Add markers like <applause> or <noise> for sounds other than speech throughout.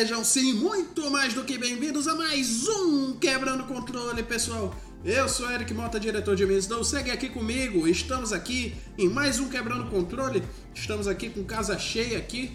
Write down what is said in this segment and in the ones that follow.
Sejam sim muito mais do que bem-vindos a mais um Quebrando Controle, pessoal. Eu sou Eric Mota, diretor de Então segue aqui comigo. Estamos aqui em mais um Quebrando Controle. Estamos aqui com casa cheia aqui.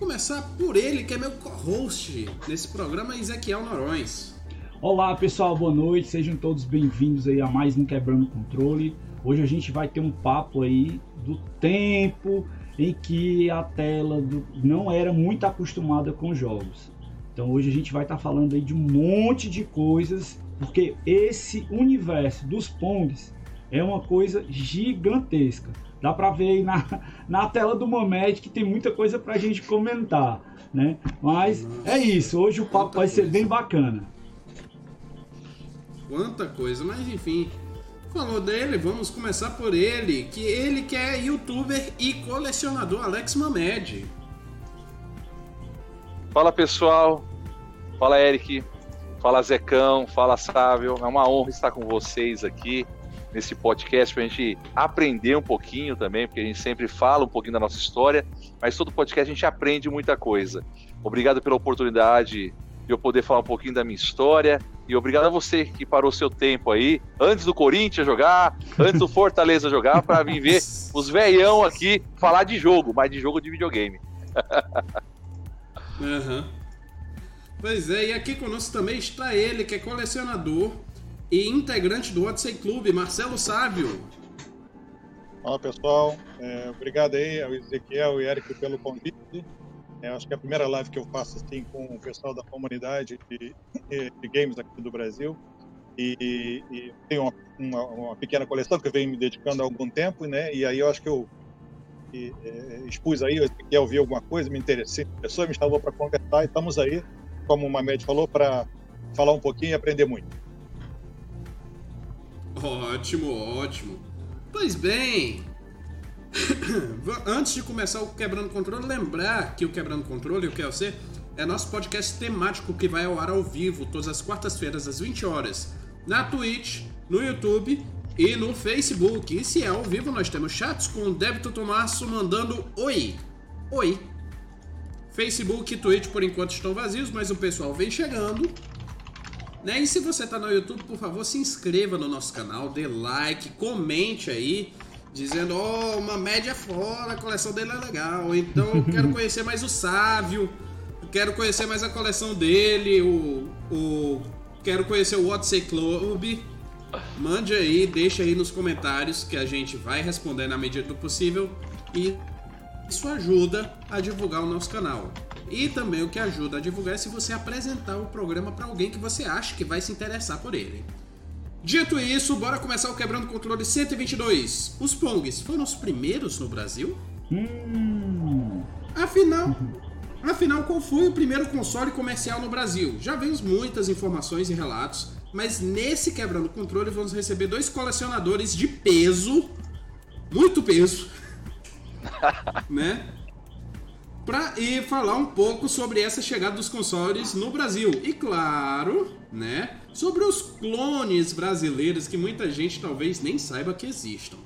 Começar por ele, que é meu co-host nesse programa, Ezequiel Norões. Olá pessoal, boa noite, sejam todos bem-vindos aí a mais um Quebrando Controle. Hoje a gente vai ter um papo aí do tempo em que a tela do, não era muito acostumada com jogos. Então hoje a gente vai estar tá falando aí de um monte de coisas, porque esse universo dos Pongs é uma coisa gigantesca. Dá para ver aí na, <laughs> na tela do Mamed que tem muita coisa para a gente comentar, né? Mas é isso, hoje o papo vai ser bem bacana. Quanta coisa, mas enfim, Falou dele, vamos começar por ele, que ele que é youtuber e colecionador Alex Mamed. Fala pessoal, fala Eric, fala Zecão, fala Sávio, é uma honra estar com vocês aqui nesse podcast para a gente aprender um pouquinho também, porque a gente sempre fala um pouquinho da nossa história, mas todo podcast a gente aprende muita coisa. Obrigado pela oportunidade de eu poder falar um pouquinho da minha história e obrigado a você que parou seu tempo aí, antes do Corinthians jogar, antes do Fortaleza jogar, para vir ver os velhão aqui falar de jogo, mas de jogo de videogame. <laughs> uhum. Pois é, e aqui conosco também está ele, que é colecionador e integrante do Odyssey Clube, Marcelo Sávio. Fala pessoal, é, obrigado aí ao Ezequiel e Eric pelo convite. É, acho que é a primeira live que eu faço assim com o pessoal da comunidade de, de games aqui do Brasil. E, e tenho uma, uma, uma, pequena coleção que eu venho me dedicando há algum tempo, né? E aí eu acho que eu e, é, expus aí, eu quer ouvir alguma coisa, me interessei, a pessoa me chamou para conversar e estamos aí, como o Mamed falou, para falar um pouquinho e aprender muito. Ótimo, ótimo. Pois bem, Antes de começar o Quebrando Controle, lembrar que o Quebrando Controle, o QLC, é nosso podcast temático que vai ao ar ao vivo todas as quartas-feiras às 20 horas na Twitch, no YouTube e no Facebook. E se é ao vivo, nós temos chats com o Débito Tomasso mandando oi. Oi. Facebook e Twitch por enquanto estão vazios, mas o pessoal vem chegando. Né? E se você está no YouTube, por favor, se inscreva no nosso canal, dê like, comente aí dizendo, ó, oh, uma média fora, a coleção dele é legal. Então eu quero <laughs> conhecer mais o Sávio, quero conhecer mais a coleção dele, o, o quero conhecer o Odyssey Club. Mande aí, deixa aí nos comentários que a gente vai responder na medida do possível e isso ajuda a divulgar o nosso canal. E também o que ajuda a divulgar é se você apresentar o programa para alguém que você acha que vai se interessar por ele. Dito isso, bora começar o Quebrando Controle 122. Os Pongs foram os primeiros no Brasil? Hum. Afinal, afinal, qual foi o primeiro console comercial no Brasil? Já vimos muitas informações e relatos, mas nesse Quebrando Controle vamos receber dois colecionadores de peso, muito peso, <laughs> né? Pra ir falar um pouco sobre essa chegada dos consoles no Brasil. E claro, né? Sobre os clones brasileiros que muita gente talvez nem saiba que existam.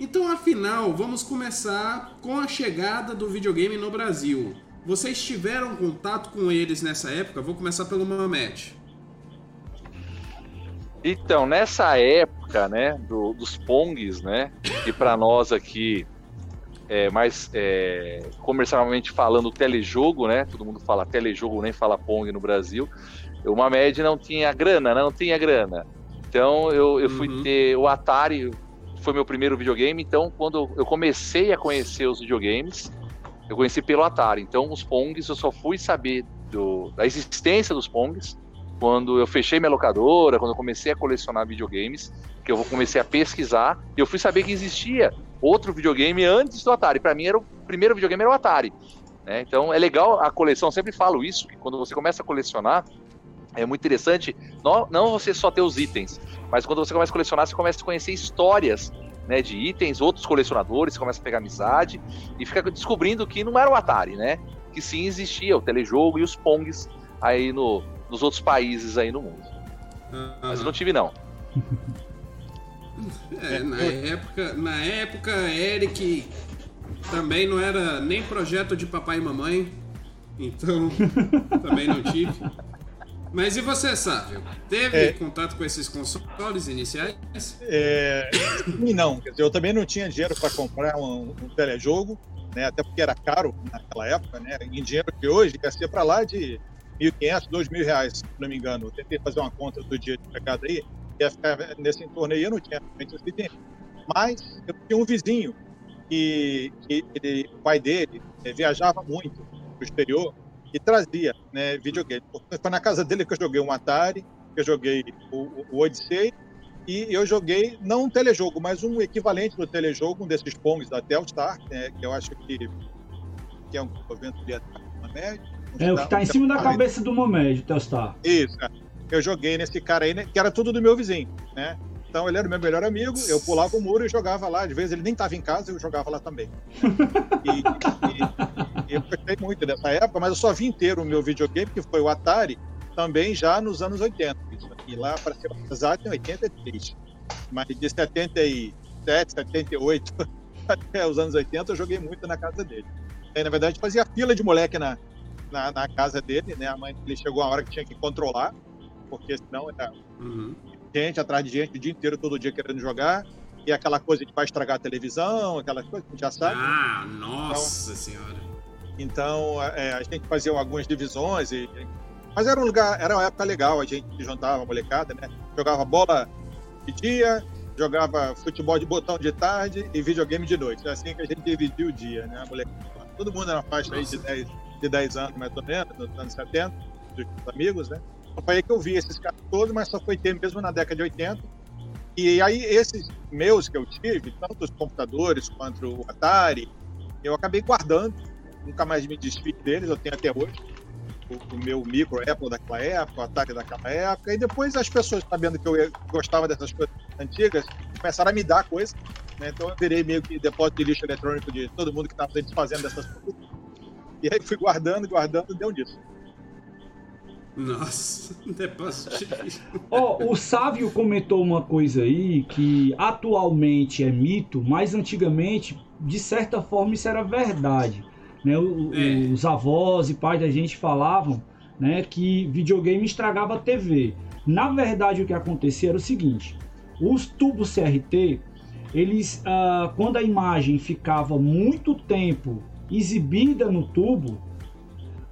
Então, afinal, vamos começar com a chegada do videogame no Brasil. Vocês tiveram contato com eles nessa época? Vou começar pelo Mamet. Então, nessa época, né, do, dos Pongs, né, e para nós aqui, é, mais é, comercialmente falando, telejogo, né, todo mundo fala telejogo, nem fala Pong no Brasil uma média não tinha grana, né? não tinha grana. Então eu, eu fui uhum. ter o Atari, foi meu primeiro videogame. Então quando eu comecei a conhecer os videogames, eu conheci pelo Atari. Então os Pongs eu só fui saber do, da existência dos Pongs quando eu fechei minha locadora, quando eu comecei a colecionar videogames, que eu comecei a pesquisar, eu fui saber que existia outro videogame antes do Atari. Para mim era o primeiro videogame era o Atari. Né? Então é legal a coleção, sempre falo isso, que quando você começa a colecionar, é muito interessante, não, não você só ter os itens, mas quando você começa a colecionar, você começa a conhecer histórias né, de itens, outros colecionadores, você começa a pegar amizade e fica descobrindo que não era o Atari, né? Que sim existia o telejogo e os Pongs aí no, nos outros países aí no mundo. Uhum. Mas eu não tive não. <laughs> É, na época, na época, Eric Também não era nem projeto de papai e mamãe, então também não tive. Mas e você, Sávio? Teve é, contato com esses consoles iniciais? É, e não, quer dizer, eu também não tinha dinheiro para comprar um, um telejogo, né, até porque era caro naquela época, né, em dinheiro que hoje ia ser para lá de 1.500, 2.000 reais, se não me engano. Eu tentei fazer uma conta do dia de mercado aí, ia ficar nesse entorno aí, eu não tinha realmente esse dinheiro. Mas eu tinha um vizinho que, que ele, o pai dele eh, viajava muito para o exterior e trazia né, videogame. Foi na casa dele que eu joguei um Atari, que eu joguei o, o Odyssey, e eu joguei não um telejogo, mas um equivalente do telejogo, um desses Pongs da Telstar, né, que eu acho que, que é um evento de média. É, o que está em cima da cabeça do Momed, Telstar. Isso, é. eu joguei nesse cara aí, né, que era tudo do meu vizinho, né? Então ele era o meu melhor amigo, eu pulava o muro e jogava lá. Às vezes ele nem estava em casa, eu jogava lá também. <laughs> E, e eu gostei muito dessa época, mas eu só vi inteiro o meu videogame, que foi o Atari, também já nos anos 80. E lá, para ser exato, em 83. Mas de 77, 78 <laughs> até os anos 80, eu joguei muito na casa dele. E, na verdade, fazia fila de moleque na, na, na, casa dele, né? A mãe dele chegou a hora que tinha que controlar, porque senão era uhum gente atrás de gente o dia inteiro, todo dia querendo jogar. E aquela coisa de vai estragar a televisão, aquela coisa que a gente já sabe. Ah, nossa então, senhora. Então, é, a gente fazia algumas divisões. E, mas era um lugar, era uma época legal, a gente juntava a molecada, né? Jogava bola de dia, jogava futebol de botão de tarde e videogame de noite. É assim que a gente dividia o dia, né? A Todo mundo era faixa aí de 10, de 10 anos, mais ou menos, nos anos 70, dos amigos, né? Foi aí que eu vi esses caras todos, mas só foi ter mesmo na década de 80. E aí, esses meus que eu tive, tanto os computadores quanto o Atari, eu acabei guardando, nunca mais me desfiz deles, eu tenho até hoje. O, o, meu micro Apple daquela época, o Atari daquela época, e depois as pessoas, sabendo que eu gostava dessas coisas antigas, começaram a me dar coisas. Né? Então eu virei meio que depósito de lixo eletrônico de todo mundo que estava fazendo dessas coisas. E aí fui guardando, guardando, e deu nisso. Nossa, <laughs> depósito oh, O Sávio comentou uma coisa aí que atualmente é mito, mas antigamente, de certa forma, isso era verdade. Né? O, é. Os avós e pais da gente falavam né, que videogame estragava a TV. Na verdade, o que acontecia era o seguinte: os tubos CRT, eles, ah, quando a imagem ficava muito tempo exibida no tubo,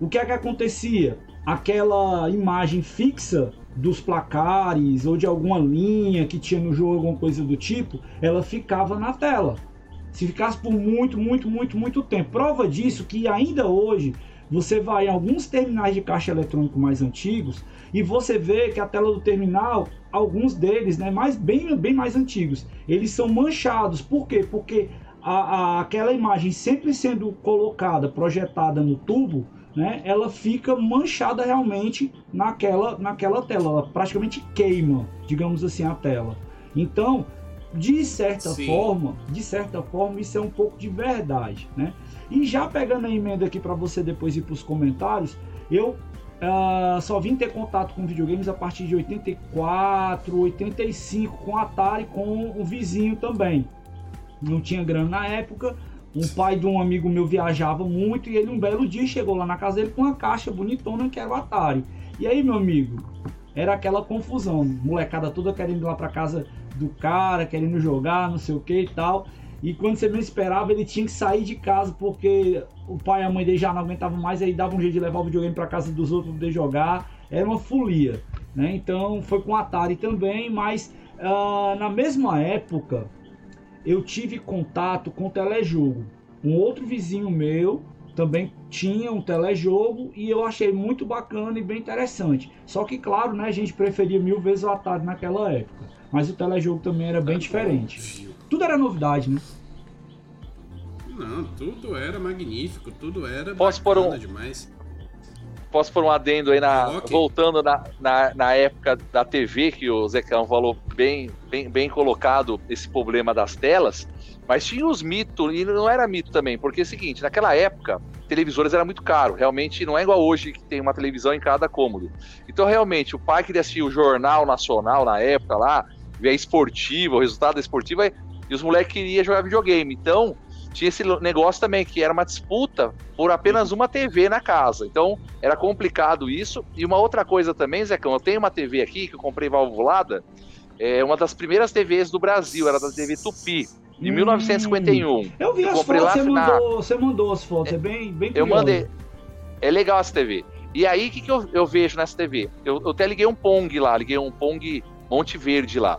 o que é que acontecia? aquela imagem fixa dos placares ou de alguma linha que tinha no jogo, alguma coisa do tipo, ela ficava na tela. Se ficasse por muito, muito, muito, muito tempo. Prova disso que ainda hoje você vai em alguns terminais de caixa eletrônico mais antigos e você vê que a tela do terminal, alguns deles, né, mais, bem, bem mais antigos, eles são manchados. Por quê? Porque a, a, aquela imagem sempre sendo colocada, projetada no tubo, né, ela fica manchada realmente naquela, naquela tela, ela praticamente queima, digamos assim, a tela. Então, de certa Sim. forma, de certa forma, isso é um pouco de verdade, né? E já pegando a emenda aqui para você depois ir para os comentários, eu uh, só vim ter contato com videogames a partir de 84, 85, com Atari, com o vizinho também. Não tinha grana na época, um pai de um amigo meu viajava muito e ele um belo dia chegou lá na casa dele com uma caixa bonitona que era o Atari. E aí, meu amigo, era aquela confusão, molecada toda querendo ir lá para casa do cara, querendo jogar, não sei o que e tal. E quando você não esperava, ele tinha que sair de casa porque o pai e a mãe dele já não aguentavam mais, aí dava um jeito de levar o videogame para casa dos outros para poder jogar. Era uma folia, né? Então foi com o Atari também, mas uh, na mesma época eu tive contato com o telejogo. Um outro vizinho meu também tinha um telejogo e eu achei muito bacana e bem interessante. Só que, claro, né, a gente preferia mil vezes o Atari naquela época. Mas o telejogo também era bem diferente. Tudo era novidade, né? Não, tudo era magnífico, tudo era Posso pôr um, demais. Posso pôr um adendo aí na. Okay. Voltando na, na, na, época da TV, que o Zecão falou bem, bem, bem colocado esse problema das telas. Mas tinha os mitos, e não era mito também, porque é o seguinte, naquela época, televisores era muito caro. Realmente não é igual hoje que tem uma televisão em cada cômodo. Então, realmente, o pai queria assistir o Jornal Nacional na época lá, a esportiva, o resultado da esportiva, e os moleques queriam jogar videogame. Então, tinha esse negócio também, que era uma disputa por apenas uma TV na casa. Então, era complicado isso. E uma outra coisa também, Zecão, eu tenho uma TV aqui que eu comprei valvulada, é uma das primeiras TVs do Brasil, era da TV Tupi, de hum, 1951. Eu vi eu as fotos, você, na... mandou, você mandou as fotos, é, é bem, bem Eu mandei. É legal essa TV. E aí, o que, que eu, eu, vejo nessa TV? Eu, eu, até liguei um Pong lá, liguei um Pong Monte Verde lá.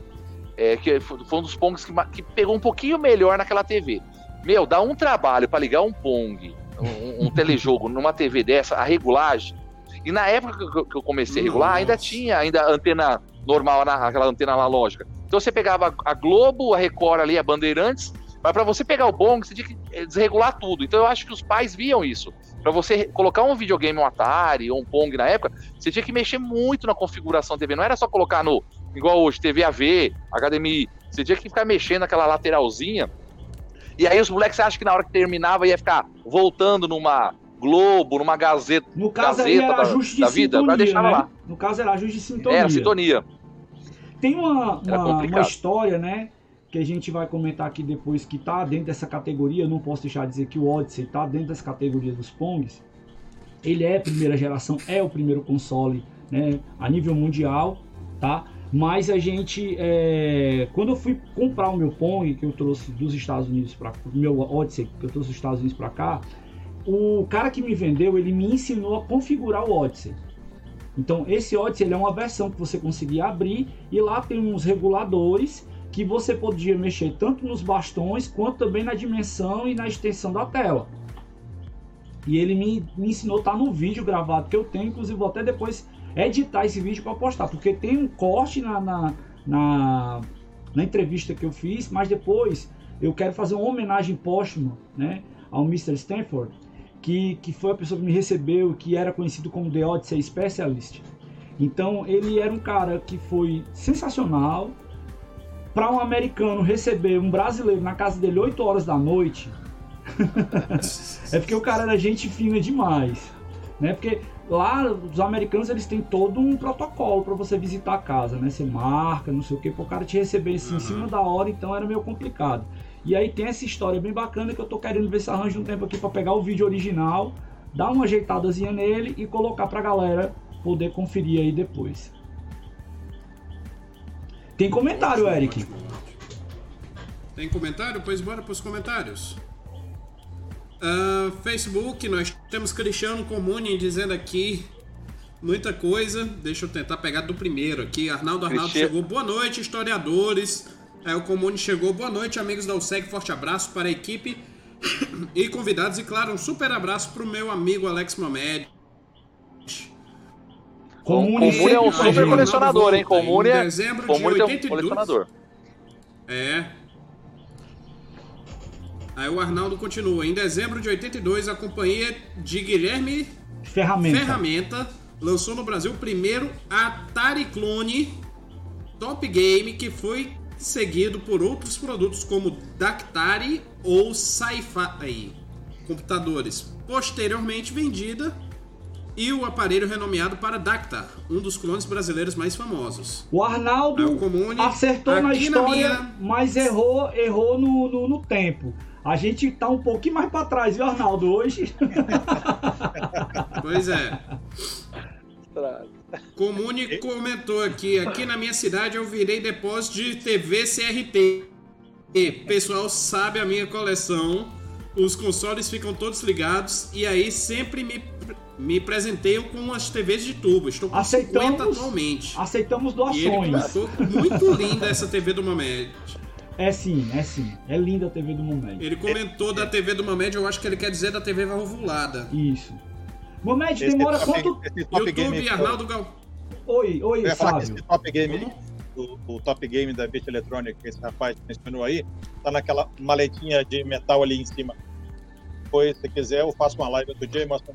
É, que foi um dos Pongs que, que pegou um pouquinho melhor naquela TV. Meu, dá um trabalho para ligar um Pong, um, um <laughs> telejogo numa TV dessa, a regulagem. E na época que eu comecei a regular, Nossa. ainda tinha ainda antena normal, aquela antena analógica. Então você pegava a Globo, a Record ali, a Bandeirantes, mas para você pegar o Pong, você tinha que eh, desregular tudo. Então eu acho que os pais viam isso. Para você colocar um videogame, um Atari ou um Pong na época, você tinha que mexer muito na configuração da TV. Não era só colocar no, igual hoje, TV AV, HDMI. Você tinha que ficar mexendo naquela lateralzinha e aí os moleques acham que na hora que terminava ia ficar voltando numa Globo, numa Gazeta, no caso gazeta era ajuste da, de da vida, sintonia, deixar né? lá. No caso era ajuste de sintonia. Era sintonia. Tem uma, uma, uma, história, né? Que a gente vai comentar aqui depois que tá dentro dessa categoria. Eu não posso deixar de dizer que o Odyssey tá dentro dessa categoria dos Pongs. Ele é primeira geração, é o primeiro console né, a nível mundial, tá? Mas a gente, é... quando eu fui comprar o meu Pong, que eu trouxe dos Estados Unidos para meu Odyssey, que eu trouxe dos Estados Unidos para cá, o cara que me vendeu, ele me ensinou a configurar o Odyssey. Então, esse Odyssey é uma versão que você conseguia abrir e lá tem uns reguladores que você podia mexer tanto nos bastões quanto também na dimensão e na extensão da tela. E ele me, me ensinou, tá no vídeo gravado que eu tenho, inclusive vou até depois editar esse vídeo para postar, porque tem um corte na, na, na, na, entrevista que eu fiz, mas depois eu quero fazer uma homenagem póstuma né, ao Mr. Stanford, que, que foi a pessoa que me recebeu, que era conhecido como The Odyssey Specialist. Então ele era um cara que foi sensacional. Para um americano receber um brasileiro na casa dele 8 horas da noite, <laughs> é porque o cara era gente fina demais. Né? Porque lá os americanos eles têm todo um protocolo para você visitar a casa, né? Você marca, não sei o que, para o cara te receber assim, uhum. em cima da hora, então era meio complicado. E aí tem essa história bem bacana que eu tô querendo ver se arranjo um tempo aqui para pegar o vídeo original, dar uma ajeitadazinha nele e colocar pra galera poder conferir aí depois. Tem comentário, ótimo, Eric? Ótimo, ótimo. Tem comentário? Pois bora pros comentários. Uh, Facebook, nós temos Cristiano Comune dizendo aqui muita coisa. Deixa eu tentar pegar do primeiro aqui. Arnaldo Arnaldo chegou. Boa noite, historiadores. É, o Comune chegou. Boa noite, amigos da USEG. Forte abraço para a equipe <clears throat> e convidados. E claro, um super abraço para o meu amigo Alex Mamed. Comune, Comune é um super colecionador, hein? Comune é, Comune é um colecionador. É, Aí o Arnaldo continua. Em dezembro de 82, a companhia de Guilherme Ferramenta, Ferramenta lançou no Brasil o primeiro Atari Clone Top Game, que foi seguido por outros produtos como Dactari ou Sci-Fi computadores. Posteriormente vendida e o aparelho renomeado para Dactar, um dos clones brasileiros mais famosos. O Arnaldo Comune, acertou na história, na minha... mas errou, errou no, no, no tempo. A gente tá um pouquinho mais para trás, viu, Arnaldo, hoje? <laughs> pois é. Comune comentou aqui, aqui na minha cidade eu virei depósito de TV CRT. E, pessoal sabe a minha coleção, os consoles ficam todos ligados e aí sempre me, me presenteiam com as TVs de tubo. Estou com aceitamos, 50 atualmente. Aceitamos doações. E ele muito linda essa TV do Mamed. É sim, é sim. É linda a TV do Momed. Ele comentou é, da TV do Momed, eu acho que ele quer dizer da TV valvulada. Isso. Momed demora top, quanto... YouTube, game Arnaldo Gal... Oi, oi, eu. Esse top game, o, o, top game da Bit Eletrônica que esse rapaz mencionou aí, tá naquela maletinha de metal ali em cima. Depois, se quiser, eu faço uma live outro dia e mostro.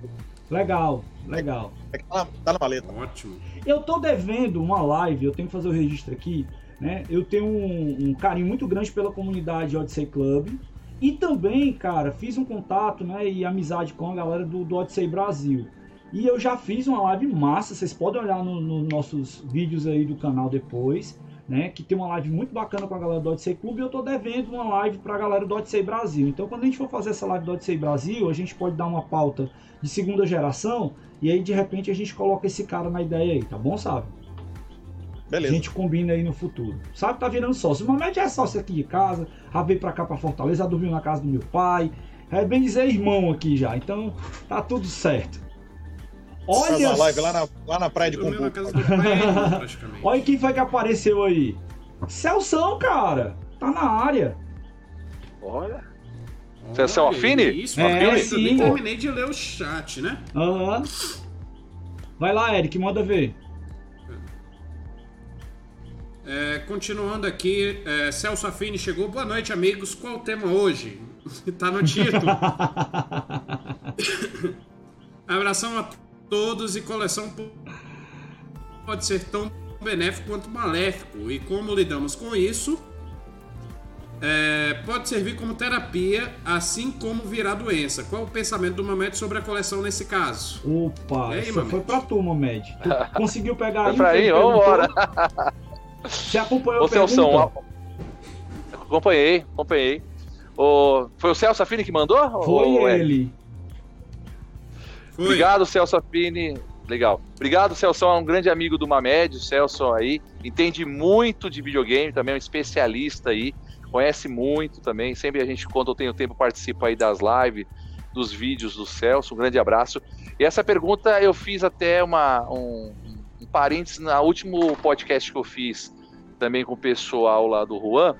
Legal, legal. É, tá, na, tá na maleta. Ótimo. Eu tô devendo uma live, eu tenho que fazer o registro aqui né? Eu tenho um, um carinho muito grande pela comunidade Odyssey Club. E também, cara, fiz um contato né, e amizade com a galera do, do Odyssey Brasil. E eu já fiz uma live massa, vocês podem olhar nos no nossos vídeos aí do canal depois. né? Que tem uma live muito bacana com a galera do Odyssey Clube e eu tô devendo uma live pra galera do Odyssey Brasil. Então quando a gente for fazer essa live do Odyssey Brasil, a gente pode dar uma pauta de segunda geração e aí de repente a gente coloca esse cara na ideia aí, tá bom, sabe? Beleza. A gente combina aí no futuro. Sabe, tá virando sócio. O Mamed é sócio aqui de casa, já veio pra cá pra Fortaleza, já dormiu na casa do meu pai. É bem dizer irmão aqui já, então tá tudo certo. Olha, live lá na, lá na praia de Dormiu na Cumbu. casa do pai, praticamente. olha quem foi que apareceu aí. Celção, cara. Tá na área. Olha. São Olha afine? Isso, É, eu nem sim. terminei de ler o chat, né? Aham. Vai lá, Eric, manda ver. É, continuando aqui, é, Celso Affini chegou. Boa noite, amigos. Qual o tema hoje? <laughs> tá no título. <laughs> Abração a todos e coleção po- pode ser tão benéfico quanto maléfico. E como lidamos com isso? É, pode servir como terapia, assim como virar doença. Qual o pensamento do Mamed sobre a coleção nesse caso? Opa, aí, essa Mamed? foi pra tu, Mamed. Tu conseguiu pegar Foi aí? pra o que mim? Vambora. Você acompanhou Ô, a pergunta? Celso, a- acompanhei, acompanhei. O... Foi o Celso Affini que mandou? Foi Eric? ele. Foi. Obrigado, Celso Affini. Legal. Obrigado, Celso. É um grande amigo do Mamed, o Celso aí. Entende muito de videogame, também é um especialista aí. Conhece muito também. Sempre a gente, quando eu tenho tempo, participa aí das lives, dos vídeos do Celso. Um grande abraço. E essa pergunta eu fiz até uma, um, um parênteses no último podcast que eu fiz também com o pessoal lá do Juan,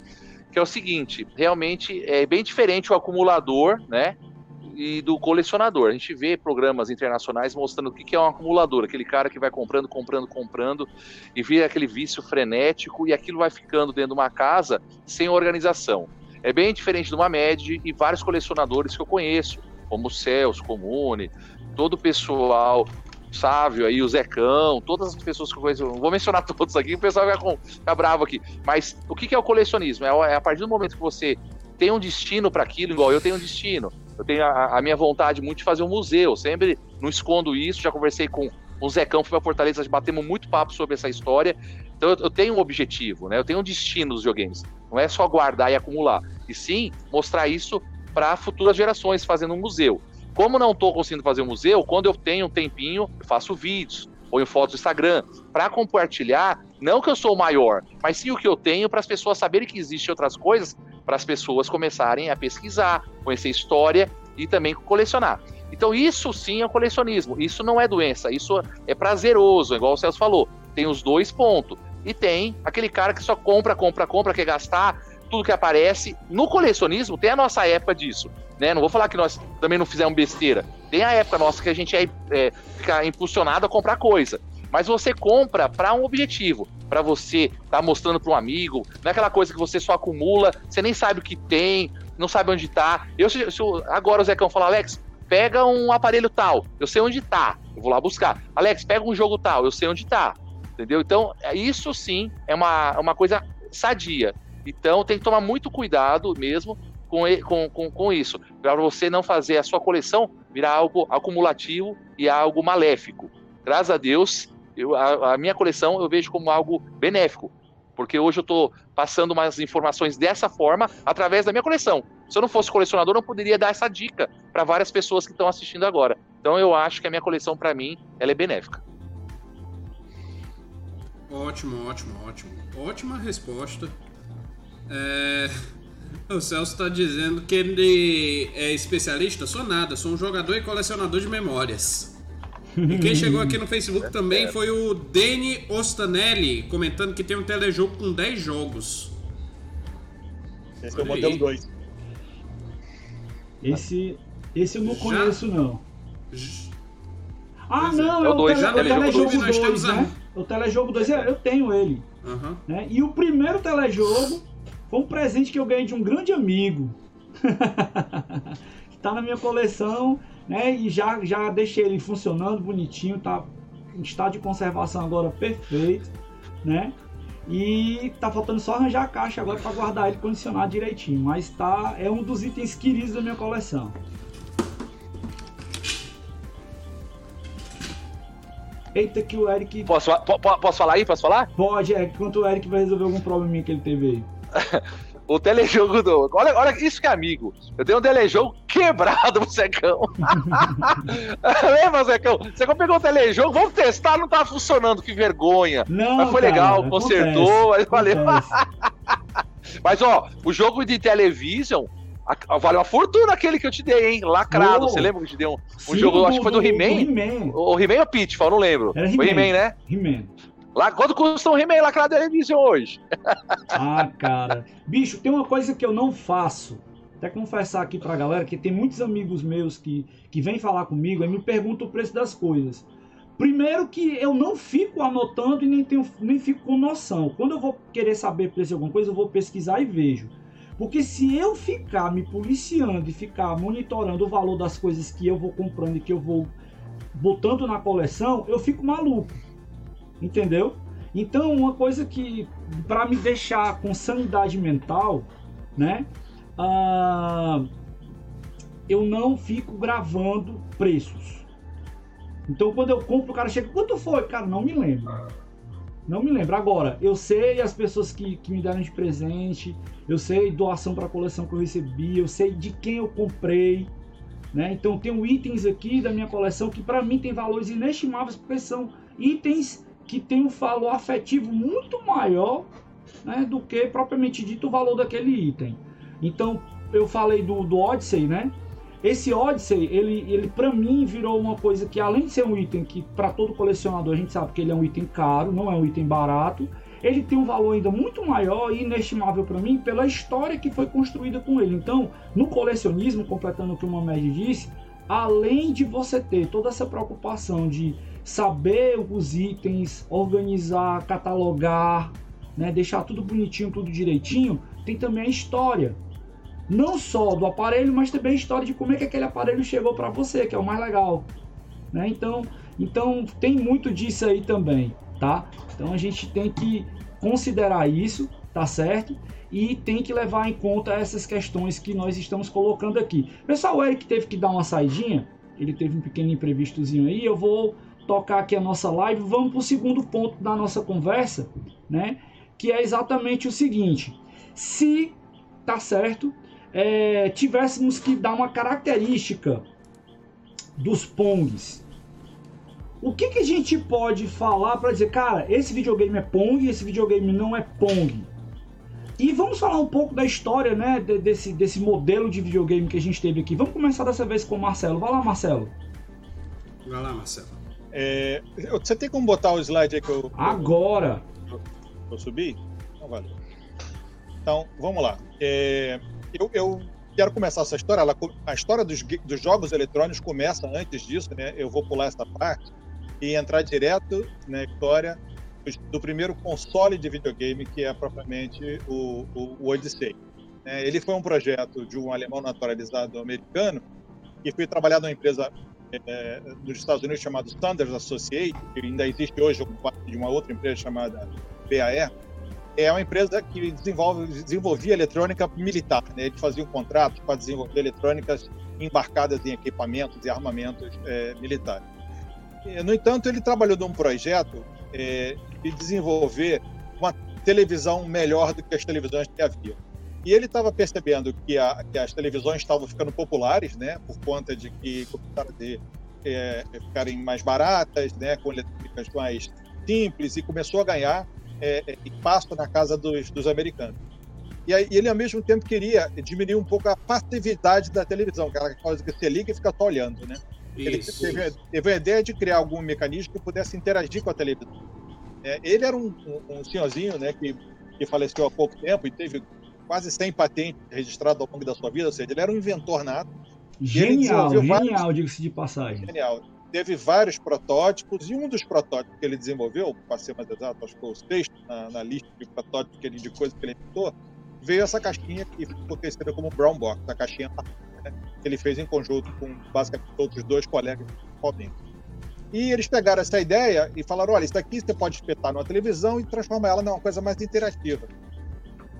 que é o seguinte, realmente é bem diferente o acumulador, né? e do colecionador. A gente vê programas internacionais mostrando o que é um acumulador, aquele cara que vai comprando, comprando, comprando e vira aquele vício frenético e aquilo vai ficando dentro de uma casa sem organização. É bem diferente de uma média e vários colecionadores que eu conheço, como o Celso, Comune, todo o pessoal Sávio aí, o Zecão, todas as pessoas que eu conheço, não vou mencionar <laughs> todos aqui, o pessoal vai ficar bravo aqui. Mas o que que é o colecionismo? É é a partir do momento que você tem um destino para aquilo, igual eu tenho um destino. Eu tenho a, a minha vontade muito de fazer um museu, sempre não escondo isso. Já conversei com o Zecão, fui pra Fortaleza, batemos muito papo sobre essa história. Então eu, eu tenho um objetivo, né? Eu tenho um destino nos videogames. Não é só guardar e acumular, e sim mostrar isso para futuras gerações, fazendo um museu. Como não estou conseguindo fazer um museu, quando eu tenho um tempinho, eu faço vídeos, ponho fotos no Instagram, para compartilhar, não que eu sou o maior, mas sim o que eu tenho para as pessoas saberem que existem outras coisas, para as pessoas começarem a pesquisar, conhecer história e também colecionar. Então isso sim é o colecionismo, isso não é doença, isso é prazeroso, igual o Celso falou, tem os dois pontos. E tem aquele cara que só compra, compra, compra, quer gastar, tudo que aparece. No colecionismo tem a nossa época disso, né? Não vou falar que nós também não fizemos besteira. Tem a época nossa que a gente é, é, fica impulsionado a comprar coisa. Mas você compra para um objetivo, para você estar tá mostrando para um amigo, não é aquela coisa que você só acumula, você nem sabe o que tem, não sabe onde tá. Eu, se, se agora o Zecão fala, Alex, pega um aparelho tal, eu sei onde tá, eu vou lá buscar. Alex, pega um jogo tal, eu sei onde tá. Entendeu? Então, é- isso sim é uma, é uma coisa sadia. Então, tem que tomar muito cuidado mesmo com, com, com, com isso, para você não fazer a sua coleção virar algo acumulativo e algo maléfico. Graças a Deus, eu, a, a minha coleção eu vejo como algo benéfico, porque hoje eu estou passando umas informações dessa forma através da minha coleção. Se eu não fosse colecionador, eu não poderia dar essa dica para várias pessoas que estão assistindo agora. Então, eu acho que a minha coleção, para mim, ela é benéfica. Ótimo, ótimo, ótimo. Ótima resposta. É, O Celso está dizendo que ele é especialista. Sou nada, sou um jogador e colecionador de memórias. E quem <laughs> chegou aqui no Facebook também foi o Deni Ostanelli, comentando que tem um telejogo com 10 jogos. Esse é o modelo aí. 2. Esse, esse eu não Já? conheço, não. J- Ah, é. não, É é o o, dois, tele, já o Telejogo YouTube nós 2, temos a- né? O Telejogo 2, é, eu tenho ele. Aham. Né? E o primeiro telejogo foi um presente que eu ganhei de um grande amigo. <laughs> que tá na minha coleção, né? E já, já deixei ele funcionando bonitinho, tá em estado de conservação agora perfeito, né? E tá faltando só arranjar a caixa agora para guardar ele condicionado direitinho. Mas tá, é um dos itens queridos da minha coleção. Eita, que o Eric. Posso, po- po- posso falar aí? Posso falar? Pode, é, enquanto o Eric vai resolver algum probleminha que ele teve aí. <laughs> O telejogo do. Olha, olha isso que é amigo. Eu tenho um telejogo quebrado <laughs> pro Secão. <laughs> Lembra, Secão? Secão pegou o telejogo, vamos testar, não tá funcionando, que vergonha. Não, Mas foi cara, legal, consertou, aí valeu. Mas ó, o jogo de Television. a- Valeu uma fortuna aquele que eu te dei, hein? Lacrado. Você lembra que eu te dei um, um Sim, jogo, acho que foi do He-Man? He-Man. O He-Man ou Pitfall, não lembro. Era Foi He-Man. He-Man, né? He-Man. Lá, quanto custa um He-Man lacrado da Television hoje? <laughs> Ah, cara. Bicho, tem uma coisa que eu não faço. Até confessar aqui pra galera que tem muitos amigos meus que, que vêm falar comigo e me perguntam o preço das coisas. Primeiro que eu não fico anotando e nem, tenho, nem fico com noção. Quando eu vou querer saber preço de alguma coisa, eu vou pesquisar e vejo. Porque se eu ficar me policiando e ficar monitorando o valor das coisas que eu vou comprando e que eu vou botando na coleção, eu fico maluco. Entendeu? Então, uma coisa que para me deixar com sanidade mental, né? ah, eu não fico gravando preços. Então, quando eu compro, o cara chega, quanto foi? Cara, não me lembro. Não me lembro. Agora, eu sei as pessoas que, que me deram de presente, eu sei doação para a coleção que eu recebi, eu sei de quem eu comprei, né? Então, tenho itens aqui da minha coleção que para mim tem valores inestimáveis, porque são itens que têm um valor afetivo muito maior né, do que propriamente dito o valor daquele item. Então, eu falei do, do Odyssey, né? Esse Odyssey, ele, ele para mim virou uma coisa que além de ser um item que para todo colecionador a gente sabe que ele é um item caro, não é um item barato, ele tem um valor ainda muito maior e inestimável para mim pela história que foi construída com ele. Então, no colecionismo, completando o que o Mamed disse, além de você ter toda essa preocupação de saber os itens, organizar, catalogar, né, deixar tudo bonitinho, tudo direitinho, tem também a história. Não só do aparelho, mas também a história de como é que aquele aparelho chegou para você, que é o mais legal. Né? Então, então tem muito disso aí também, tá? Então a gente tem que considerar isso, tá certo? E tem que levar em conta essas questões que nós estamos colocando aqui. Pessoal, o Eric teve que dar uma saidinha, ele teve um pequeno imprevistozinho aí, eu vou tocar aqui a nossa live, vamos para o segundo ponto da nossa conversa, né? Que é exatamente o seguinte: se tá certo, é, tivéssemos que dar uma característica dos Pongs, o que, que a gente pode falar para dizer, cara, esse videogame é Pong, esse videogame não é Pong? E vamos falar um pouco da história, né, de- desse, desse modelo de videogame que a gente teve aqui. Vamos começar dessa vez com o Marcelo. Vai lá, Marcelo. Vai lá, Marcelo. É, você tem como botar o slide aí que eu, Agora. que eu subi? Então, valeu. Então, vamos lá. É, eu, eu quero começar essa história. Ela, a história dos, dos jogos eletrônicos começa antes disso, né? Eu vou pular essa parte e entrar direto na história do, primeiro console de videogame, que é propriamente o, o, o Odyssey. né? ele foi um projeto de um alemão naturalizado americano que foi trabalhado numa empresa é, dos Estados Unidos chamada Sanders Associates, que ainda existe hoje como parte de uma outra empresa chamada BAE, é uma empresa que desenvolve, desenvolvia eletrônica militar. Né? Eles faziam contratos para desenvolver eletrônicas embarcadas em equipamentos e armamentos é, militares. No entanto, ele trabalhou num projeto é, de desenvolver uma televisão melhor do que as televisões que havia. E ele estava percebendo que, a- que as televisões estavam ficando populares, né, por conta de que começaram a é, ficarem mais baratas, né, com eletrônicas mais simples, e começou a ganhar é, é, espaço na casa dos, dos americanos. E aí, ele, ao mesmo tempo, queria diminuir um pouco a passividade da televisão, aquela coisa que você liga e fica só olhando, né? Ele Isso. teve, teve a ideia de criar algum mecanismo que pudesse interagir com a televisão. É, ele era um, um, um senhorzinho né, que, que faleceu há pouco tempo e teve quase 100 patentes registradas ao longo da sua vida, ou seja, ele era um inventor nato, Genial, genial, vários- diga-se de passagem. genial. Teve vários protótipos e um dos protótipos que ele desenvolveu, para ser mais exato, acho que foi o sexto na, na lista de protótipos que ele, de coisas que ele inventou, veio essa caixinha que ficou conhecida como Brown Box, a caixinha né, que ele fez em conjunto com basicamente outros dois colegas sozinhos. E eles pegaram essa ideia e falaram: olha, isso aqui você pode espetar numa televisão e transformar ela numa coisa mais interativa.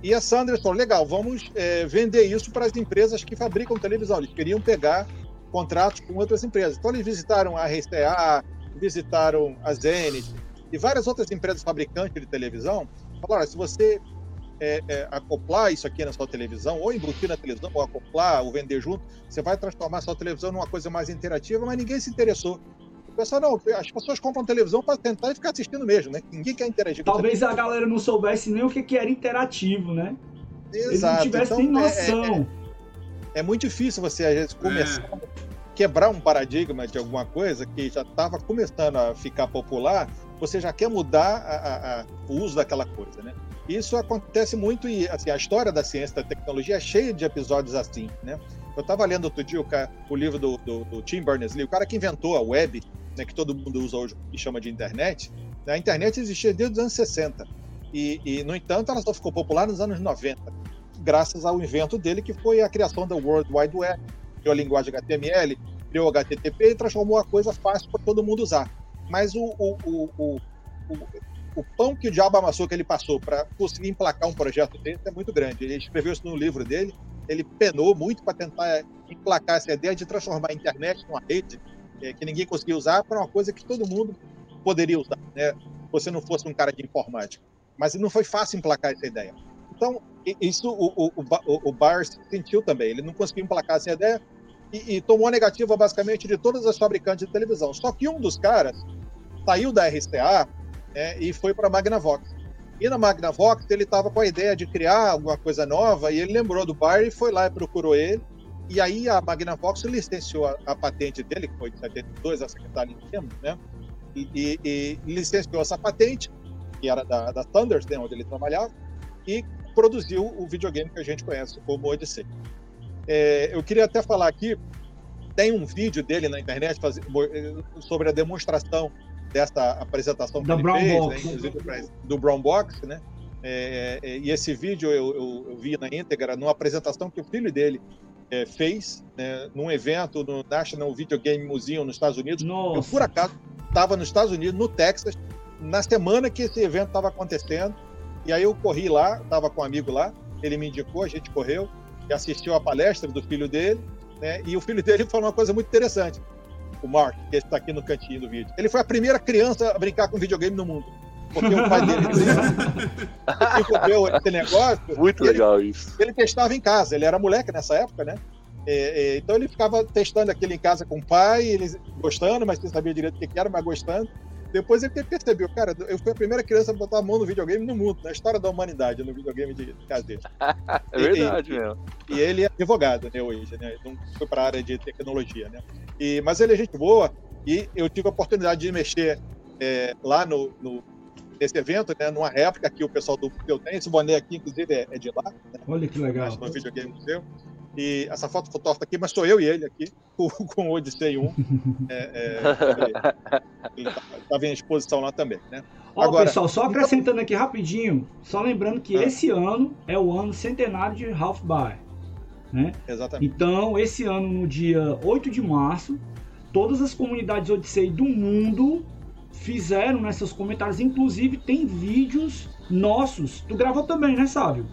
E a Sanders falou: legal, vamos eh, vender isso para as empresas que fabricam televisão. Eles queriam pegar contratos com outras empresas. Então eles visitaram a RCA, visitaram a Zenith e várias outras empresas fabricantes de televisão. Falaram: se você é, é, acoplar isso aqui na sua televisão, ou embutir na televisão, ou acoplar, ou vender junto, você vai transformar a sua televisão numa coisa mais interativa, mas ninguém se interessou. Pessoal, não, as pessoas compram televisão para tentar e ficar assistindo mesmo, né? Ninguém quer interagir com Talvez a galera não soubesse nem o que, que era interativo, né? Exato. Eles não tivessem então, noção. É, é, é, muito difícil você, às vezes, começar a quebrar um paradigma de alguma coisa que já estava começando a ficar popular, você já quer mudar a, a, a, o uso daquela coisa, né? Isso acontece muito e assim, a história da ciência e da tecnologia é cheia de episódios assim, né? Eu estava lendo outro dia o, o livro do, do, do, Tim Berners-Lee, o cara que inventou a web, né, que todo mundo usa hoje e chama de internet. Né? A internet existia desde os anos 60 e, e, no entanto, ela só ficou popular nos anos 90, graças ao invento dele, que foi a criação da World Wide Web, criou a linguagem HTML, criou o HTTP e transformou a coisa fácil para todo mundo usar. Mas o, o, o, o pão que o diabo amassou que ele passou para conseguir emplacar um projeto dele é muito grande. Ele escreveu isso no livro dele, ele penou muito para tentar emplacar essa ideia de transformar a internet numa rede é, que ninguém conseguia usar para uma coisa que todo mundo poderia usar, né? Você não fosse um cara de informática. Mas não foi fácil emplacar essa ideia. Então, isso o, o, o, o Bars sentiu também. Ele não conseguiu emplacar essa ideia e, e tomou a negativa basicamente de todas as fabricantes de televisão. Só que um dos caras saiu da RCA né, e foi para a Magnavox. E na Magnavox ele estava com a ideia de criar alguma coisa nova e ele lembrou do Barry, foi lá e procurou ele. E aí a Magnavox licenciou a, a patente dele, que foi de 72, a secretária de tempo, né? E, e, e, licenciou essa patente, que era da, da Thunders, né, onde ele trabalhava, e produziu o videogame que a gente conhece como Odyssey. É, eu queria até falar aqui, tem um vídeo dele na internet faz, sobre a demonstração dessa apresentação que da ele Brown fez, Box. Né, inclusive do Brown Box, né? É, é, e esse vídeo eu, eu, eu, vi na íntegra numa apresentação que o filho dele é, fez né, num evento no National Video Game Museum nos Estados Unidos. Nossa. Eu, por acaso, estava nos Estados Unidos, no Texas, na semana que esse evento estava acontecendo. E aí eu corri lá, estava com um amigo lá, ele me indicou, a gente correu e assistiu a palestra do filho dele. Né, e o filho dele <laughs> falou uma coisa muito interessante o Mark, que está aqui no cantinho do vídeo. Ele foi a primeira criança a brincar com videogame no mundo. Porque o pai dele <laughs> desenvolveu esse negócio. Muito legal isso. Ele testava em casa, ele era moleque nessa época, né? É, é, então ele ficava testando aquilo em casa com o pai, ele gostando, mas sem saber direito o que era, mas gostando. Depois ele percebeu, cara, eu fui a primeira criança a botar a mão no videogame no mundo, na história da humanidade, no videogame de caseiro. <laughs> é verdade, e, mesmo. E ele é advogado, né, hoje, né? Não foi para a área de tecnologia, né? E, mas ele é gente boa e eu tive a oportunidade de mexer é, lá no, no, nesse evento, né? Numa réplica que o pessoal do Museu tem. Esse boné aqui, inclusive, é, é de lá. Né? Olha que legal. No videogame museu. E essa foto fotógrafa aqui, mas sou eu e ele aqui, <laughs> com, com o Odyssey 1. é, é, estava em exposição lá também, né? Ó, Agora, pessoal, só acrescentando aqui rapidinho, só lembrando que ah. esse ano é o ano centenário de Half Bar. Né? Exatamente. Então, esse ano, no dia 8 de março, todas as comunidades Odyssey do mundo fizeram nesses comentários. Inclusive, tem vídeos nossos. Tu gravou também, né, Sábio?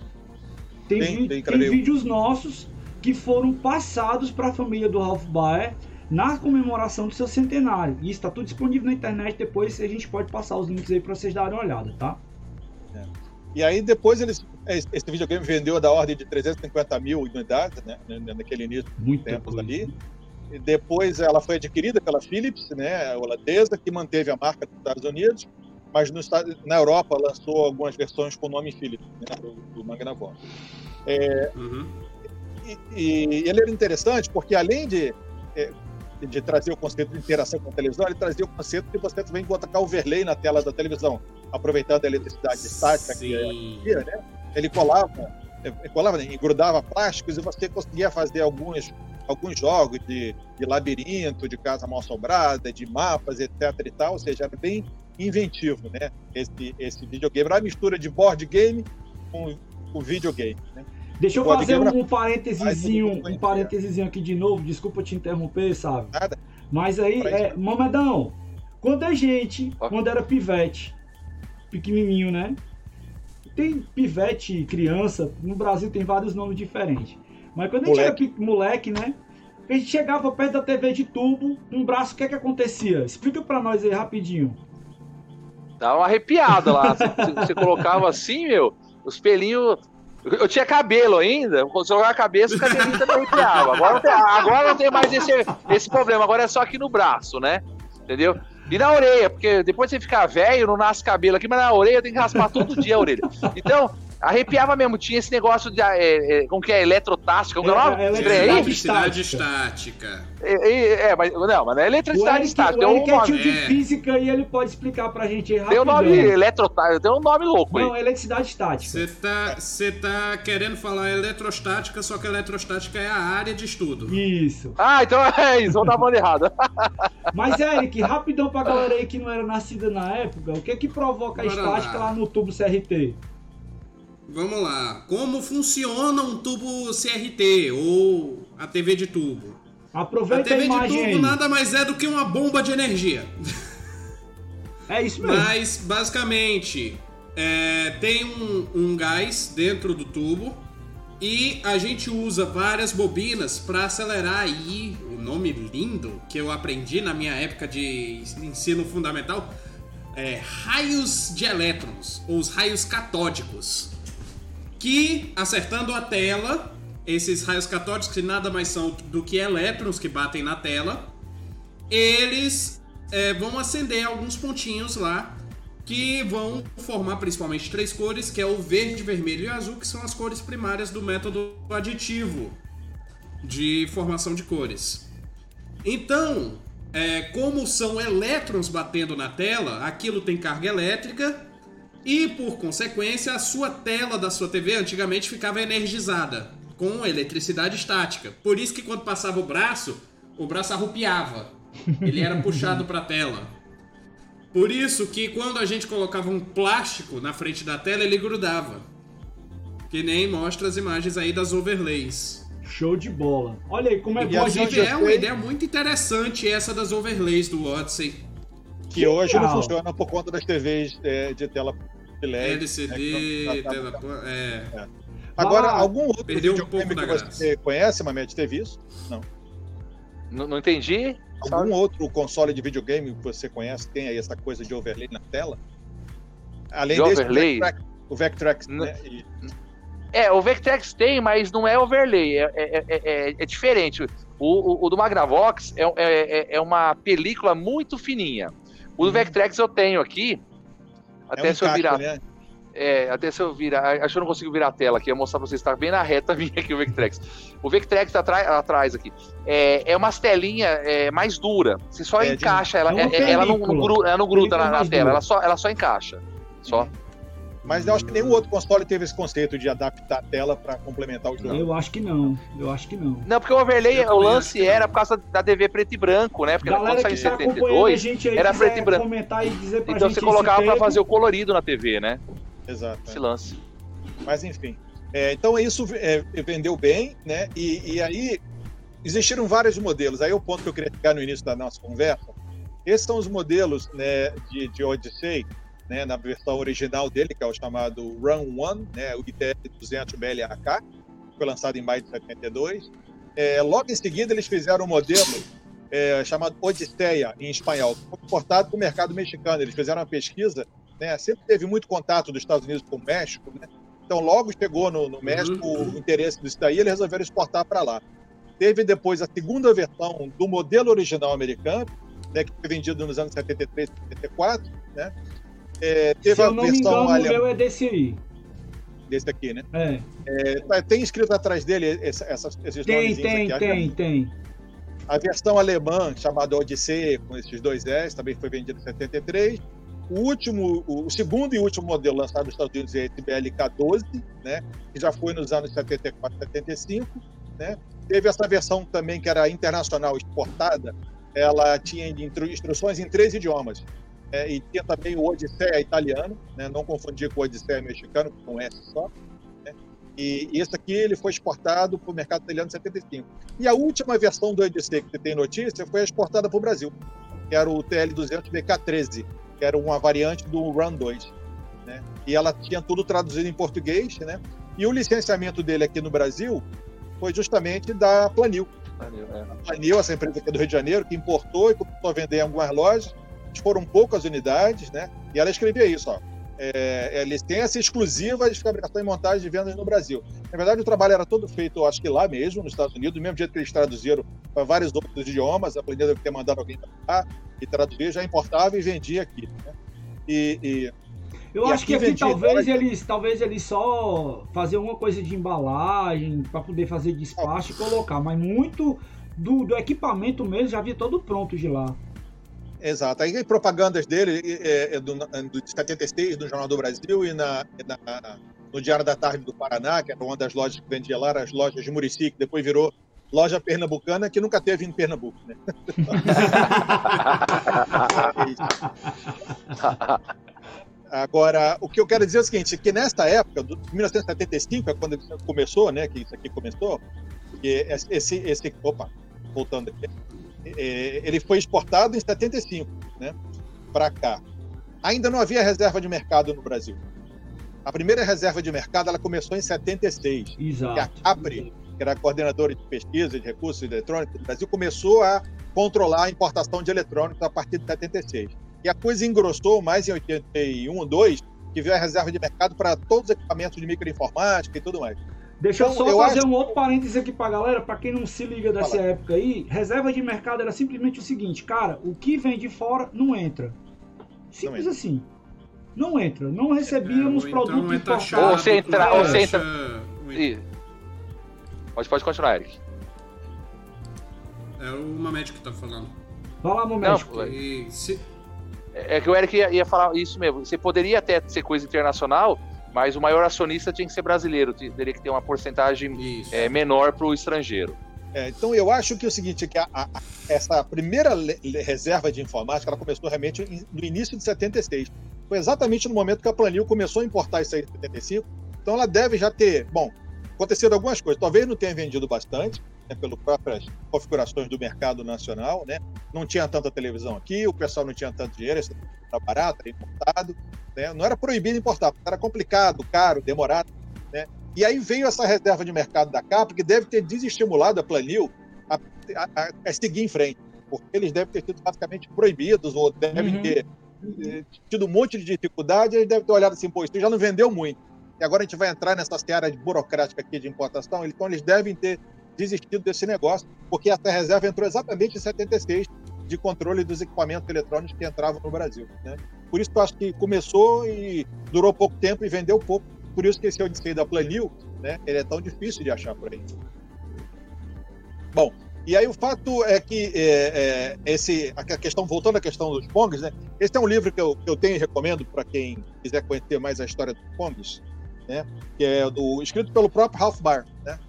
Tem, tem, tem, tem vídeos nossos que foram passados para a família do Ralph Baer na comemoração do seu centenário. E está tudo disponível na internet. Depois a gente pode passar os links aí para vocês darem uma olhada, tá? É. E aí depois eles, esse videogame vendeu da ordem de 350 mil unidades, né? Naquele início Muito tempos ali. E depois ela foi adquirida pela Philips, né? Holandesa, que manteve a marca dos Estados Unidos, mas no, na Europa lançou algumas versões com o nome Philips, né? Do, do Magnavox. É, uhum e, ele era interessante porque, além de, é, de trazer o conceito de interação com a televisão, ele trazia o conceito de você também colocar overlay na tela da televisão, aproveitando a eletricidade estática que é, né? Ele colava, colava, grudava plásticos e você conseguia fazer alguns, alguns jogos de, de labirinto, de casa mal assombrada, de mapas, etc e tal, ou seja, era bem inventivo, né? Esse, esse videogame era uma mistura de board game com, com videogame, né? Deixa eu fazer um, um parênteses, um parênteses aqui de novo, desculpa te interromper, sabe? Nada. Mas aí, é, Mamedão, quando a gente, quando era pivete, pequenininho, né? Tem pivete, criança, no Brasil tem vários nomes diferentes. Mas quando a gente moleque. era moleque, né? A gente chegava perto da TV de tubo, um braço, o que é que acontecia? Explica pra nós aí rapidinho. Dava uma arrepiada lá. Você, você colocava assim, meu, os pelinhos. Eu tinha cabelo ainda, quando jogava a cabeça, o cabelinho também arrepiava. Agora não tem, agora não tem mais esse, esse problema, agora é só aqui no braço, né? Entendeu? E na orelha, porque depois você ficar velho, não nasce cabelo aqui, mas na orelha tem que raspar todo dia a orelha. Então, arrepiava mesmo. Tinha esse negócio de. É, é, como que é? Eletrotática. Como é, é, é, eletricidade estática. É, é, mas não, mas não é eletricidade o estática. O Eric um é de física e ele pode explicar pra gente aí Tem um nome eletrotática, tem um nome louco Não, aí. eletricidade estática. Você tá, você tá querendo falar eletrostática, só que eletrostática é a área de estudo. Isso. Ah, então <laughs> é isso, vou dar falando errado. <laughs> Mas, Eric, rapidão pra galera aí que não era nascida na época, o que é que provoca a estática lá. lá no tubo CRT? Vamos lá. Como funciona um tubo CRT ou a TV de tubo? A Aproveita a, TV de imagem tubo aí. nada mais é do que uma bomba de energia. <laughs> É isso mesmo. Mas, basicamente, é, tem um, um gás dentro do tubo e a gente usa várias bobinas para acelerar aí o nome lindo que eu aprendi na minha época de ensino fundamental. É, raios de elétrons, ou os raios catódicos, que acertando a tela, esses raios catódicos que nada mais são do que elétrons que batem na tela, eles é, vão acender alguns pontinhos lá que vão formar principalmente três cores, que é o verde, vermelho e azul, que são as cores primárias do método aditivo de formação de cores. Então, é, como são elétrons batendo na tela, aquilo tem carga elétrica e, por consequência, a sua tela da sua TV antigamente ficava energizada com eletricidade estática. Por isso que quando passava o braço, o braço arrupiava. Ele era puxado para a tela. Por isso que quando a gente colocava um plástico na frente da tela, ele grudava. Que nem mostra as imagens aí das overlays. Show de bola. Olha aí como é bom a gente. É uma ideia muito interessante essa das overlays do Odyssey. Que hoje não funciona por conta das TVs é, de tela LED. LCD, né, não- tela... pla- É. Agora, Ah, algum outro perdeu um videogame pouco da que graça. você conhece, Mamed, teve isso? Não, não entendi? Algum outro console de videogame que você conhece tem aí essa coisa de overlay na tela? Além De desse, overlay? o Vectrex, Não. né? E- É, o Vectrex tem, mas não é overlay, é, é, é- é- é diferente. O, o- o do Magnavox é, é- é uma película muito fininha. O do Uhum. Vectrex eu tenho aqui, até é um se eu encaixe, virar. né? É, até se eu virar. Acho que eu não consigo virar a tela aqui. Eu vou mostrar pra vocês. Tá bem na reta <laughs> minha aqui o Vectrex. O Vectrex tá atrás, aqui. É, é umas telinhas é, mais dura. Você só É, de- encaixa ela. é uma é- é- ela, não, não película. gru- ela não gruda na, na tela. dura. Ela só, ela só encaixa. Só. Mas eu acho que nenhum outro console teve esse conceito de adaptar a tela para complementar o jogo. Eu acho que não. Eu acho que não. Não, porque o overlay, o lance era por causa da TV preto e branco, né? Porque Galera quando saiu tá em acompanhando a 72, gente aí, era preto e branco. comentar e dizer pra então gente você se colocava pra teve. fazer o colorido na TV, né? Exato. Esse é. lance. Mas enfim. É, então isso é, vendeu bem, né? E, e aí existiram vários modelos. Aí é o ponto que eu queria chegar no início da nossa conversa. Esses são os modelos né, de, de Odyssey, né, na versão original dele, que é o chamado Run One, né, o ITL 200 BLAK, que foi lançado em maio de 72. É, logo em seguida, eles fizeram um modelo é, chamado Odisseia, em espanhol, exportado para o mercado mexicano. Eles fizeram uma pesquisa, né, sempre teve muito contato dos Estados Unidos com o México, né, então, logo chegou no, no México o interesse disso daí, eles resolveram exportar para lá. Teve depois a segunda versão do modelo original americano, né, que foi vendido nos anos 73 e 74, né? É, teve Se a eu não me versão engano, o meu é desse aí. desse aqui, né? É. É, tá- tem escrito atrás dele essa- essas, esses Tem, tem, aqui. tem, tem. A versão alemã, chamada Odyssey, com esses dois S, também foi vendida em 73. O último, o segundo e último modelo lançado nos Estados Unidos é esse BLK-12, né, que já foi nos anos 74, 75, né. Teve essa versão também que era internacional exportada, ela tinha instru- instruções em três idiomas. É, e tinha também o Odisseia italiano, né, não confundir com o Odisseia mexicano, com S só. né. E, e esse aqui ele foi exportado para o mercado italiano em 75. E a última versão do Odyssey que você tem notícia foi exportada para o Brasil, que era o TL200 BK13, que era uma variante do Run 2. Né? E ela tinha tudo traduzido em português, né? E o licenciamento dele aqui no Brasil foi justamente da Planil, É. A Planil, essa empresa aqui do Rio de Janeiro, que importou e começou a vender em algumas lojas. Foram poucas unidades, né? E ela escrevia isso, ó. É, é, licença exclusiva de fabricação e montagem de vendas no Brasil. Na verdade, o trabalho era todo feito, acho que lá mesmo, nos Estados Unidos, do mesmo jeito que eles traduziram para vários outros idiomas. A deve ter mandado alguém para cá e traduzir, já importava e vendia aqui. Né? E, e eu acho que aqui talvez eles, talvez eles só fazer uma coisa de embalagem para poder fazer despacho e colocar, mas muito do, do, equipamento mesmo já havia todo pronto de lá. Exato. Aí propagandas dele é, é do, do 76 do Jornal do Brasil e na, na, no Diário da Tarde do Paraná, que era uma das lojas que vendia lá, as lojas de Murici, que depois virou loja pernambucana, que nunca teve em Pernambuco. Né? <laughs> Agora, o que eu quero dizer é o seguinte, que nesta época, de 1975, é quando começou, né, que isso aqui começou, que esse, esse opa, voltando aqui, é, ele foi exportado em 75, né, para cá. Ainda não havia reserva de mercado no Brasil. A primeira reserva de mercado, ela começou em 76. Exato. a Capri, que era a coordenadora de pesquisa de recursos eletrônicos do Brasil, começou a controlar a importação de eletrônicos a partir de 76. E a coisa engrossou mais em 81, 2, que veio a reserva de mercado para todos os equipamentos de microinformática e tudo mais. Deixa então, eu só fazer acho... um outro parênteses aqui para galera, para quem não se liga dessa Fala. época aí, reserva de mercado era simplesmente o seguinte, cara, o que vem de fora não entra. Simples não entra. assim. Não entra. Não recebíamos é, produtos então importados. Ou você entra, ou você entra. Pode, pode continuar, Eric. É o Mamed que tá falando. Vai lá, Mamed. E se, é, é que o Eric ia, ia, falar isso mesmo. Você poderia até ser coisa internacional, mas o maior acionista tinha que ser brasileiro, teria que ter uma porcentagem é, menor para o estrangeiro. É, então eu acho que é o seguinte, que a, a, essa primeira reserva de informática ela começou realmente no início de 76. Foi exatamente no momento que a Planil começou a importar isso aí em 75. Então ela deve já ter, bom, acontecido algumas coisas. Talvez não tenha vendido bastante, né, pelas próprias configurações do mercado nacional, né? Não tinha tanta televisão aqui, o pessoal não tinha tanto dinheiro, era barato, era importado, né? Não era proibido importar, era complicado, caro, demorado, né? E aí veio essa reserva de mercado da CAP, que deve ter desestimulado a Planil a, a, a seguir em frente, porque eles devem ter sido basicamente proibidos, ou devem uhum. ter eh, tido um monte de dificuldade, eles devem ter olhado assim, pô, isso já não vendeu muito. E agora a gente vai entrar nessa área burocrática aqui de importação, então eles devem ter desistido desse negócio, porque essa reserva entrou exatamente em 76 de controle dos equipamentos eletrônicos que entravam no Brasil. Né? Por isso que eu acho que começou e durou pouco tempo e vendeu pouco. Por isso que esse Odyssey da Planil, né, ele é tão difícil de achar por aí. Bom, e aí o fato é que é, é, esse, a questão, voltando à questão dos Pongs, né, esse é um livro que eu, que eu tenho e recomendo para quem quiser conhecer mais a história dos Pongs, né, que é do, escrito pelo próprio Ralph Barr, né,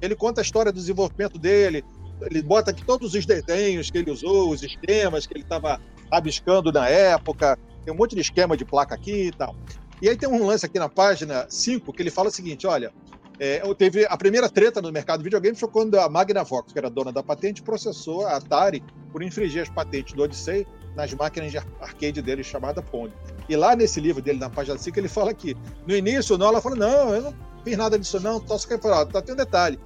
ele conta a história do desenvolvimento dele, ele bota aqui todos os desenhos que ele usou, os esquemas que ele estava rabiscando na época, tem um monte de esquema de placa aqui e tal. E aí tem um lance aqui na página 5 que ele fala o seguinte: olha, é, teve a primeira treta no mercado de videogame foi quando a Magnavox, que era dona da patente, processou a Atari por infringir as patentes do Odyssey nas máquinas de arcade dele chamada Pong. E lá nesse livro dele, na página 5, ele fala que no início, não, ela falou: não, eu não fiz nada disso, não, só que falar, tá, tem um detalhe.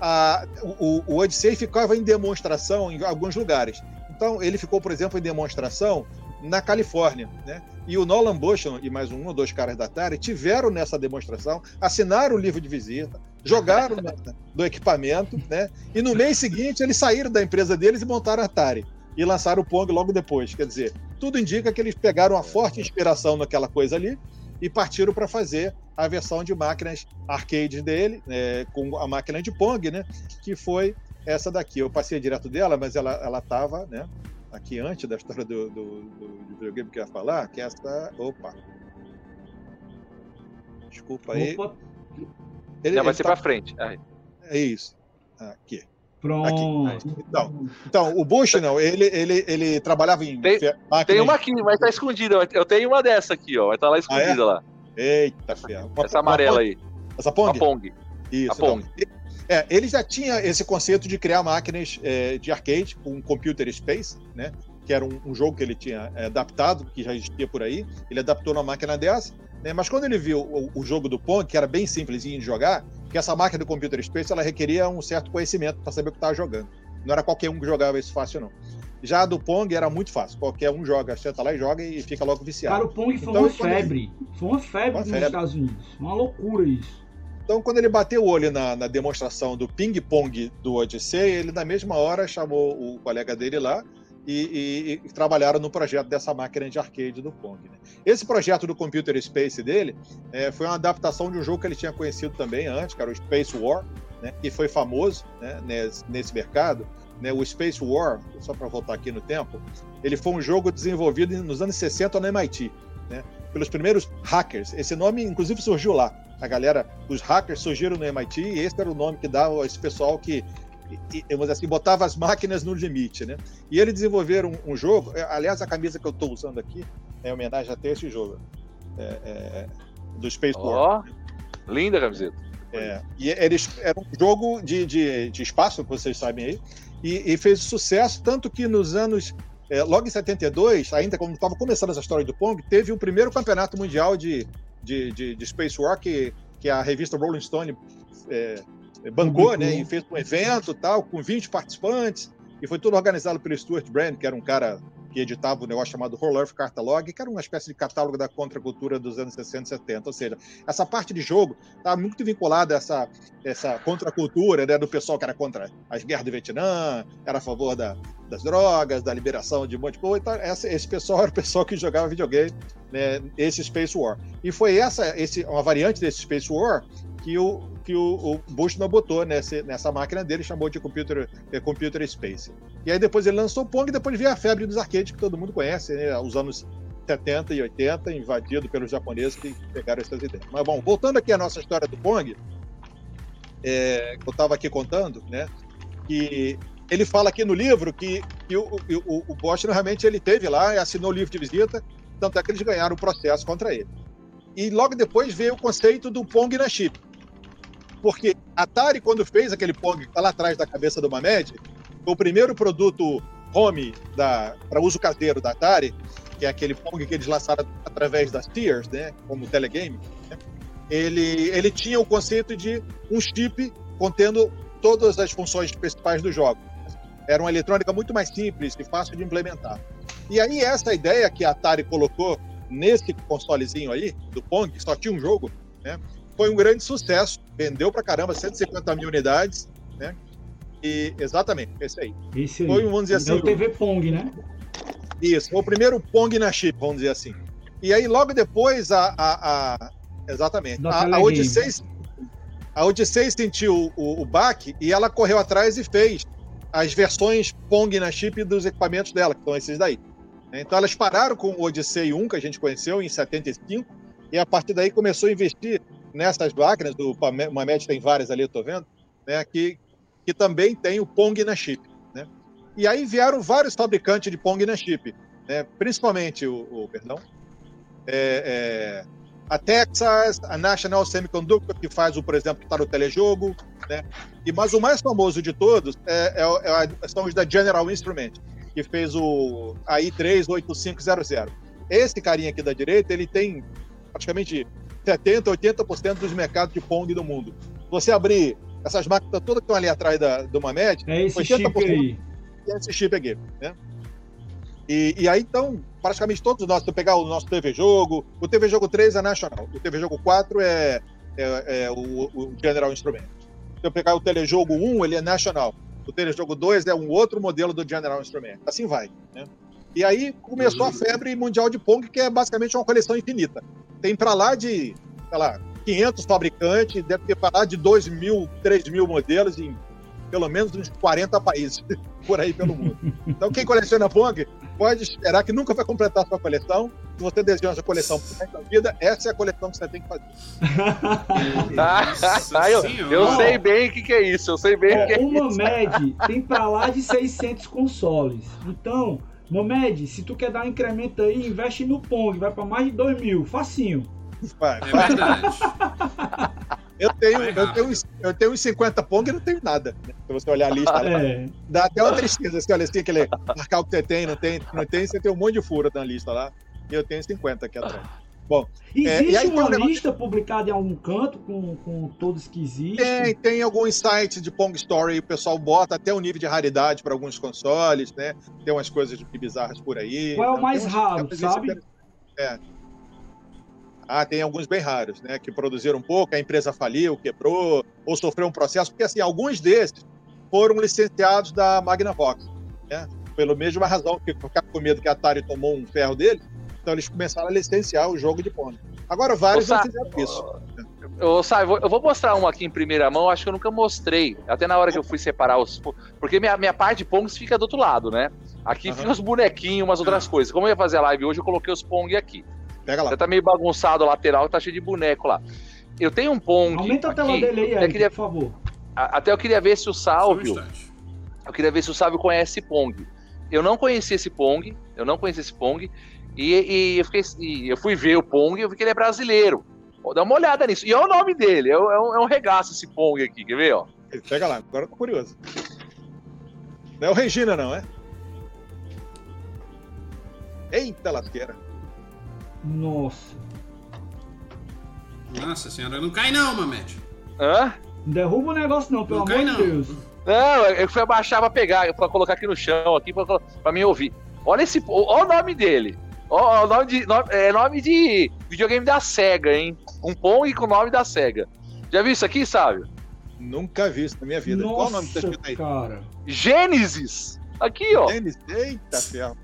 A, o, o Odyssey ficava em demonstração em alguns lugares. Então, ele ficou, por exemplo, em demonstração na Califórnia, né? E o Nolan Bushnell e mais um ou dois caras da Atari tiveram nessa demonstração, assinaram o livro de visita, jogaram do equipamento, né? E no mês seguinte eles saíram da empresa deles e montaram a Atari e lançaram o Pong logo depois. Quer dizer, tudo indica que eles pegaram uma forte inspiração naquela coisa ali e partiram para fazer a versão de máquinas arcade dele, é, com a máquina de Pong, né? Que foi essa daqui. Eu passei direto dela, mas ela ela estava, né? Aqui antes da história do, do, do, videogame que eu ia falar, que é essa. Opa! Desculpa aí. Opa. Ele, Já vai ser tá... para frente. Aí. É isso. Aqui. Pronto. Aqui. Então, então, o Bushnell, ele, ele, ele trabalhava em. Tem, tem uma aqui, mas tá escondida. Eu tenho uma dessa aqui, ó. Vai estar tá lá escondida ah, é? lá. Eita, ferro. Essa amarela aí. Essa Pong? A Pong. Isso. A Pong. Então, é, ele já tinha esse conceito de criar máquinas é, de arcade com Computer Space, né? Que era um, um jogo que ele tinha é, adaptado, que já existia por aí. Ele adaptou numa máquina dessa. Né? Mas quando ele viu o, o, jogo do Pong, que era bem simples de jogar, que essa máquina do Computer Space ela requeria um certo conhecimento para saber o que estava jogando. Não era qualquer um que jogava isso fácil, não. Já a do Pong era muito fácil. Qualquer um joga, senta lá e joga e fica logo viciado. Cara, o Pong foi então, uma febre. Foi uma febre uma nos febre. Estados Unidos. Uma loucura isso. Então, quando ele bateu o olho na, na demonstração do ping-pong do Odyssey, ele na mesma hora chamou o colega dele lá e, e, e, trabalharam no projeto dessa máquina de arcade do Pong. Né? Esse projeto do Computer Space dele é, foi uma adaptação de um jogo que ele tinha conhecido também antes, que era o Space War, né, que foi famoso né, nesse, nesse, mercado. Né, o Space War, só para voltar aqui no tempo, ele foi um jogo desenvolvido nos anos 60 no MIT, pelos primeiros hackers. Esse nome, inclusive, surgiu lá. A galera, os hackers surgiram no MIT e esse era o nome que dava esse pessoal que vamos assim, botava as máquinas no limite, né? E eles desenvolveram um, um jogo, é, aliás, a camisa que eu estou usando aqui é homenagem até esse jogo, é, é, do Space oh, War. Linda camiseta. É, e eles era um jogo de, de, de espaço, que vocês sabem aí, e, e fez sucesso, tanto que nos anos é, logo em 72, ainda quando estava começando essa história do Pong, teve o primeiro campeonato mundial de, de, de, de Space War que, que a revista Rolling Stone é, bancou, né? E fez um evento tal, com 20 participantes, e foi tudo organizado pelo Stuart Brand, que era um cara que editava um negócio chamado Whole Earth Catalog, que era uma espécie de catálogo da contracultura dos anos 60 e 70. Ou seja, essa parte de jogo estava muito vinculada a essa, essa contracultura né, do pessoal que era contra as guerras do Vietnã, era a favor da, das drogas, da liberação de um monte de coisa. Então, essa, esse pessoal <laughs> era o pessoal que jogava videogame, né, esse Space War. E foi essa, esse, uma variante desse Space War que o, que o, o Bushnell botou nessa, nessa máquina dele, chamou de Computer, é, computer Space. E aí depois ele lançou o Pong, e depois veio a febre dos arcades, que todo mundo conhece, né, os anos 70 e 80, invadido pelos japoneses que pegaram essas ideias. Mas bom, voltando aqui à nossa história do Pong, é, eu estava aqui contando, né, que ele fala aqui no livro que, que o, o, o Bosch realmente ele teve lá, assinou o livro de visita, tanto é que eles ganharam o processo contra ele. E logo depois veio o conceito do Pong na chip. Porque Atari, quando fez aquele Pong que está lá atrás da cabeça do Mamed, foi o primeiro produto home para uso caseiro da Atari, que é aquele Pong que eles lançaram através das Tears, né, como telegame, né, ele, ele tinha o conceito de um chip contendo todas as funções principais do jogo. Era uma eletrônica muito mais simples e fácil de implementar. E aí essa ideia que a Atari colocou nesse consolezinho aí, do Pong, só tinha um jogo, né, foi um grande sucesso, vendeu pra caramba, 150 mil unidades, né? E exatamente, esse aí. Esse aí. Foi, vamos dizer assim. É o TV Pong, né? Isso, foi o primeiro Pong na chip, vamos dizer assim. E aí, logo depois, a. a, a exatamente. A, a, Odyssey, a Odyssey sentiu o, o baque e ela correu atrás e fez as versões Pong na chip dos equipamentos dela, que são esses daí. Então elas pararam com o Odyssey 1, que a gente conheceu em 75, e a partir daí começou a investir nessas máquinas, do Mamed tem várias ali, eu estou vendo, né, que, que também tem o Pong na chip. Né? E aí vieram vários fabricantes de Pong na chip, né, principalmente o, o perdão, é, é, a Texas, a National Semiconductor, que faz o, por exemplo, que está no telejogo, né? E, mas o mais famoso de todos é, é, é, são os da General Instrument, que fez o AI38500. Esse carinha aqui da direita, ele tem praticamente 70%, 80% dos mercados de Pong do mundo. Você abrir essas máquinas todas que estão ali atrás da, do Mamed, é esse chip aí. É esse chip aqui, né? E, e, aí, então, praticamente todos nós, se eu pegar o nosso TV Jogo, o TV Jogo 3 é National, o TV Jogo 4 é, é, é o, o, General Instrument. Se eu pegar o Telejogo 1, ele é National. O Telejogo 2 é um outro modelo do General Instrument. Assim vai, né? E aí começou a febre mundial de Pong, que é basicamente uma coleção infinita. Tem para lá de, sei lá, 500 fabricantes, deve ter para lá de 2 mil, 3 mil modelos em pelo menos uns 40 países <laughs> por aí pelo mundo. Então, quem coleciona Pong pode esperar que nunca vai completar sua coleção. Se você deseja essa coleção por vida, essa é a coleção que você tem que fazer. <laughs> ah, eu, eu sei bem o que, que, é isso. Eu sei bem o que é uma isso. MED tem para lá de 600 consoles. Então, Momed, se tu quer dar um incremento aí, investe no Pong, vai para mais de 2 mil, facinho. Vai, é verdade. <laughs> Eu tenho, eu, tenho, eu tenho uns 50 Pong e não tenho nada. Né? Se você olhar a lista, é. dá até uma tristeza. Você olha assim, aquele marcar o que você tem, não tem, não tem, você tem um monte de furo na lista lá. E eu tenho 50 aqui atrás. Bom, Existe é, aí uma um negócio- lista publicada em algum canto com, com todos que existem? Tem, tem alguns sites de Pong Story, o pessoal bota até o nível de raridade para alguns consoles, né? Tem umas coisas bizarras por aí. Qual é o Então, mais uns- raro, sabe? É. Ah, tem alguns bem raros, né? Que produziram um pouco, a empresa faliu, quebrou, ou sofreu um processo, porque assim, alguns desses foram licenciados da Magnavox, né? Pela mesma razão que ficaram com medo que a Atari tomou um ferro dele, então eles começaram a licenciar o jogo de Pong. Agora vários Sa- fizeram isso. Eu, sabe, eu vou- mostrar um aqui em primeira mão, acho que eu nunca mostrei. Até na hora que eu fui separar os. Porque minha, minha parte de Pongs fica do outro lado, né? Aqui Aham. fica os bonequinhos, umas outras coisas. Como eu ia fazer a live hoje, eu coloquei os Pong aqui. Pega lá. Até tá meio bagunçado a lateral, tá cheio de boneco lá. Eu tenho um Pong. Aumenta a aqui, tela dele aí, até Eric, queria, por favor. a- até eu queria ver se o um Salvio. instante. Eu queria ver se o Sábio conhece Pong. Eu não conheci esse Pong, eu não conheci esse Pong, e, e eu, fiquei, e eu fui ver o Pong e eu vi que ele é brasileiro. Ó, Dá uma olhada nisso. E olha o nome dele, é um, é um- é regaço esse Pong aqui, quer ver? Ó? Pega lá, agora eu tô curioso. Não é o Regina, não, é? Eita lasqueira. Nossa. Nossa senhora, não cai não, Mamed. Hã? Não derruba o negócio não, pelo Não amor de não. Deus. Não, eu fui abaixar pra pegar, pra colocar aqui no chão, aqui pra, pra mim ouvir. Olha esse. Olha o nome dele. O nome de. Nome, é nome de videogame da SEGA, hein? Um Pong com o nome da SEGA. Já viu isso aqui, Sábio? Nunca vi isso na minha vida. Qual o nome que tá Nossa, escrito aí? cara. Gênesis! Aqui, ó. Tênis? Eita ferro.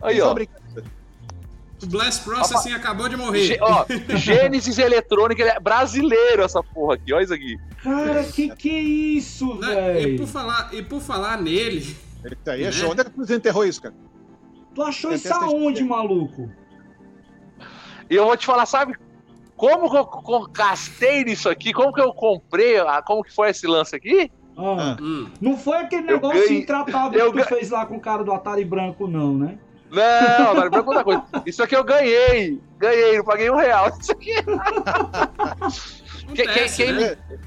Aí, ó. O Blast Processing acabou de morrer. Gê- ó, Gênesis Eletrônica, ele é brasileiro essa porra aqui, olha isso aqui. Cara, que que é isso, Né? E, por velho? falar, e por falar nele, Isso aí é Né? show. Onde é que você enterrou isso, cara? Tu achou isso aonde, história. maluco? E eu vou te falar, sabe como que eu gastei nisso aqui? Como que eu comprei? ah, Como que foi esse lance aqui? Ah, hum, Não foi aquele negócio ganhei- intratável eu que tu ga- fez lá com o cara do Atari branco, não, né? Não, agora branco é outra coisa. Isso aqui eu ganhei. Ganhei, não paguei um real. <laughs> Isso aqui. Quem- acontece, quem- né? Quem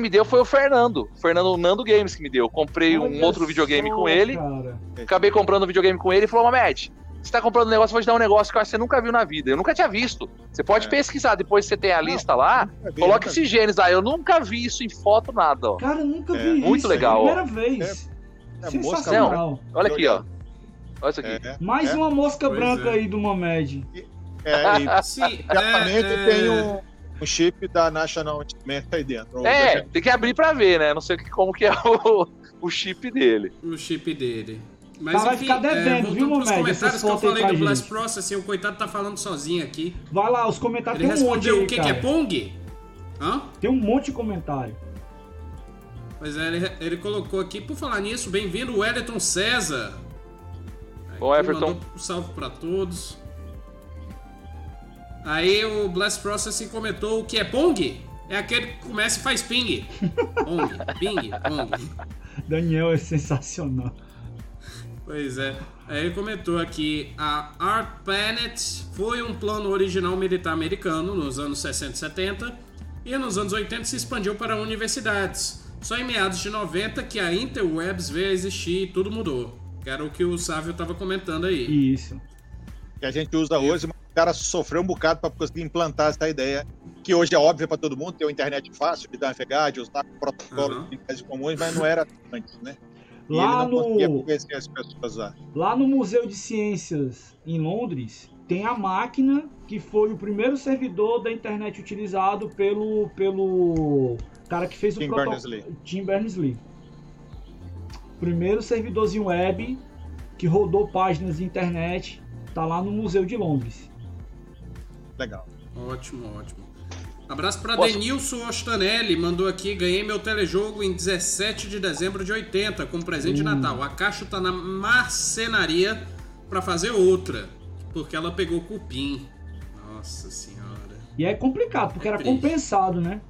me deu foi o Fernando. O Fernando Nando Games que me deu. Eu comprei um Olha outro videogame só, com ele. Cara. Acabei comprando um videogame com ele e falou: Mamed, você tá comprando um negócio, eu vou te dar um negócio que eu acho que você nunca viu na vida. Eu nunca tinha visto. Você pode É. pesquisar, depois você tem a Não, lista lá. Vi, Coloque nunca vi. esse genes aí. Eu nunca vi isso em foto, nada, ó. Cara, eu nunca É, vi muito isso. legal, ó. Primeira vez. É, Sensacional. Olha aqui, ó. Olha isso aqui. É, Mais é. uma mosca Pois branca é. aí do Mamed. é, e <laughs> Sim, é, tem é, um, um chip da National Instrument aí dentro. É, tem que abrir pra ver, né? Não sei como que é o, o chip dele. o chip dele. Mas Tá, vai enfim, ficar devendo, é, viu, pros Momed? comentários que eu falei do Blast gente. Processing, o coitado tá falando sozinho aqui. Vai lá, os comentários Ele tem um monte aí, o que, que é Pong? Hã? Tem um monte de comentário. Pois é, ele, ele colocou aqui, por falar nisso, bem-vindo, Wellington César. Bom, Aqui, Everton. Um salve pra todos. Aí o Blast Processing comentou o que é Pong? É aquele que começa e faz ping. Pong, <laughs> ping, Pong. Daniel é sensacional. Pois é. Aí ele comentou aqui: a Art Planet foi um plano original militar americano nos anos 60 e 70 e nos anos 80 se expandiu para universidades. Só em meados de 90 que a Interwebs veio a existir e tudo mudou. Que era o que o Sávio estava comentando aí. Isso. que a gente usa hoje, mas cara sofreu um bocado para conseguir implantar essa ideia, que hoje é óbvia para todo mundo, ter uma internet fácil de navegar, de usar protocolos uhum. comuns, mas não era antes, né? E Lá ele não conseguia no, convencer as pessoas lá. lá no Museu de Ciências em Londres, tem a máquina que foi o primeiro servidor da internet utilizado pelo, pelo cara que fez Tim o proto- Berners-Lee. Tim Berners-Lee. Primeiro servidorzinho web que rodou páginas de internet, tá lá no Museu de Londres. Legal. Ótimo, ótimo. Abraço pra Posso- Denilson Ostanelli, mandou aqui, ganhei meu telejogo em 17 de dezembro de 80, como presente de Hum. Natal. A caixa tá na marcenaria pra fazer outra, porque ela pegou cupim. Nossa senhora. E é complicado, porque era triste. compensado, né?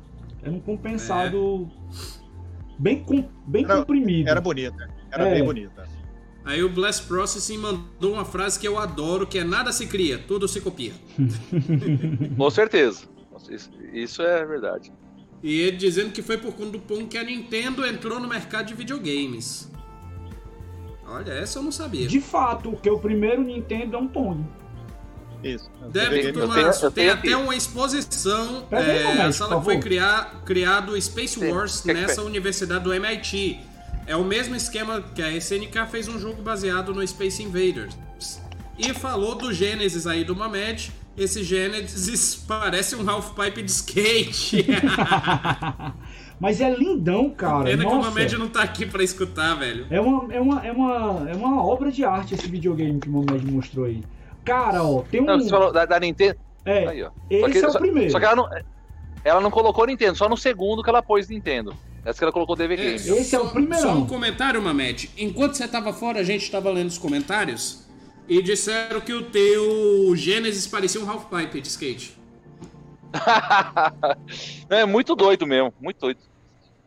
Era um compensado bem, com- bem Era- comprimido. Era bonita. Era É. bem bonita. Aí o Blast Processing mandou uma frase que eu adoro, que é nada se cria, tudo se copia. <laughs> Com certeza. Isso, é verdade. E ele dizendo que foi por conta do Pong que a Nintendo entrou no mercado de videogames. Olha, essa eu não sabia. De fato, que o primeiro Nintendo é um Pong. Isso. Débito eu tem tenho até aqui. uma exposição. Aí, é, Momento, a sala que foi criar, criado Space Sim. Wars que nessa universidade do MIT. É o mesmo esquema que a SNK fez um jogo baseado no Space Invaders. E falou do Gênesis aí do Mamed. Esse Gênesis <laughs> parece um half-pipe de skate. <laughs> Mas é lindão, cara. Pena que o Nossa. Mamed não tá aqui pra escutar, velho. É uma, é, uma, é, uma, é uma obra de arte esse videogame que o Mamed mostrou aí. Cara, ó, tem um. Não, você falou da, da Nintendo. é, Aí, ó. esse que, é o só- primeiro. Só que ela não, ela não colocou Nintendo, só no segundo que ela pôs Nintendo. Essa que ela colocou DV Game. Esse é o só- primeirão. Só um comentário, Mamed. Enquanto você tava fora, a gente tava lendo os comentários e disseram que o teu Gênesis parecia um half-pipe de skate. <laughs> é muito doido mesmo, muito doido.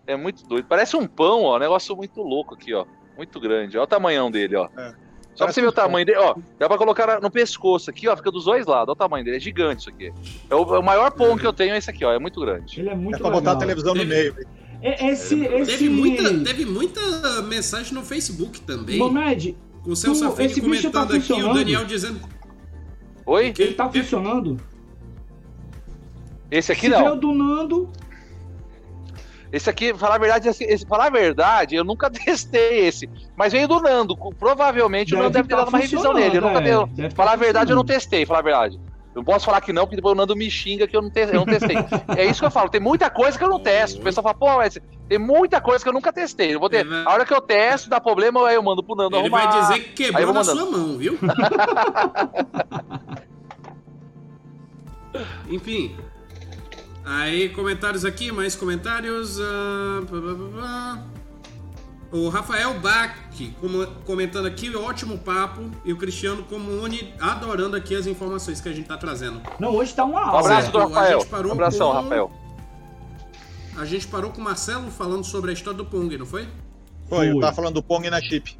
É muito doido. Parece um pão, ó. Um negócio muito louco aqui, ó. Muito grande. Olha o tamanhão dele, ó. É. Só pra você ver o tamanho dele, ó. Dá pra colocar no pescoço aqui, ó. Fica dos dois lados. Olha o tamanho dele. É gigante isso aqui. É o, é o maior pão que eu tenho é esse aqui, ó. É muito grande. Ele é muito É pra legal. botar a televisão no meio. É, Esse, esse... Teve, muita, teve muita mensagem no Facebook também. Mamed, Com o Celso tu- Safini esse bicho tá comentando aqui, o? Daniel dizendo. Oi? ele tá funcionando? Esse aqui Se veio não. do Nando, Esse aqui, falar a verdade, esse, esse- falar a verdade, eu nunca <laughs> testei esse. Mas veio do Nando. Provavelmente o Nando deve ter tá dado uma revisão nele. Eu nunca funcionando, dei. é, deve Falar tá a verdade, eu não testei, falar a verdade. Eu não posso falar que não, porque depois o Nando me xinga que eu não, te, eu não testei. é isso que eu falo, tem muita coisa que eu não testo. O pessoal fala, pô, mas tem muita coisa que eu nunca testei. Eu vou ter... Vai- A hora que eu testo, dá problema, aí eu mando pro Nando Ele arrumar. vai dizer que quebrou na sua mão, viu? <laughs> Enfim. Aí, comentários aqui, mais comentários. pá. O Rafael Bach como- comentando aqui, ótimo papo. E o Cristiano Comune adorando aqui as informações que a gente tá trazendo. Não, hoje tá uma Um aula. abraço do Rafael. gente parou Um abração, com- Rafael. A gente parou com o Marcelo falando sobre a história do Pong, não foi? Foi, eu tava falando do Pong na chip.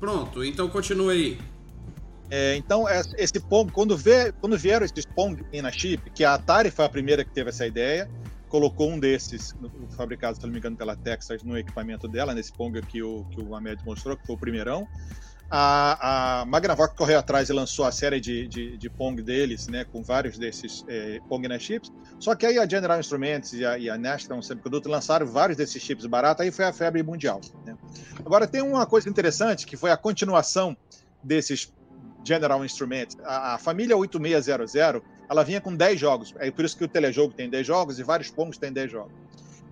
Pronto, então continua aí. É, então, es- esse Pong, quando, vê, quando vieram esses Pong na chip, que a Atari foi a primeira que teve essa ideia, colocou um desses, fabricado, se não me engano, pela Texas, no equipamento dela, nesse Pong que o, que o Ahmed mostrou, que foi o primeirão. A, a Magnavox correu atrás e lançou a série de, de, de Pong deles, né, com vários desses é, Pong na chips. Só que aí a General Instruments e a, e a National Semiconductor lançaram vários desses chips baratos, aí foi a febre mundial. Né? Agora, tem uma coisa interessante, que foi a continuação desses General Instruments. A, a família 8600, ela vinha com 10 jogos. É por isso que o telejogo tem 10 jogos e vários Pongs têm 10 jogos.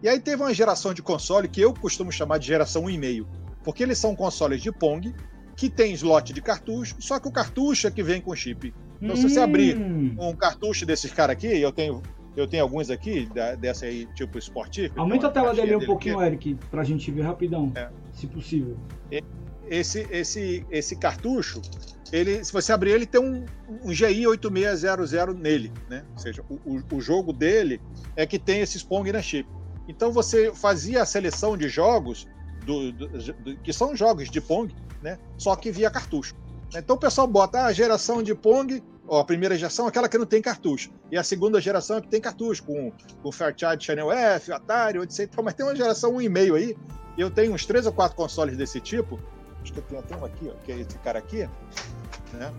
E aí teve uma geração de console que eu costumo chamar de geração 1,5, porque eles são consoles de Pong que tem slot de cartucho, só que o cartucho é que vem com chip. Então, se você abrir Hum, um cartucho desses caras aqui, eu tenho, eu tenho alguns aqui, da- dessa aí, tipo esportivo. Aumenta a tem uma tela dele um pouquinho, aqui. Eric, pra gente ver rapidão. É. Se possível. Esse, esse, esse cartucho, ele, se você abrir ele, tem um, um GI 8600 nele, né? Ou seja, o, o, o jogo dele é que tem esses Pong na chip. Então você fazia a seleção de jogos do, do- do- que são jogos de Pong, né? Só que via cartucho. Então o pessoal bota ah, a geração de Pong, ó, a primeira geração aquela que não tem cartucho. E a segunda geração é que tem cartucho, com, com Fairchild Channel F, Atari, etc. Mas tem uma geração 1,5 aí. E eu tenho uns três ou quatro consoles desse tipo. Acho que eu tenho até um aqui, ó, que é esse cara aqui, né?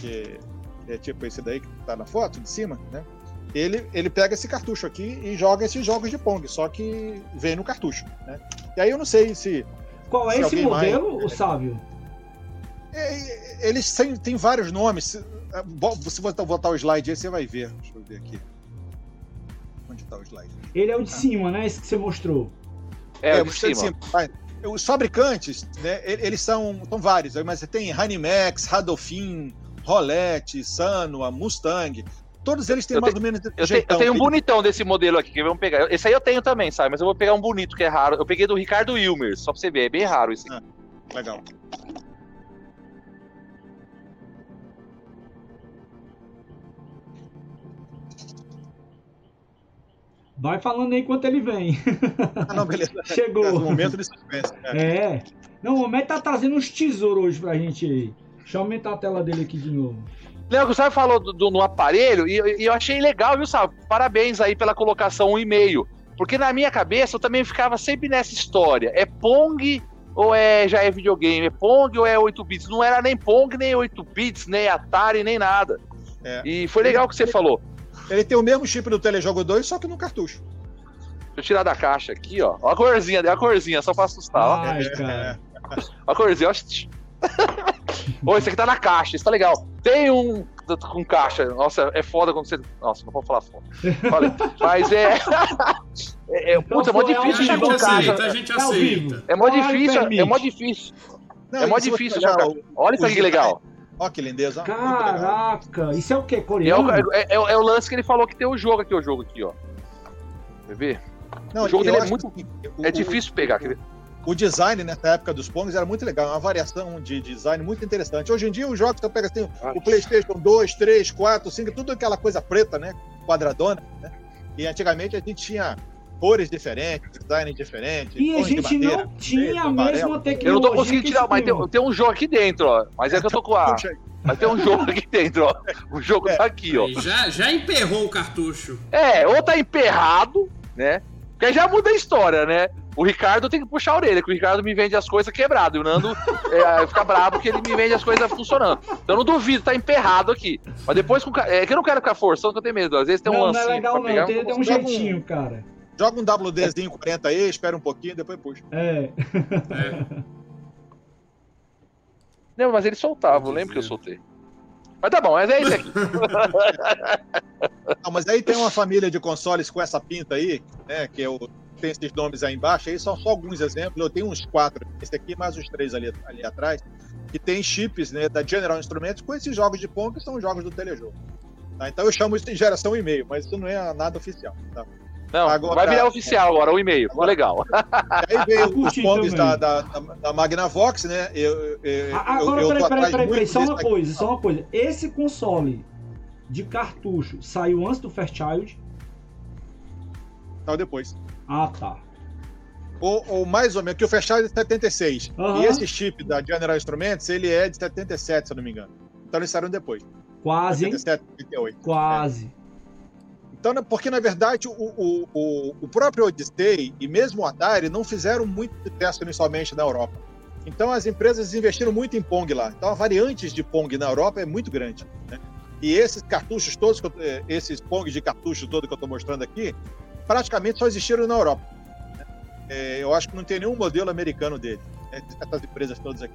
Que é tipo esse daí que tá na foto de cima, né? Ele, ele pega esse cartucho aqui e joga esses jogos de Pong, só que vem no cartucho, né? E aí eu não sei se Qual é Se esse alguém mais- modelo, o Sávio? É, Eles têm, têm vários nomes. Se é, se você botar o slide aí, você vai ver. Deixa eu ver aqui. Onde está o slide? Ele é o de cima, né? Esse que você mostrou. É, É, de você cima. Os fabricantes, né, eles são, são vários, mas você tem Hanimex, Radolfin, Rolette, Sanwa, Mustang. Todos eles têm Eu mais te- ou menos Eu, te- eu jeitão. tenho um bonitão desse modelo aqui, que vamos pegar. Esse aí eu tenho também, sabe? Mas eu vou pegar um bonito que é raro. Eu peguei do Ricardo Wilmer, só pra você ver, é bem raro esse aqui. Legal. Vai falando aí enquanto ele vem. Ah, não, beleza. <laughs> Chegou. É um momento de suspense. né? É. Não, o Homem tá trazendo uns tesouros hoje pra gente aí. Deixa eu aumentar a tela dele aqui de novo. Léo, o Sábio falou do, do- no aparelho e, e eu achei legal, viu, Sábio? Parabéns aí pela colocação um e-mail. Porque na minha cabeça eu também ficava sempre nessa história. É Pong ou é já é videogame? É Pong ou é 8 bits? Não era nem Pong, nem 8 bits, nem Atari, nem nada. É. E foi legal o que você falou. Ele tem o mesmo chip do Telejogo 2, só que no cartucho. Deixa eu tirar da caixa aqui, ó. Ó a corzinha, a corzinha, só pra assustar, Ai, ó. <laughs> Cara. Ó a corzinha, ó. <laughs> Ô, esse aqui tá na caixa, isso tá legal. Tem um com caixa. Nossa, é foda quando você. Nossa, não vou falar foda. Falei. <laughs> Mas é. é, é puta, é mó difícil achar com caixa. A gente aceita. É mó difícil, é mó difícil. Não, é mó difícil achar. Olha isso aqui que legal. Ó, que lindeza. Caraca, isso é o que? Coreano? É o, é, é, é o lance que ele falou que tem o jogo aqui, o jogo aqui, ó. Quer ver? Não, o jogo dele é muito. Que, o, é difícil pegar. Quer ver? o design nessa época dos Pongs era muito legal, uma variação de design muito interessante. Hoje em dia, os jogos que eu pego assim, o PlayStation 2, 3, 4, 5, tudo aquela coisa preta, né? Quadradona, né? E antigamente a gente tinha cores diferentes, design diferente. E a gente madeira, não tinha a mesma tecnologia. Eu não tô conseguindo tirar, mas tem, tem, um jogo aqui dentro, ó. Mas é que eu tô com a. Mas tem um jogo aqui dentro, ó. O jogo é. tá aqui, ó. Já, já emperrou o cartucho. É, ou tá emperrado, né? Porque já muda a história, né? O Ricardo tem que puxar a orelha, porque o Ricardo me vende as coisas quebradas. E o Nando é, fica bravo porque ele me vende as coisas funcionando. Então eu não duvido, tá emperrado aqui. Mas depois com. É que eu não quero ficar forçando, que eu tenho medo. Às vezes tem um não, lance. Não é legal, não. Pegar, tem, tem um jeitinho, um, cara. Joga um WDzinho 40 aí, espera um pouquinho, depois puxa. É. é. Não, mas ele soltava, eu lembro que eu soltei. Mas tá bom, mas é isso aqui. <laughs> Não, mas aí tem uma família de consoles com essa pinta aí, né? Que é o, tem esses nomes aí embaixo, aí são só alguns exemplos. Eu tenho uns quatro, esse aqui mais os três ali, ali atrás, que tem chips né, da General Instruments com esses jogos de Pong que são jogos do telejogo. Tá? Então eu chamo isso de geração e-mail, mas isso não é nada oficial. Tá? Não, agora, vai virar oficial agora, o e-mail, ficou legal. <laughs> Aí veio os pontos da, da, da, Magnavox, né? Eu, eu, agora, eu, peraí, peraí, peraí, peraí, só uma coisa, só uma coisa. Esse console de cartucho saiu antes do Fairchild? Saiu depois. Ah, tá. Ou, ou, mais ou menos, que o Fairchild é de 76. Uhum. E esse chip da General Instruments, ele é de 77, se eu não me engano. Então eles saíram depois. Quase, 77, 78. Quase. É. Então, né, porque na verdade o, o, o, o próprio Odyssey e mesmo o Atari não fizeram muito sucesso inicialmente na Europa. Então as empresas investiram muito em Pong lá. Então a variantes de Pong na Europa é muito grande. Né? E esses cartuchos todos, eh, esses Pong de cartucho todo que eu estou mostrando aqui, praticamente só existiram na Europa. É, eu acho que não tem nenhum modelo americano dele, né? essas empresas todas aqui.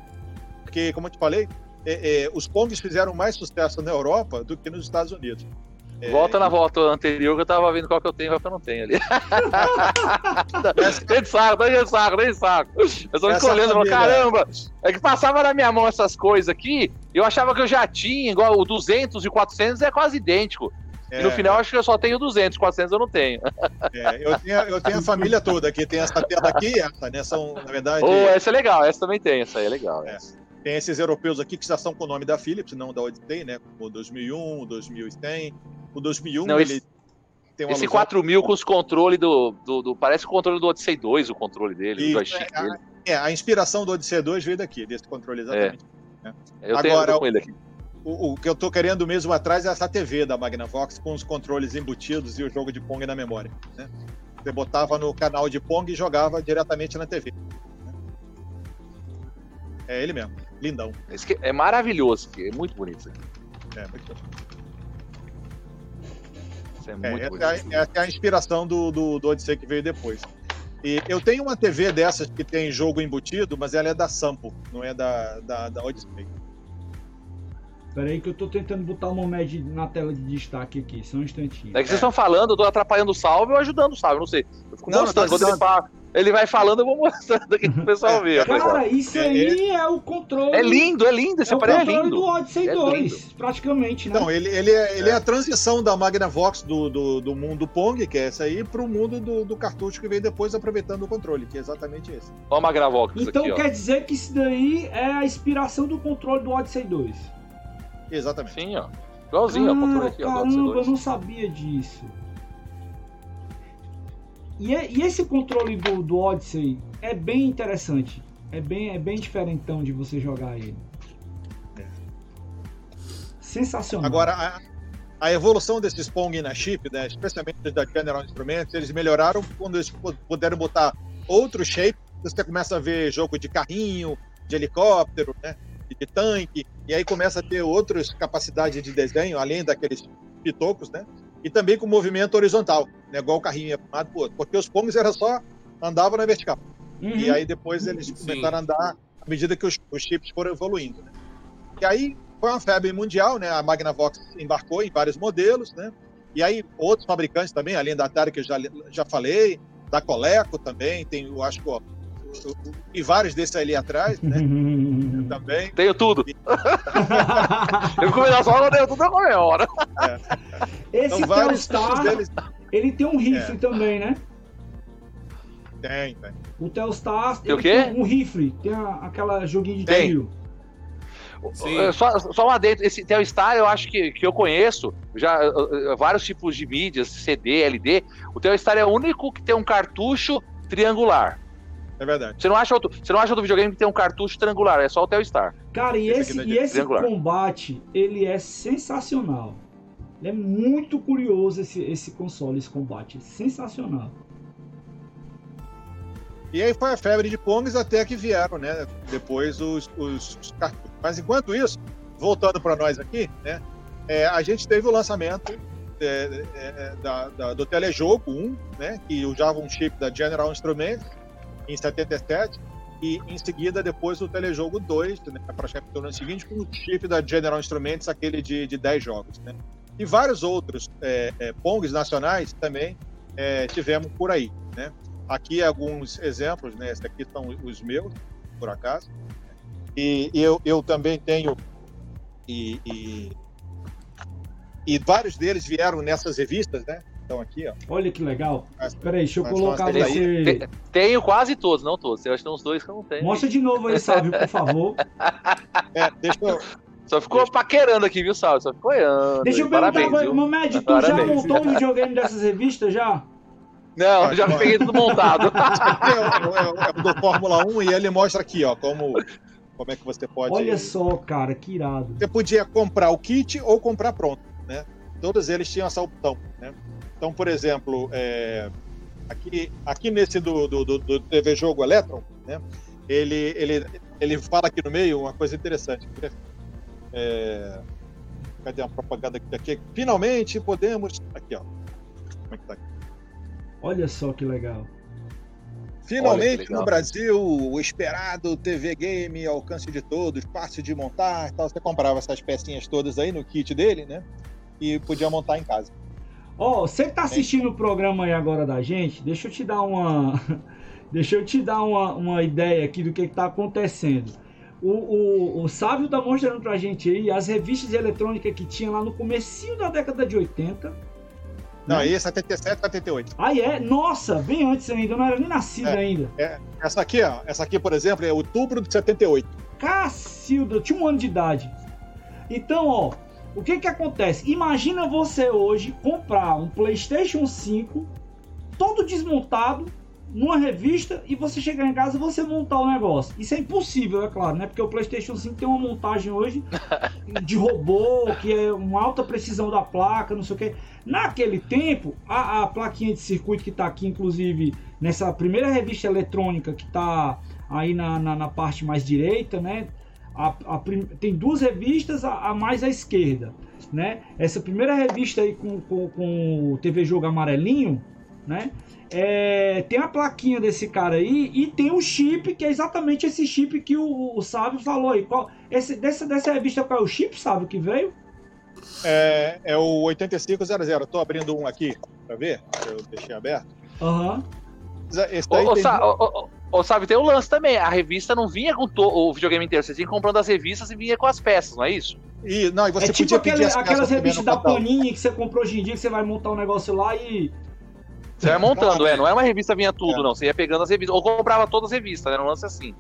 Porque, como eu te falei, é, é, os Pongs fizeram mais sucesso na Europa do que nos Estados Unidos. É... Volta na volta anterior que eu tava vendo qual que eu tenho e qual que eu não tenho ali. <laughs> nem de saco, nem saco, nem saco. Eu tô escolhendo, família... caramba, é que passava na minha mão essas coisas aqui, eu achava que eu já tinha, igual o 200 e o 400 é quase idêntico. É, e no final, acho que eu só tenho 200, 400 eu não tenho. <laughs> É, eu, tenho eu tenho a família toda aqui. Tem essa tela aqui essa, né? São, na verdade. Oh, essa é legal, essa também tem, essa aí é legal. É. Tem esses europeus aqui que já são com o nome da Philips, não da Odyssey, né? O 2001, o 2100. O 2001, não, ele esse, tem Esse 4000 com os controles do, do, do, Parece o controle do Odyssey 2, o controle dele, e, é, dele. É, a inspiração do Odyssey 2 veio daqui, desse controle exatamente. É. Eu Agora, tenho com ele aqui. O, o, que eu tô querendo mesmo atrás é essa TV da Magnavox com os controles embutidos e o jogo de Pong na memória. Né? Você botava no canal de Pong e jogava diretamente na TV. É ele mesmo, lindão. Esse é maravilhoso, é muito bonito isso aqui. É, muito bonito. é muito é, bonito. Essa é, a, essa é a inspiração do, do, do Odyssey que veio depois. E eu tenho uma TV dessas que tem jogo embutido, mas ela é da Sampo, não é da, da, da Odyssey. Pera aí que eu tô tentando botar o Momed na tela de destaque aqui, só um instantinho. É que vocês estão falando, eu tô atrapalhando o salve ou ajudando o salve, não sei. Eu fico não, mostrando, quando ele, fala, ele, vai falando, eu vou mostrando aqui pro pessoal <laughs> ver. Cara, isso aí é o controle... É lindo, é lindo, esse é aparelho é lindo. É o controle do Odyssey é 2, praticamente, né? Não, ele, ele, é, ele é a transição da Magnavox do, do, do mundo Pong, que é essa aí, pro mundo do, do cartucho que veio depois aproveitando o controle, que é exatamente esse. Olha a Magnavox Então aqui, quer dizer que isso daí é a inspiração do controle do Odyssey 2. Exatamente. Sim, ó. Igualzinho, ah, controle aqui, caramba, eu não sabia disso. E, é, e esse controle do, do Odyssey é bem interessante. É bem, é bem diferentão de você jogar ele. É. Sensacional. Agora, a, a, evolução desses Pong na chip, né, especialmente da General Instruments, eles melhoraram quando eles puderam botar outro shape você começa a ver jogo de carrinho, de helicóptero, né? de tanque, e aí começa a ter outras capacidades de desenho, além daqueles pitocos, né? E também com movimento horizontal, né? igual o carrinho ia para um lado para outro, porque os Pongs era só andava na vertical. Uhum. E aí depois eles começaram a andar à medida que os, os chips foram evoluindo. Né? E aí foi uma febre mundial, né? A Magnavox embarcou em vários modelos, né? E aí outros fabricantes também, além da Atari que eu já, já falei, da Coleco também, tem, eu acho que e vários desses ali atrás, né? <laughs> <laughs> Eu também. Tenho tudo. eu comi na sala, tenho tudo a qualquer hora. É. Esse então, Telstar, deles... ele tem um rifle é. também, né? Tem, tem. O Telstar tem, o quê? tem um rifle, tem a, aquela joguinho de tem. tiro. É, só, só um adentro, esse Telstar eu acho que, que eu conheço, já vários tipos de mídias, CD, LD. O Telstar é o único que tem um cartucho triangular. É verdade. Você não acha outro, você não acha outro videogame que tem um cartucho triangular, é só o Telstar. Cara, e esse, esse, e esse combate, ele é sensacional. É muito curioso esse, esse console, esse combate. É sensacional. E aí foi a febre de Pongs até que vieram, né? Depois os, os, os cartuchos. Mas enquanto isso, voltando para nós aqui, né? É, a gente teve o lançamento é, é, da, da, do telejogo 1, né? Que usava um chip da General Instruments em 77 e em seguida depois o telejogo 2, né, praticamente no ano seguinte, com o chip da General Instruments, aquele de, de 10 jogos. Né? E vários outros é, é, Pongs nacionais também é, tivemos por aí. Né? Aqui alguns exemplos, né? Esses aqui são os meus, por acaso. E eu, eu também tenho. E, e, e vários deles vieram nessas revistas, né? Aqui, ó. Olha que legal. Espera aí, deixa eu colocar você. Tenho quase todos, não todos. Eu acho que tem uns dois que eu não tenho. Mostra de novo aí, Sávio, por favor. É, deixa eu. Só ficou deixa... paquerando aqui, viu, Sálvio? Só ficou olhando. Deixa eu perguntar, Parabéns, Mamed, tu Parabéns. já montou um videogame dessas revistas já? Não, ah, já peguei tudo montado. <laughs> é, é, é, é, do Fórmula 1 e ele mostra aqui, ó, como, como é que você pode. Olha só, cara, que irado. Você podia comprar o kit ou comprar pronto, né? Todos eles tinham essa opção, né? Então, por exemplo, é, aqui, aqui nesse do, do, do, TV Jogo Electron, né, ele, ele, ele fala aqui no meio uma coisa interessante. É, cadê a propaganda aqui, aqui? Finalmente podemos. Aqui, ó. Como é que tá aqui? Olha só que legal. Finalmente legal. no Brasil, o esperado TV Game, alcance de todos, fácil de montar. Tal. Você comprava essas pecinhas todas aí no kit dele, né? E podia montar em casa. Ó, oh, você que tá assistindo o programa aí agora da gente, deixa eu te dar uma. <laughs> deixa eu te dar uma, uma ideia aqui do que, que tá acontecendo. O, o, o Sávio tá mostrando pra gente aí as revistas eletrônicas que tinha lá no comecinho da década de 80. Não, aí é 77, 78. Ah, é? Nossa, bem antes ainda, eu não era nem nascido é, ainda. É, essa aqui, ó, essa aqui, por exemplo, é outubro de 78. Cacilda, eu tinha um ano de idade. Então, ó, o que que acontece? Imagina você hoje comprar um PlayStation 5 todo desmontado numa revista e você chegar em casa e você montar o negócio. Isso é impossível, é claro, né? Porque o PlayStation 5 tem uma montagem hoje de robô, que é uma alta precisão da placa, não sei o que. Naquele tempo, a, a plaquinha de circuito que está aqui, inclusive, nessa primeira revista eletrônica que está aí na, na, na parte mais direita, né? A, a, tem duas revistas a, a, mais à esquerda, né? Essa primeira revista aí com, com, com o TV Jogo amarelinho, né? É, tem a plaquinha desse cara aí e tem o chip, que é exatamente esse chip que o, o Sábio falou aí. Qual, esse, dessa, dessa revista, qual é o chip, Sábio, que veio? É, é o 8500. Tô abrindo um aqui para ver. Eu deixei aberto. Aham. Uhum. Esse daí ô, tem... ô, ou sabe, tem o lance também. A revista não vinha com o videogame inteiro. Você tinha comprando as revistas e vinha com as peças, não é isso? E, não, e você é tipo aquele, aquelas revistas da Panini que você comprou hoje em dia, que você vai montar um negócio lá e. Você vai montando, é. Não é uma revista vinha tudo, é. não. Você ia pegando as revistas. Ou comprava todas as revistas, né? Um lance assim.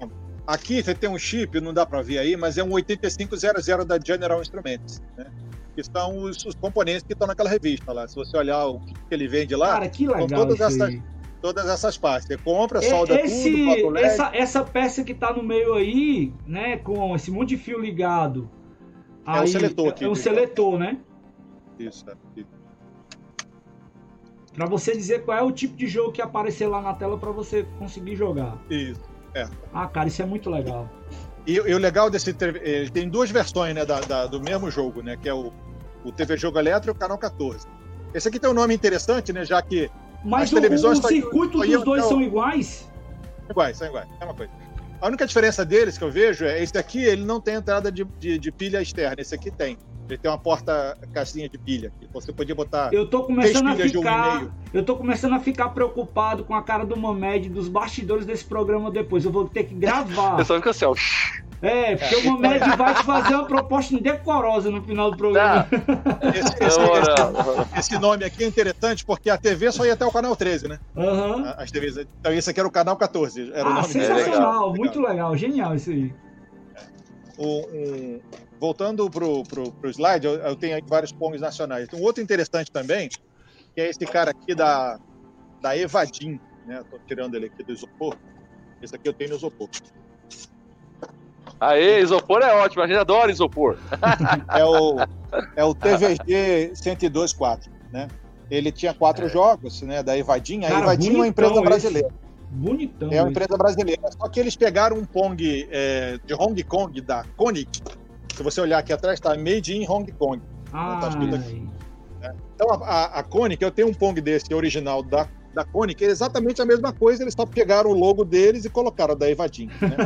Aqui você tem um chip, não dá para ver aí, mas é um 8500 da General Instruments, né? Que são os, os componentes que estão naquela revista lá. Se você olhar o que ele vende lá, Cara, que legal. todas essas. Aí todas essas partes. Você compra, solda Esse, tudo, essa, essa peça que tá no meio aí, né, com esse monte de fio ligado. É aí, um seletor aqui. É um seletor, né? Isso, é. Pra você dizer qual é o tipo de jogo que aparecer lá na tela pra você conseguir jogar. Isso. É. Ah, cara, isso é muito legal. E, e o legal desse. Ele tem duas versões né, da, da- do mesmo jogo, né? Que é o, o TV Jogo Eletro e o Canal 14. Esse aqui tem um nome interessante, né? Já que Mas As o, o só- circuito dos dois até o- são iguais? são iguais, são iguais. É uma coisa. A única diferença deles que eu vejo é esse aqui, ele não tem entrada de, de, de pilha externa. Esse aqui tem. Ele tem uma porta caixinha de pilha. que Você podia botar. Eu tô começando a um ficar. meio. Eu tô começando a ficar preocupado com a cara do Mamed dos bastidores desse programa depois. Eu vou ter que gravar. Eu só fico assim, ó. É, porque o Mamed vai te fazer uma proposta indecorosa no final do programa. Tá. Esse, esse- esse- esse nome aqui é interessante porque a TV só ia até o canal 13, né? Aham. As TVs. Então esse aqui era o canal 14. Era o Ah, nome dele. sensacional, Legal. muito legal, genial isso aí. Um- um- voltando pro, pro, pro slide, eu, eu tenho vários pongs nacionais. Um outro interessante também, que é esse cara aqui da, da Evadim, né? Tô tirando ele aqui do isopor. Esse aqui eu tenho no isopor. Aê, isopor é ótimo, a gente adora isopor. É o, é o TVG 1024, né? Ele tinha quatro jogos, né? Da Evadim. A Cara, Evadim é uma empresa bonitão brasileira. Bonitão. É uma esse. empresa brasileira. Só que eles pegaram um Pong é, de Hong Kong, da Konic. Se você olhar aqui atrás, está Made in Hong Kong. tá escrito aqui. Ai. Então, a, a, a Konic, eu tenho um Pong desse original da, da Konic, é exatamente a mesma coisa, eles só pegaram o logo deles e colocaram da Evadim. Né?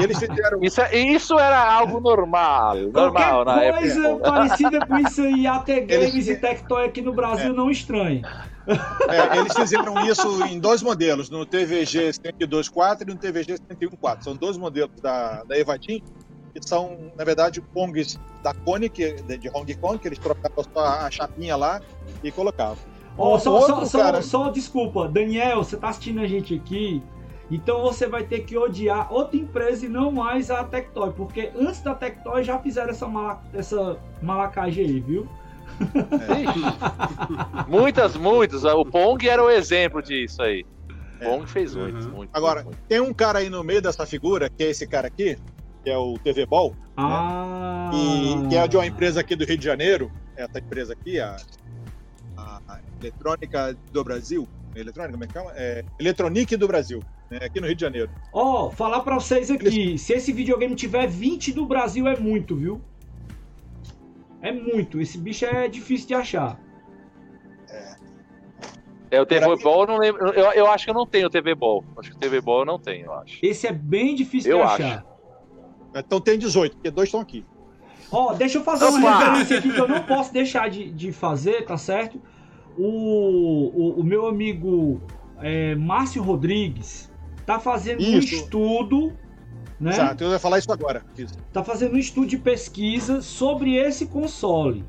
e eles fizeram. Isso, é- isso era algo normal, normal na Qualquer época. coisa parecida com isso aí, até Games Eles- e Tectoy aqui no Brasil não estranhe. é, eles fizeram isso em dois modelos, no TVG 102.4 e no TVG 101.4. São dois modelos da, da Evadim, que são, na verdade, Pongs da Konic, de, de Hong Kong, que eles trocavam só a chapinha lá e colocavam. Ó, O só, outro só, só, cara- só desculpa, Daniel, você tá assistindo a gente aqui, então você vai ter que odiar outra empresa e não mais a Tectoy, porque antes da Tectoy já fizeram essa, mala, essa malacagem aí, viu? <laughs> Muitas, muitas. O Pong era o exemplo disso aí. O É. Pong fez Uhum. muitos, muitos. Agora, tem um cara aí no meio dessa figura, que é esse cara aqui, que é o TV Ball, Ah. e que é de uma empresa aqui do Rio de Janeiro, essa empresa aqui, a, a- Eletrônica do Brasil, Eletrônica, como é que chama? É, Eletronic do Brasil, né, aqui no Rio de Janeiro. Ó, falar pra vocês aqui, se esse videogame tiver 20 do Brasil é muito, viu? É muito, esse bicho é difícil de achar. É, o TV Ball eu não lembro. Eu, eu acho que eu não tenho o TV Ball. Acho que o TV Ball eu não tenho, eu acho. Esse é bem difícil Eu de acho. achar. Então tem 18, porque dois estão aqui. Ó, deixa eu fazer uma Opa! referência aqui que eu não posso deixar de, de fazer, tá certo? O, o, o meu amigo é, Márcio Rodrigues tá fazendo um Isso. estudo, né? Exato, eu ia falar isso agora. Isso. tá fazendo um estudo de pesquisa sobre esse console.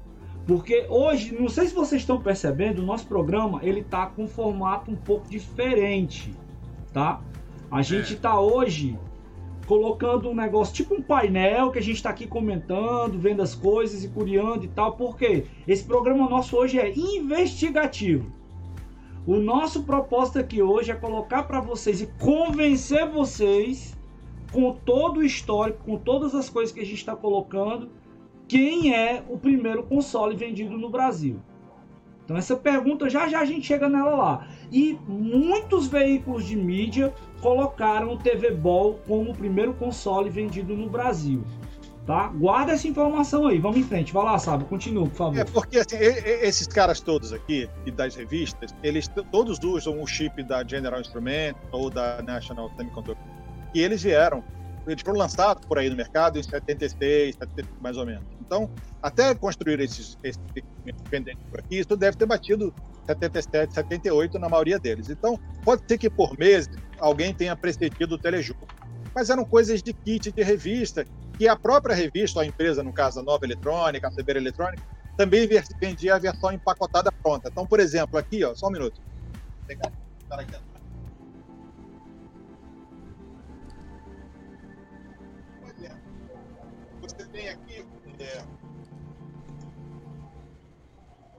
Porque hoje, não sei se vocês estão percebendo, o nosso programa ele tá com um formato um pouco diferente, tá? A gente tá hoje colocando um negócio tipo um painel que a gente tá aqui comentando, vendo as coisas e curiando e tal, porque esse programa nosso hoje é investigativo. O nosso propósito aqui hoje é colocar para vocês e convencer vocês com todo o histórico, com todas as coisas que a gente está colocando, quem é o primeiro console vendido no Brasil? Então essa pergunta já já a gente chega nela lá. E muitos veículos de mídia colocaram o TV Ball como o primeiro console vendido no Brasil. Tá? Guarda essa informação aí. Vamos em frente. Vai lá, sabe? Continua, por favor. É porque assim, esses caras todos aqui, das revistas, eles todos usam o chip da General Instrument ou da National Semiconductor. E eles vieram, eles foram lançados por aí no mercado em 76, 70, mais ou menos. Então, até construir esses, equipamentos pendentes por aqui, isso deve ter batido 77, 78 na maioria deles. Então, pode ser que por meses alguém tenha precedido o telejogo. Mas eram coisas de kit de revista, que a própria revista, a empresa, no caso a Nova Eletrônica, a Cebeira Eletrônica, também vendia a versão empacotada pronta. Então, por exemplo, aqui, ó, só um minuto. Vou pegar- pegar aqui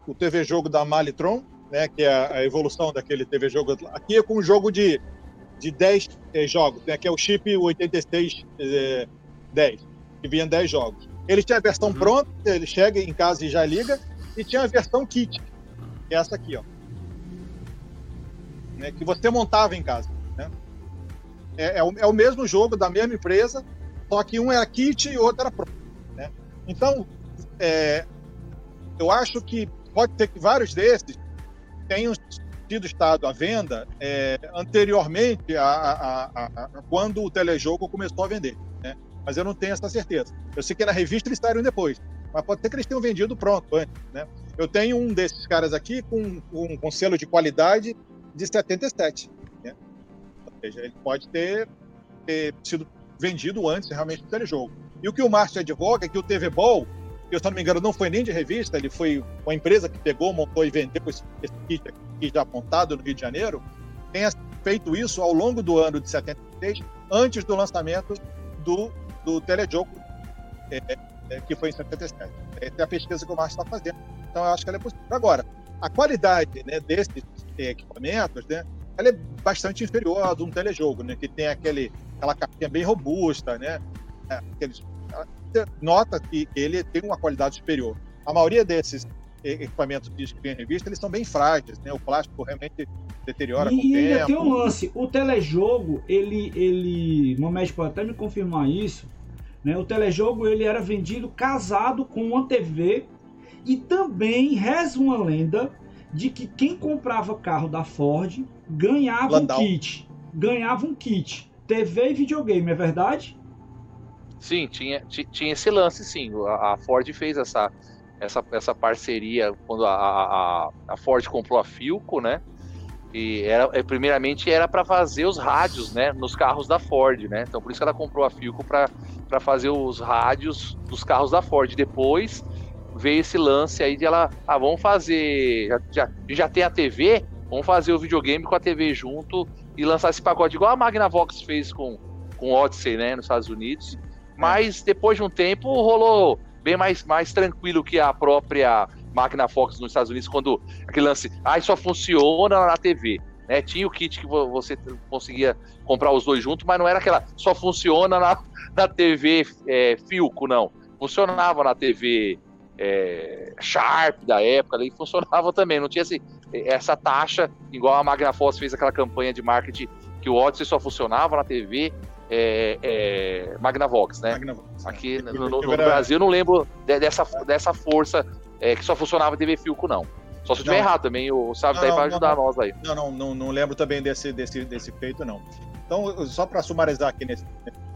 o TV Jogo da Malitron, né, que é a evolução daquele TV Jogo. Aqui é com um jogo de, de 10 eh, jogos, né, que é o chip 86 eh, 10, que vinha 10 jogos. Ele tinha a versão Uhum. pronta, ele chega em casa e já liga, e tinha a versão kit, que é essa aqui, ó. né, que você montava em casa. Né? É, é, o, é, o, mesmo jogo da mesma empresa, só que um era kit e o outro era pro. Né? Então, é, eu acho que pode ter que vários desses tenham sido estado à venda é, anteriormente a, a, a, a, quando o telejogo começou a vender. Né? Mas eu não tenho essa certeza. Eu sei que na revista eles saíram depois, mas pode ser que eles tenham vendido pronto antes. Né? Eu tenho um desses caras aqui com, com, com selo de qualidade de 77. Né? Ou seja, ele pode ter, ter sido vendido antes realmente do telejogo. E o que o Márcio advoga é que o TV Ball que, se eu não me engano, não foi nem de revista, ele foi uma empresa que pegou, montou e vendeu esse, kit aqui já apontado no Rio de Janeiro, tenha feito isso ao longo do ano de 76, antes do lançamento do, do telejogo, é, é, que foi em 77. Essa é a pesquisa que o Márcio está fazendo. Então, eu acho que ela é possível. Agora, a qualidade né, desses equipamentos, né, ela é bastante inferior à de um telejogo, né, que tem aquele, aquela capinha bem robusta, né, é, aqueles nota que ele tem uma qualidade superior. A maioria desses equipamentos que vem em revista, eles são bem frágeis, né? O plástico realmente deteriora e, com o tempo. E ainda tem um lance, o telejogo, ele, ele, o Momed pode até me confirmar isso, né? O telejogo, ele era vendido casado com uma TV e também reza uma lenda de que quem comprava carro da Ford ganhava Landau. um kit, ganhava um kit, TV e videogame, é verdade? Sim, tinha, tinha esse lance, sim. A, a Ford fez essa, essa, essa parceria quando a, a, a Ford comprou a Filco, né? E era, primeiramente era para fazer os rádios, né, nos carros da Ford, né? Então por isso que ela comprou a Filco para fazer os rádios dos carros da Ford. Depois veio esse lance aí de ela, ah, vamos fazer, já, já, já tem a TV, vamos fazer o videogame com a TV junto e lançar esse pacote igual a Magnavox fez com com Odyssey, né, nos Estados Unidos. Mas depois de um tempo rolou bem mais, mais tranquilo que a própria máquina Fox nos Estados Unidos, quando aquele lance, ah, só funciona na TV. Né? Tinha o kit que você conseguia comprar os dois juntos, mas não era aquela, só funciona na, na TV é, Filco, não. Funcionava na TV é, Sharp da época, e funcionava também. Não tinha esse, essa taxa, igual a Magnavox fez aquela campanha de marketing que o Odyssey só funcionava na TV é, é, Magnavox, né? Magnavox, é. Aqui no, no, no, Brasil eu não lembro dessa, dessa força é, que só funcionava TV Filco, não. Só se eu estiver errado também, o Sábio tá aí para ajudar não, nós aí. Não, não, não, não lembro também desse, desse, desse feito, não. Então, só para sumarizar aqui nesse,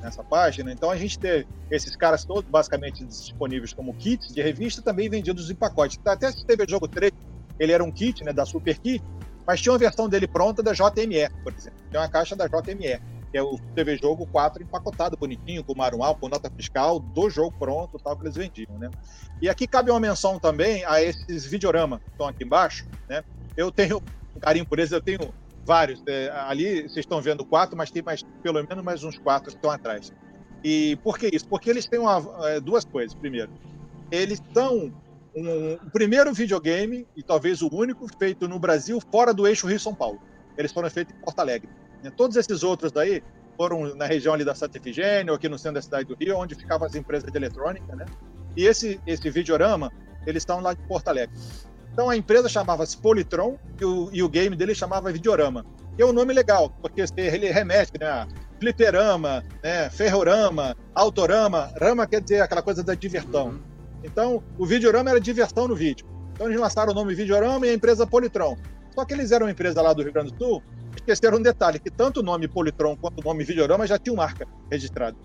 nessa página, então a gente tem esses caras todos basicamente disponíveis como kits de revista, também vendidos em pacote. Até se teve o jogo 3, ele era um kit, né, da Super Kit, mas tinha uma versão dele pronta da JMR, por exemplo. Tem uma caixa da JMR que é o TV Jogo 4 empacotado, bonitinho, com manual, com nota fiscal, do jogo pronto, tal, que eles vendiam, né? E aqui cabe uma menção também a esses videorama que estão aqui embaixo, né? Eu tenho um carinho por eles, eu tenho vários. É, ali vocês estão vendo quatro, mas tem mais, pelo menos mais uns quatro que estão atrás. E por que isso? Porque eles têm uma, é, duas coisas. Primeiro, eles são um, o primeiro videogame, e talvez o único, feito no Brasil fora do eixo Rio-São Paulo. Eles foram feitos em Porto Alegre. Né? Todos esses outros daí foram na região ali da Santa Efigênia, ou aqui no centro da cidade do Rio, onde ficavam as empresas de eletrônica, né? E esse, esse videorama, eles estão lá de Porto Alegre. Então a empresa chamava-se Politron e o, e o game dele chamava Videorama. E é um nome legal, porque ele remete né, a fliperama, né, ferrorama, autorama. Rama quer dizer aquela coisa da diversão. Uhum. Então o Videorama era diversão no vídeo. Então eles lançaram o nome Videorama e a empresa Politron. Só que eles eram uma empresa lá do Rio Grande do Sul esqueceram um detalhe, que tanto o nome Politron quanto o nome Videorama já tinham marca registrada.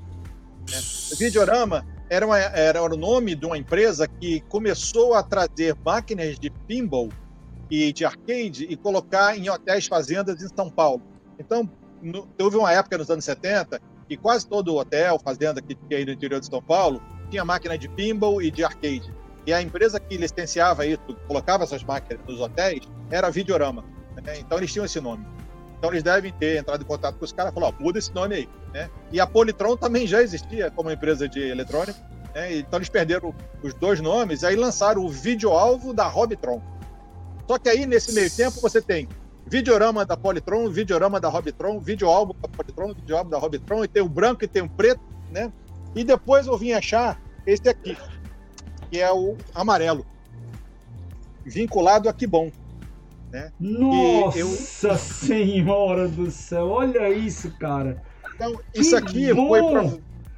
Né? Videorama era, uma, era o nome de uma empresa que começou a trazer máquinas de pinball e de arcade e colocar em hotéis fazendas em São Paulo. Então, no, houve uma época nos anos 70 que quase todo hotel, fazenda que tinha aí no interior de São Paulo, tinha máquina de pinball e de arcade. E a empresa que licenciava isso, colocava essas máquinas nos hotéis, era a Videorama. Né? Então eles tinham esse nome. Então eles devem ter entrado em contato com os caras e falado, ó, muda esse nome aí, né? E a Politron também já existia como empresa de eletrônica, né? Então eles perderam os dois nomes e aí lançaram o vídeo-alvo da Robitron. Só que aí, nesse meio tempo, você tem videorama da Politron, videorama da Robitron, vídeo-álbum da Politron, vídeo-álbum da Robitron, e tem o branco e tem o preto, né? E depois eu vim achar esse aqui, que é o amarelo, vinculado a Que Bom. Né? Nossa eu- senhora do céu, olha isso, cara. Então, isso aqui bom! foi pra,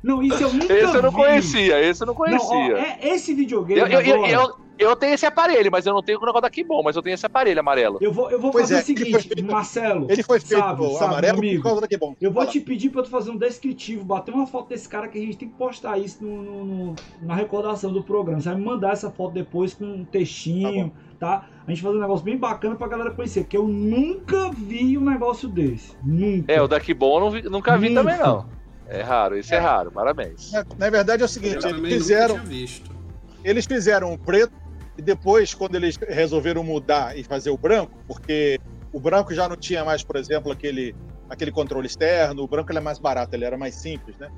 Não, isso eu nunca Esse eu não vi. conhecia, esse eu não Não, ó, conhecia. é, esse videogame eu, eu, agora, eu, eu tenho esse aparelho, mas eu não tenho o negócio daqui bom, mas eu tenho esse aparelho amarelo. eu vou, eu vou Pois fazer é, o seguinte, feito- Marcelo. ele foi feito Sabe, sabe, amarelo amigo. por causa daqui bom. Eu vou Fala. te pedir pra tu fazer um descritivo, bater uma foto desse cara que a gente tem que postar isso no, no- no- na recordação do programa. Você vai me mandar essa foto depois com um textinho, tá? A gente fazer um negócio bem bacana pra galera conhecer, porque eu nunca vi um negócio desse. Nunca. É, o daqui bom eu não vi- nunca vi Nunca. também, não. É raro, esse é, É. raro, parabéns. Na, na verdade é o Eu seguinte, também eles fizeram, nunca tinha visto. eles fizeram o preto e depois, quando eles resolveram mudar e fazer o branco, porque o branco já não tinha mais, por exemplo, aquele, aquele controle externo, o branco ele é mais barato, ele era mais simples, né?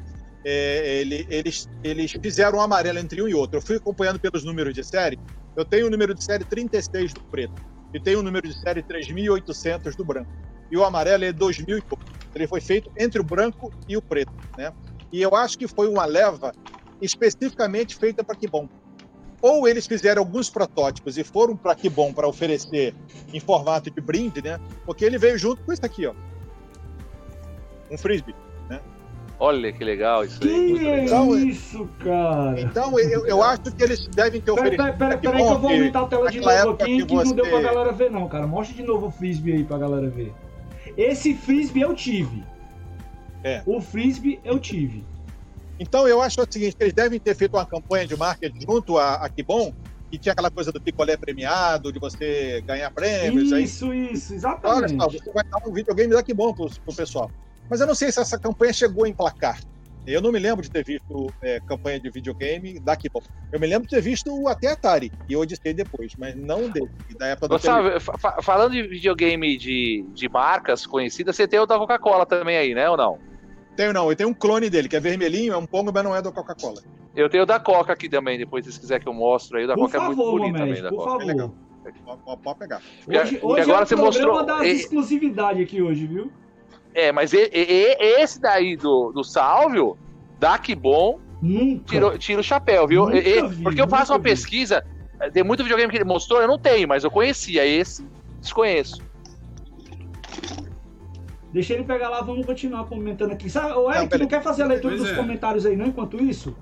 É, ele- eles, eles fizeram o amarelo entre um e outro. Eu fui acompanhando pelos números de série. Eu tenho o número de série 36 do preto e tenho o número de série 3800 do branco. E o amarelo é 2000 e pouco. Ele foi feito entre o branco e o preto, né? E eu acho que foi uma leva especificamente feita para que bom. Ou eles fizeram alguns protótipos e foram para que bom para oferecer em formato de brinde, né? Porque ele veio junto com isso aqui, ó. Um frisbee. Olha que legal isso aí. Que Muito legal. Então, é- isso, cara? Então eu, eu acho que eles devem ter oferecido. peraí, peraí, que peraí que eu vou que aumentar a tela de novo aqui que que não deu pra você- galera ver não, cara. Mostra de novo o frisbee aí pra galera ver. Esse frisbee eu tive. É. O frisbee eu tive. Então eu acho o seguinte, que eles devem ter feito uma campanha de marketing junto a, a Que Bom, que tinha aquela coisa do picolé premiado, de você ganhar prêmios. aí Isso, isso, Olha exatamente. só, você vai dar um videogame da Que Bom pro, pro pessoal. Mas eu não sei se essa campanha chegou a emplacar. Eu não me lembro de ter visto é, campanha de videogame da Que Bom. Eu me lembro de ter visto até Atari e Odyssey depois, mas não dele, da época do sabe, fa- fa- falando de videogame de, de marcas conhecidas, você tem o da Coca-Cola também aí, né? Ou não? Tenho não, eu tenho um clone dele, que é vermelhinho, é um pongo, mas não é da Coca-Cola. Eu tenho o da Coca aqui também, depois se vocês quiserem que eu mostre aí. O da Por Coca é muito favor, bonito também. Da por Coca. favor. legal. Pode- pegar. E Hoje, e hoje agora é o você mostrou- das e- exclusividades aqui hoje, viu? É, mas e- e- esse daí do, do Salvio, da Que Bom, tira o chapéu, viu? E- vi, porque eu faço uma vi. pesquisa, eh, tem muito videogame que ele mostrou, eu não tenho, mas eu conhecia. Esse, desconheço. Deixa ele pegar lá, vamos continuar comentando aqui. Sabe, o Eric, peraí. não quer fazer a leitura Pois dos é. comentários aí, não? Enquanto isso?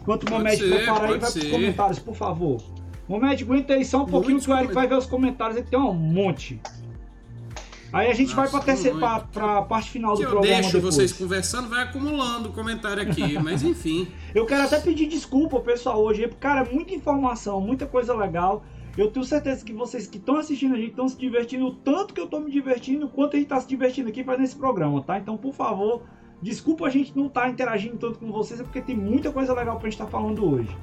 Enquanto o Momed prepara aí, vai pros ser. comentários, por favor. Momed, aguenta aí só um pouquinho Muitos que o Eric vai ver os comentários aí, tem um monte. Aí a gente vai Nossa, pra, terceira, pra, pra parte final Que do eu programa deixo depois. vocês conversando, vai acumulando comentário aqui, <laughs> mas enfim. Eu quero até pedir desculpa ao pessoal hoje, porque, cara, muita informação, muita coisa legal. Eu tenho certeza que vocês que estão assistindo a gente estão se divertindo o tanto que eu tô me divertindo, quanto a gente tá se divertindo aqui fazendo esse programa, tá? Então, por favor, desculpa a gente não estar interagindo tanto com vocês, é porque tem muita coisa legal pra gente estar falando hoje.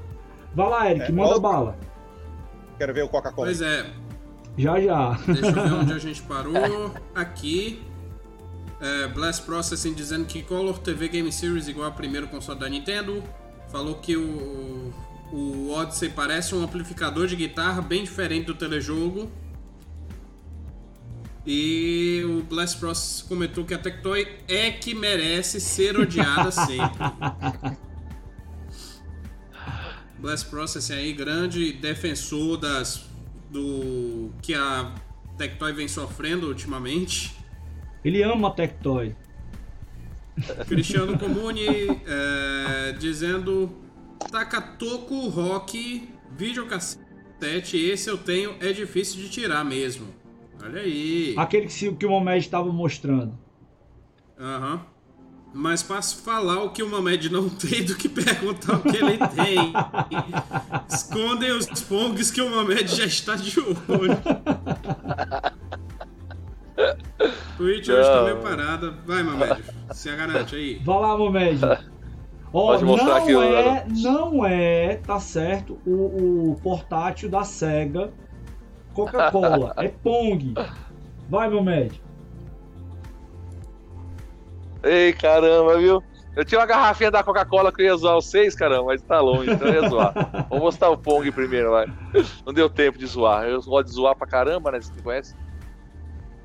Vai lá, Eric, É, manda bala. Quero ver o Coca-Cola. Pois é, Já, já. deixa eu ver onde a <laughs> gente parou. Aqui. É, Blast Processing dizendo que Color TV Game Series igual ao primeiro console da Nintendo. Falou que o, o Odyssey parece um amplificador de guitarra bem diferente do telejogo. E o Blast Process comentou que a Tectoy é que merece ser odiada <laughs> sempre. Blast Processing aí, grande defensor das do que a Tectoy vem sofrendo ultimamente. Ele ama a Tectoy. Cristiano <laughs> Comune é, dizendo Takatoku Rock videocassete, esse eu tenho, é difícil de tirar mesmo. Olha aí. Aquele que, que o Momed estava mostrando. Aham. Mais fácil falar o que o Mamed não <laughs> tem do que perguntar o que ele tem. Escondem os pongs que o Mamed já está de olho. Twitch hoje tá Não. meio parada. Vai, Mamed, se garante aí. Vai lá, Momed. Ó, Pode mostrar não aqui é, não é, tá certo, o, o portátil da SEGA Coca-Cola. é Pong. Vai, Momed. Ei, caramba, viu? Eu tinha uma garrafinha da Coca-Cola que eu ia zoar os seis, caramba, mas tá longe, então eu ia zoar. <laughs> Vamos mostrar o Pong primeiro, vai. Não deu tempo de zoar. Eu gosto de zoar pra caramba, né? Você conhece?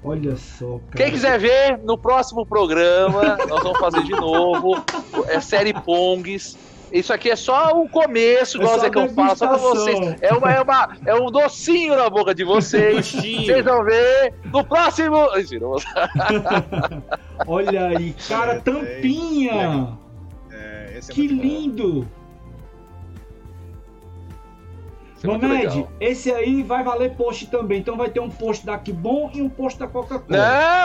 Olha só, cara. Quem quiser ver, no próximo programa, nós vamos fazer de novo. É série Pongs. Isso aqui é só o começo, igual É o Zecão fala, só pra vocês. É, uma, é, uma, é um docinho na boca de vocês. Vocês vão ver no próximo. Eu- <laughs> Olha aí, cara, É, tampinha! É, esse é Que bom. lindo! Isso é muito Nomed, legal. esse aí vai valer post também. Então vai ter um post da Kibon e um post da Coca-Cola.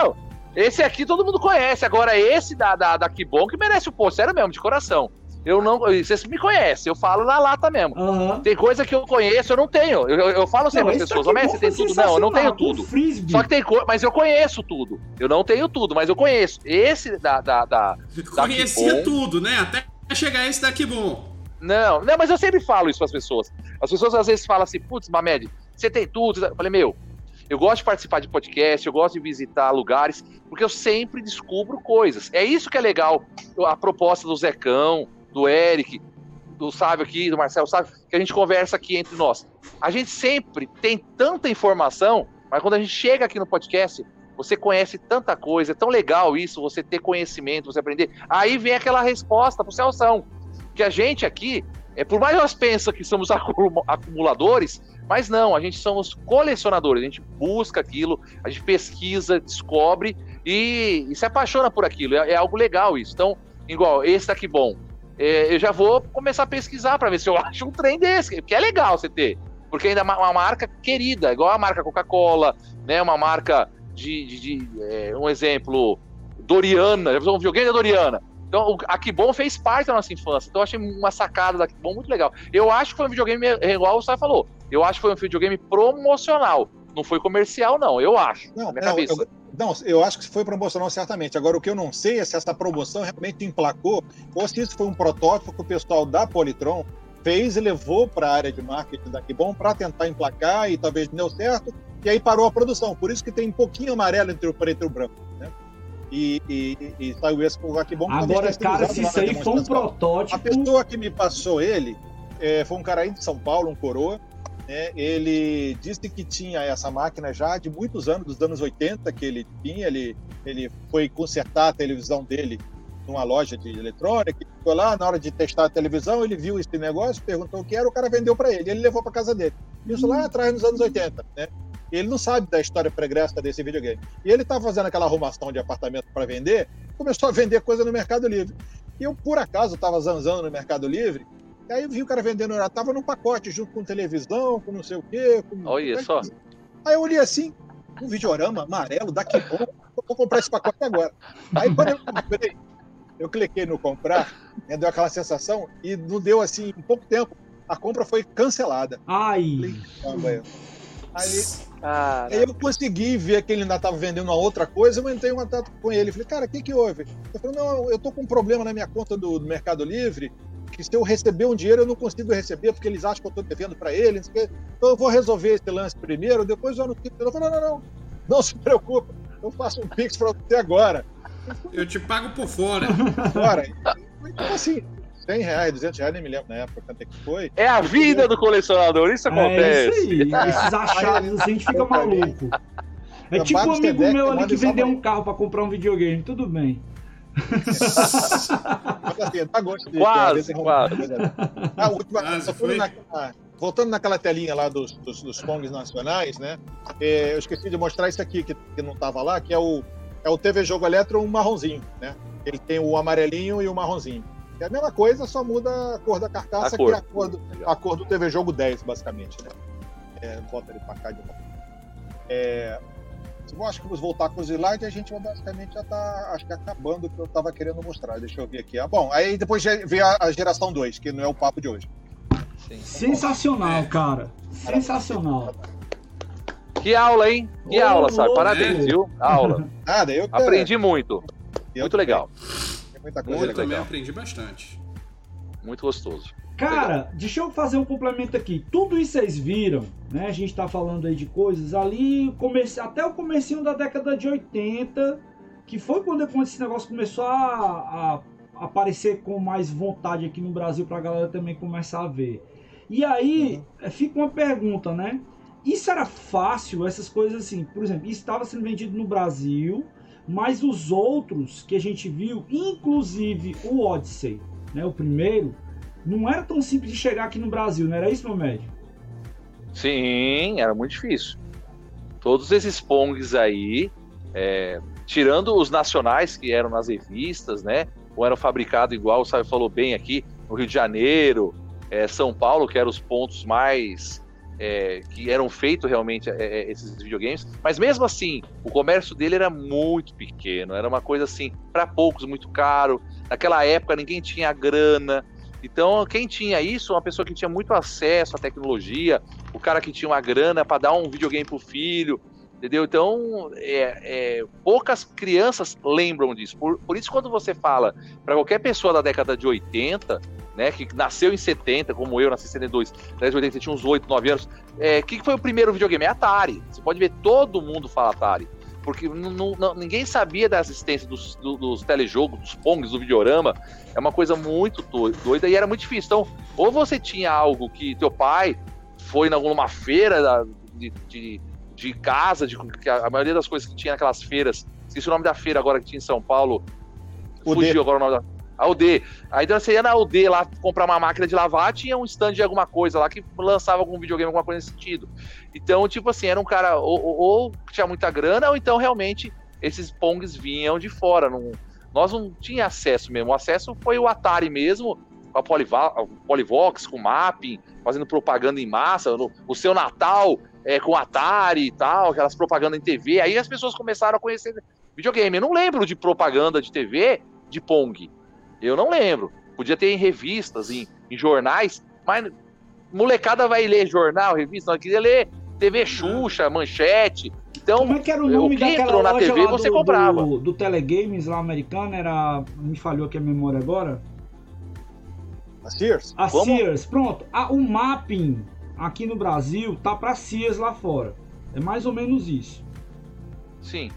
Não! Esse aqui todo mundo conhece. Agora, esse da, da, da Que Bom que merece o post, sério mesmo, de coração. Eu não. Vocês me conhecem, eu falo na lata mesmo. Aham. Tem coisa que eu conheço, eu não tenho. Eu, eu, eu falo sempre Não, às esse pessoas, da Kibon você tem tudo? Não, eu não tenho tudo. Frisbee. Só que tem coisa, mas eu conheço tudo. Eu não tenho tudo, mas eu conheço. Esse da. da, da Conhecia Bom. tudo, né? Até chegar esse daqui bom. não, não, mas eu sempre falo isso pras pessoas. As pessoas às vezes falam assim, putz, Mamed, você tem tudo. Eu falei, meu, eu gosto de participar de podcast, eu gosto de visitar lugares, porque eu sempre descubro coisas. É isso que é legal, a proposta do Zecão, do Eric, do Sábio aqui, do Marcelo Sábio, que a gente conversa aqui entre nós. A gente sempre tem tanta informação, mas quando a gente chega aqui no podcast, você conhece tanta coisa, é tão legal isso, você ter conhecimento, você aprender. Aí vem aquela resposta pro Celção. Que a gente aqui, é, por mais que nós pensamos que somos <laughs> acumu- acumuladores, mas não, a gente somos colecionadores, a gente busca aquilo, a gente pesquisa, descobre e, e se apaixona por aquilo. É, é algo legal isso. Então, igual, esse daqui bom. É, eu já vou começar a pesquisar para ver se eu acho um trem desse, que é legal você ter. Porque ainda é uma, marca querida, igual a marca Coca-Cola, né? Uma marca de, de- de, é, um exemplo, Doriana, já um videogame da Doriana. Então, a Kibon fez parte da nossa infância. Então, eu achei uma sacada da Kibon muito legal. Eu acho que foi um videogame, é, igual o Sai falou, eu acho que foi um videogame promocional. Não foi comercial, não, eu acho. Não, minha não, cabeça. eu, não, eu acho que foi promocional certamente. Agora, o que eu não sei é se essa promoção realmente emplacou ou se isso foi um protótipo que o pessoal da Polytron fez e levou para a área de marketing da Kibon para tentar emplacar e talvez não deu certo, e aí parou a produção. Por isso que tem um pouquinho amarelo entre o preto e o branco. Né? E, e, e saiu esse com o Kibon. que também Agora, cara, se isso aí foi um demonstração. A protótipo. pessoa que me passou ele é, foi um cara aí de São Paulo, um coroa. Né? Ele disse que tinha essa máquina já de muitos anos, dos anos 80 que ele tinha. Ele, ele foi consertar a televisão dele numa loja de eletrônica. Ficou lá, na hora de testar a televisão, ele viu esse negócio, perguntou o que era, o cara vendeu para ele. Ele levou para casa dele. Isso lá atrás, nos anos 80. Né? Ele não sabe da história pregressa desse videogame. E ele estava fazendo aquela arrumação de apartamento para vender, começou a vender coisa no Mercado Livre. E eu, por acaso, estava zanzando no Mercado Livre, e aí eu vi o cara vendendo, ela tava num pacote junto com televisão, com não sei o quê. Com... Olha só. Aí eu olhei assim, um videorama amarelo, daqui bom, vou comprar esse pacote agora. Aí quando eu comprei, eu cliquei no comprar, né, deu aquela sensação, e não deu assim, em pouco tempo, a compra foi cancelada. Ai. Aí, Ah, Aí eu consegui ver que ele ainda estava vendendo uma outra coisa, eu entrei em contato com ele. Falei, cara, o que, que houve? Ele falou, não, eu tô com um problema na minha conta do, do Mercado Livre, que se eu receber um dinheiro, eu não consigo receber, porque eles acham que eu estou devendo para eles. não. Então eu vou resolver esse lance primeiro, depois eu anuncio. Eu falei, não, não, não, não <laughs> se preocupa, eu faço um Pix para você agora. Eu te pago por fora. Agora, então assim, 100 reais, 200 reais, nem me lembro na época quanto é que foi. É a vida do colecionador, isso É acontece. isso aí. Esses achados assim, a gente fica maluco. É tipo um amigo meu eu ali que vendeu um carro pra comprar um videogame. Tudo bem. Mas assim, dá gosto de Quase, quase. Ah, a última, Quase voltando, foi. naquela, voltando naquela telinha lá dos, dos, dos Kongs nacionais, né? é, eu esqueci de mostrar isso aqui, que, que não estava lá, que é o, é o TV Jogo Eletro um marronzinho, né? Ele tem o amarelinho e o marronzinho. É a mesma coisa, só muda a cor da carcaça, A cor. que é a cor, do, a cor do TV Jogo 10, basicamente, né? É, bota ele pra cá de novo. É, eu acho que vamos voltar com os slides e a gente basicamente já tá, acho que acabando o que eu estava querendo mostrar. Deixa eu ver aqui. Ah, bom, aí depois vem a, a geração 2, que não é o papo de hoje. Sensacional, cara. Sensacional. Que aula, hein? Que Ô, aula, sabe? Parabéns, viu? Aula. Nada, eu que- Aprendi muito. eu Muito legal. Tem muita Eu coisa. Muito também legal. aprendi bastante. Muito gostoso. Cara, deixa eu fazer um complemento aqui. Tudo isso vocês viram, né? A gente tá falando aí de coisas ali, comece... até o comecinho da década de 80, que foi quando, esse negócio começou a, a aparecer com mais vontade aqui no Brasil pra galera também começar a ver. E aí, eh, fica uma pergunta, né? Isso era fácil, essas coisas assim, por exemplo, estava sendo vendido no Brasil, mas os outros que a gente viu, inclusive o Odyssey, né, o primeiro, não era tão simples de chegar aqui no Brasil, não era isso, meu médio? Sim, era muito difícil. Todos esses Pongs aí, é, tirando os nacionais que eram nas revistas, né? Ou eram fabricados igual, o Sábio falou bem aqui, no Rio de Janeiro, é, São Paulo, que eram os pontos mais é, que eram feitos realmente é, é, esses videogames, mas mesmo assim, o comércio dele era muito pequeno, era uma coisa assim, para poucos, muito caro. Naquela época ninguém tinha grana. Então, quem tinha isso, uma pessoa que tinha muito acesso à tecnologia, o cara que tinha uma grana para dar um videogame pro filho, entendeu? Então, é, é, poucas crianças lembram disso. Por, por isso, quando você fala para qualquer pessoa da década de 80, né, que nasceu em 70, como eu, nasci em 72, 10, 80, tinha uns 8, 9 anos. O é, que, que foi o primeiro videogame? É Atari. Você pode ver, todo mundo fala Atari. Porque ninguém sabia da existência dos, do, dos telejogos, dos Pongs, do videorama. É uma coisa muito doida e era muito difícil. Então, ou você tinha algo que teu pai foi numa feira da, de, de, de, casa, de, que a, maioria das coisas que tinha naquelas feiras, esqueci o nome da feira agora que tinha em São Paulo, o fugiu D. agora o nome da a UD. Aí então você ia na UD lá comprar uma máquina de lavar, tinha um stand de alguma coisa lá que lançava algum videogame, alguma coisa nesse sentido. Então, tipo assim, era um cara ou, ou, ou tinha muita grana, ou então realmente esses Pongs vinham de fora. Não, nós não tinha acesso mesmo. O acesso foi o Atari mesmo, com a Polivox, com mapping, fazendo propaganda em massa, no, o seu Natal é, com Atari e tal, aquelas propagandas em TV. Aí as pessoas começaram a conhecer videogame. Eu não lembro de propaganda de TV de Pong. Eu não lembro. Podia ter em revistas, em, em jornais, mas molecada vai ler jornal, revista, não queria ler TV Xuxa, Manchete. Então, Como é que era o nome o que entrou na TV você do, comprava. Do, do Telegames lá americano era. Me falhou aqui a memória agora. A Sears? A Como? Sears, pronto. A, o mapping aqui no Brasil tá pra Sears lá fora. É mais ou menos isso. Sim.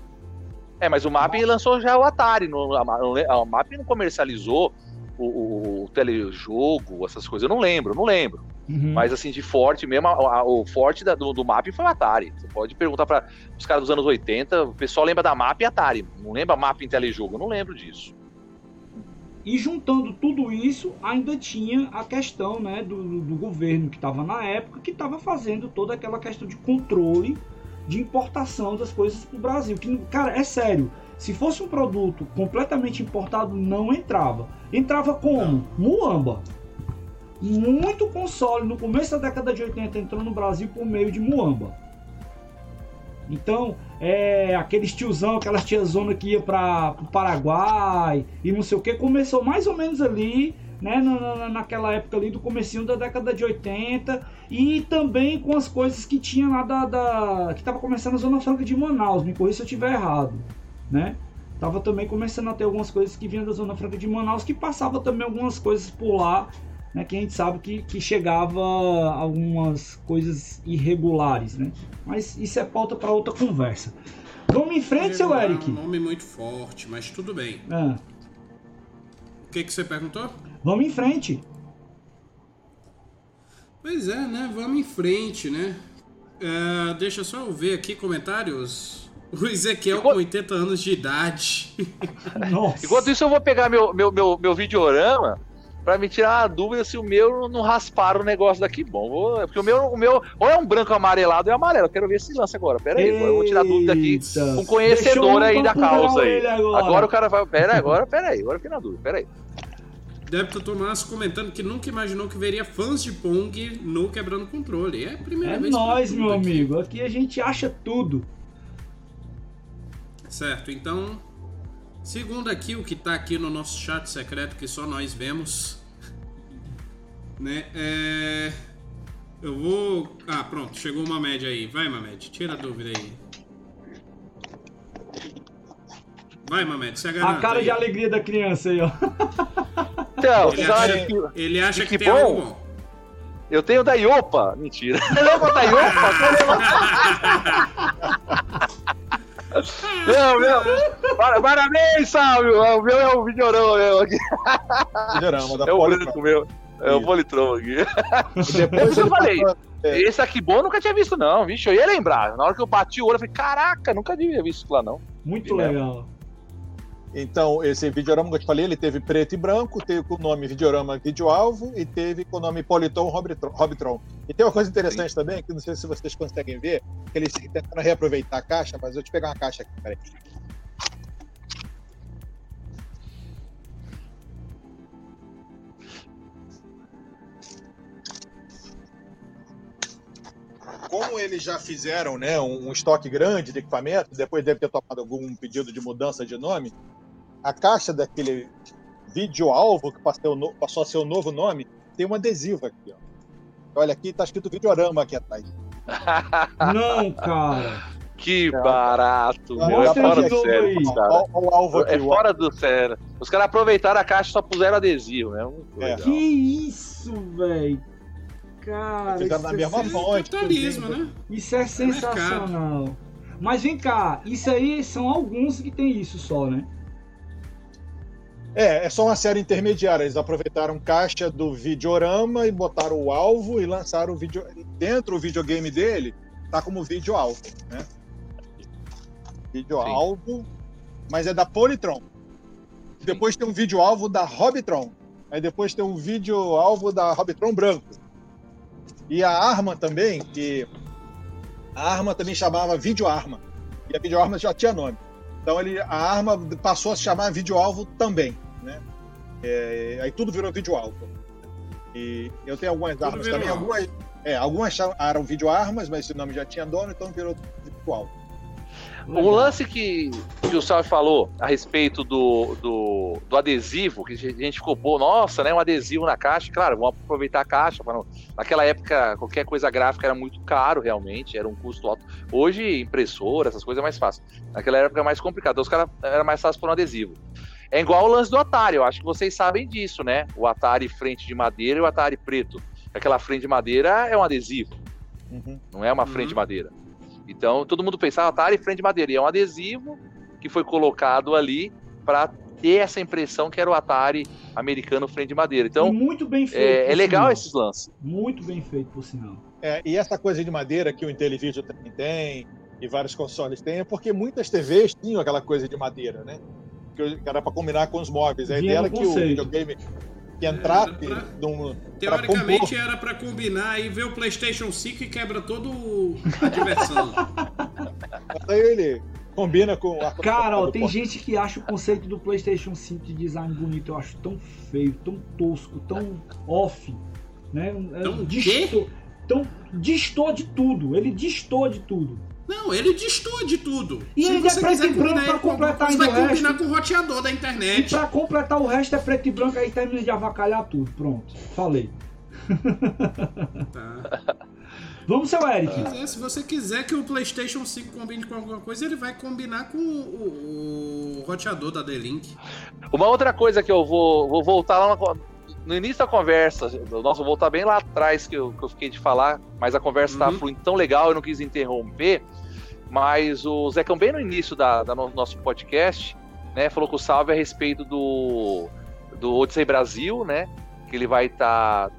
É, mas o Mapping lançou já o Atari. No, a, a Mapping não comercializou o, o, o, telejogo, essas coisas. Eu não lembro, não lembro. Uhum. Mas assim, de forte mesmo, a, a, o forte da, do, do Mapping foi o Atari. Você pode perguntar para os caras dos anos 80, o pessoal lembra da Mapping e Atari. Não lembra Mapping telejogo, eu não lembro disso. E juntando tudo isso, ainda tinha a questão né, do, do governo que estava na época, que estava fazendo toda aquela questão de controle de importação das coisas para o Brasil. Que, cara, é sério. Se fosse um produto completamente importado, não entrava. Entrava como? Muamba. Muito console no começo da década de 80 entrou no Brasil por meio de Muamba. Então, é, aqueles tiozão, aquelas tiazona que ia para o Paraguai e não sei o que, começou mais ou menos ali né, na, naquela época ali do comecinho da década de 80 e também com as coisas que tinha lá da, da que estava começando a Zona Franca de Manaus, me corrija se eu estiver errado, né? Tava também começando a ter algumas coisas que vinham da Zona Franca de Manaus que passava também algumas coisas por lá, né, que a gente sabe que, que chegava algumas coisas irregulares, né? Mas isso é pauta para outra conversa. Vamos em frente, seu Eric. É um nome muito forte, mas tudo bem. É. O que, que você perguntou? Vamos em frente. Pois é, né? Vamos em frente, né? Uh, deixa só eu ver aqui comentários. O Ezequiel Enquanto... com 80 anos de idade. <laughs> Nossa. Enquanto isso, eu vou pegar meu, meu, meu, meu videorama pra me tirar a dúvida se o meu não raspar o negócio daqui. Bom, vou, porque o meu, o meu ou é um branco amarelado ou é amarelo. Eu quero ver se lança agora. Pera aí, eu vou tirar a dúvida aqui um conhecedor aí da causa aí. Agora. agora. o cara vai. Pera aí, agora, pera aí, agora eu fiquei na dúvida, pera aí. Débito Tomás comentando que nunca imaginou que veria fãs de Pong no Quebrando Controle. É a primeira é vez. É nós, meu aqui. amigo. Aqui a gente acha tudo. Certo, então. Segundo aqui o que tá aqui no nosso chat secreto, que só nós vemos. <laughs> Né? É... Eu vou. Ah, pronto, chegou uma média aí. Vai, Mamed, tira a dúvida aí. Vai, Mamed, se agarra. A cara aí. de alegria da criança aí, ó. <laughs> Então, ele acha, que, ele acha que, que tem bom. Eu tenho da Iopa. Mentira. <laughs> Lembra da Iopa? <laughs> Não, meu. Parabéns, Salve. O meu é o videorama meu aqui. Videorama da É o branco meu. É o Politron aqui. Depois eu falei. É. Esse aqui bom eu nunca tinha visto, não, vixe. Eu ia lembrar. Na hora que eu bati o olho, eu falei, caraca, nunca tinha visto lá, não. Muito legal. Então, esse videorama que eu te falei, ele teve preto e branco, teve com o nome Videorama Vídeo Alvo e teve com o nome Politon Hobbytron. E tem uma coisa interessante Sim. também, que não sei se vocês conseguem ver, que eles tentaram reaproveitar a caixa, mas eu te pegar uma caixa aqui, peraí. como eles já fizeram né, um, um, estoque grande de equipamento, depois deve ter tomado algum pedido de mudança de nome, a caixa daquele vídeo-alvo, que passou, passou, a ser o novo nome, tem um adesivo aqui. Ó. Olha, aqui está escrito videorama aqui atrás. <laughs> Não, cara. Que barato, meu. É fora do sério, cara. O, alvo aqui, é fora do sério. Os caras aproveitaram a caixa e só puseram adesivo, né? É. Que isso, velho. Cara, Fizeram na mesma é fonte. Capitalismo, né? Isso é, é sensacional. É Mas vem cá, isso aí são alguns que tem isso só, né? É, é só uma série intermediária. Eles aproveitaram caixa do videorama e botaram o alvo e lançaram o vídeo. Dentro do videogame dele, tá como vídeo alvo, né? Vídeo Sim. alvo, mas é da Polytron. Depois tem um vídeo alvo da Hobbytron. Aí depois tem um vídeo alvo da Hobbytron branco. E a arma também, que a arma também chamava videoarma. E a videoarma já tinha nome. Então ele, a arma passou a se chamar videoalvo também, né? É, aí tudo virou videoalvo. E eu tenho algumas tudo armas também, algumas, é, algumas eram videoarmas, mas esse nome já tinha dono, então virou videoalvo. Um lance que, que o Salve falou a respeito do, do, do, adesivo, que a gente ficou, pô, nossa, né? Um adesivo na caixa. Claro, vamos aproveitar a caixa. Não... Naquela época, qualquer coisa gráfica era muito caro, realmente, era um custo alto. Hoje, impressora, essas coisas é mais fácil. Naquela época é mais complicado. Então, os caras era mais fácil por um adesivo. É igual o lance do Atari, eu acho que vocês sabem disso, né? O Atari frente de madeira e o Atari preto. Aquela frente de madeira é um adesivo, uhum. não é uma frente uhum. de madeira. Então todo mundo pensava Atari frente de madeira. E é um adesivo que foi colocado ali para ter essa impressão que era o Atari americano frente de madeira. Então, e muito bem feito. É, é legal sinal. esses lances. Muito bem feito, por sinal. É, e essa coisa de madeira que o Intellivision também tem e vários consoles têm, é porque muitas TVs tinham aquela coisa de madeira, né? Que era para combinar com os móveis. A ideia era que o videogame que entrar é, pra, num, Teoricamente pra era para combinar e ver o PlayStation 5 e quebra todo a diversão. Aí ele combina com a Cara, ó, tem gente que acha o conceito do PlayStation 5 de design bonito, eu acho tão feio, tão tosco, tão off, né? É, tão distor, tão distor de tudo. Ele distor de tudo. Não, ele distou de tudo. E Se ele é preto e branco pra completar ainda vai combinar com o roteador da internet. E pra completar o resto é preto e branco, aí termina de avacalhar tudo. Pronto, falei. <laughs> Tá. Vamos, seu Eric. Se, se você quiser que o PlayStation 5 combine com alguma coisa, ele vai combinar com o, o roteador da D-Link. Uma outra coisa que eu vou, vou voltar lá no início da conversa, nossa, vou voltar bem lá atrás que eu, que eu fiquei de falar, mas a conversa estava uhum. fluindo tão legal, eu não quis interromper. Mas o Zecão, bem no início da, da no, nosso podcast, né, falou que o salve a respeito do, do Odyssey Brasil, né? Que ele vai estar tá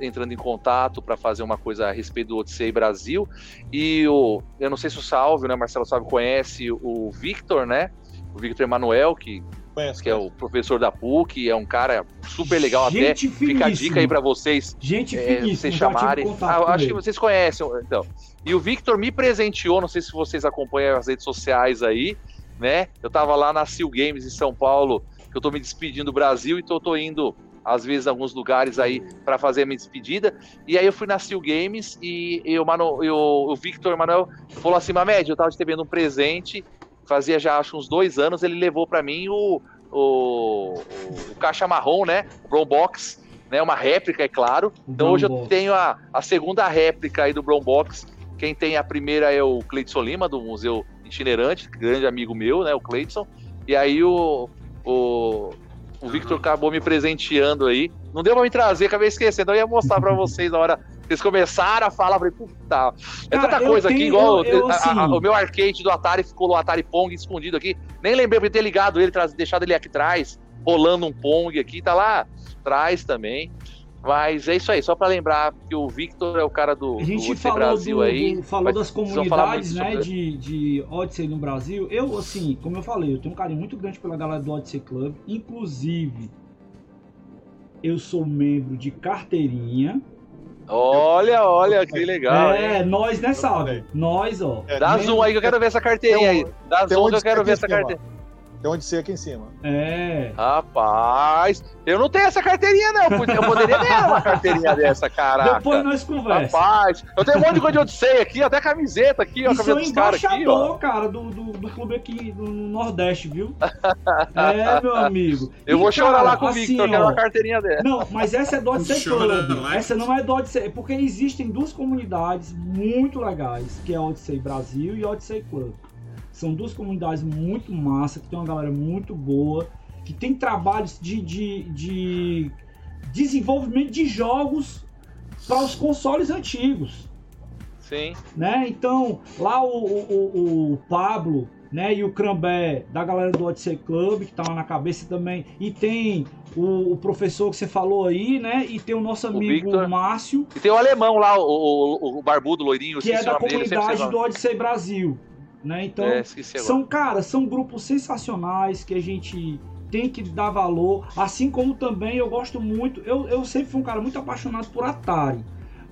entrando em contato para fazer uma coisa a respeito do Odyssey Brasil. E o, eu não sei se o Salve, né, Marcelo Salve conhece o Victor, né? O Victor Emanuel, que Conhece, que é o professor da PUC, é um cara super legal Gente até. Fica a dica aí para vocês. Gente é, vocês chamarem. Ah, acho que vocês conhecem, então. E o Victor me presenteou, não sei se vocês acompanham as redes sociais aí, né? Eu tava lá na Sil Games em São Paulo, que eu tô me despedindo do Brasil e tô, tô indo às vezes em alguns lugares aí para fazer a minha despedida. E aí eu fui na Sil Games e eu, mano, eu, o Victor Manuel falou assim: Mamed, eu tava te devendo um presente fazia já acho uns dois anos, ele levou para mim o, o, o, caixa marrom, né? O Brown Box, né? Uma réplica, é claro. Então hoje eu tenho a, a segunda réplica aí do Brown Box. Quem tem a primeira é o Cleidson Lima, do Museu Itinerante, grande amigo meu, né? O Cleidson. E aí o, o, o Victor acabou me presenteando aí. Não deu pra me trazer, acabei esquecendo. Eu ia mostrar pra vocês na hora eles começaram a falar, falei, puta, é tanta coisa tenho, aqui, igual eu, eu, a, a, assim- o meu arcade do Atari ficou no Atari Pong escondido aqui. Nem lembrei de ter ligado ele, deixado ele aqui atrás, rolando um Pong aqui, tá lá atrás também. Mas é isso aí, só para lembrar que o Victor é o cara do, a gente do falou Brasil do, aí. Do, falou das comunidades, né, de, de Odyssey no Brasil. Eu, assim, como eu falei, eu tenho um carinho muito grande pela galera do Odyssey Club. Inclusive, eu sou membro de carteirinha. Olha, olha, que legal. É, hein? nós, né, sabe? Nós, ó. É, Dá zoom aí que eu quero ver essa carteirinha aí. Dá zoom que eu quero ver essa carteirinha. Tem onde ser aqui em cima. É. Rapaz, eu não tenho essa carteirinha, não. Eu poderia ter uma carteirinha <laughs> dessa, cara. Depois nós conversamos. Rapaz, eu tenho um monte de coisa de Odyssey aqui, até camiseta aqui, ó. E sou embaixador, aqui, cara, do, do, do, clube aqui do Nordeste, viu? é, meu amigo. <laughs> Eu e, vou chorar lá com o assim, Victor, eu quero uma carteirinha dessa. Não, mas essa é do Odyssey Club. Essa não é do Odyssey, porque existem duas comunidades muito legais, que é a Odyssey Brasil e a Odyssey Club. São duas comunidades muito massa, que tem uma galera muito boa, que tem trabalhos de, de, de desenvolvimento de jogos para os consoles antigos. Sim. Né? Então, lá o, o, o Pablo né, e o Crambé da galera do Odyssey Club, que tá lá na cabeça também, e tem o, o, professor que você falou aí, né? E tem o nosso amigo o Márcio. E tem o alemão lá, o, o, o barbudo, loirinho, que é da comunidade do Odyssey Brasil. Né? Então, é, são, cara, são grupos sensacionais que a gente tem que dar valor. Assim como também eu gosto muito. Eu, eu sempre fui um cara muito apaixonado por Atari.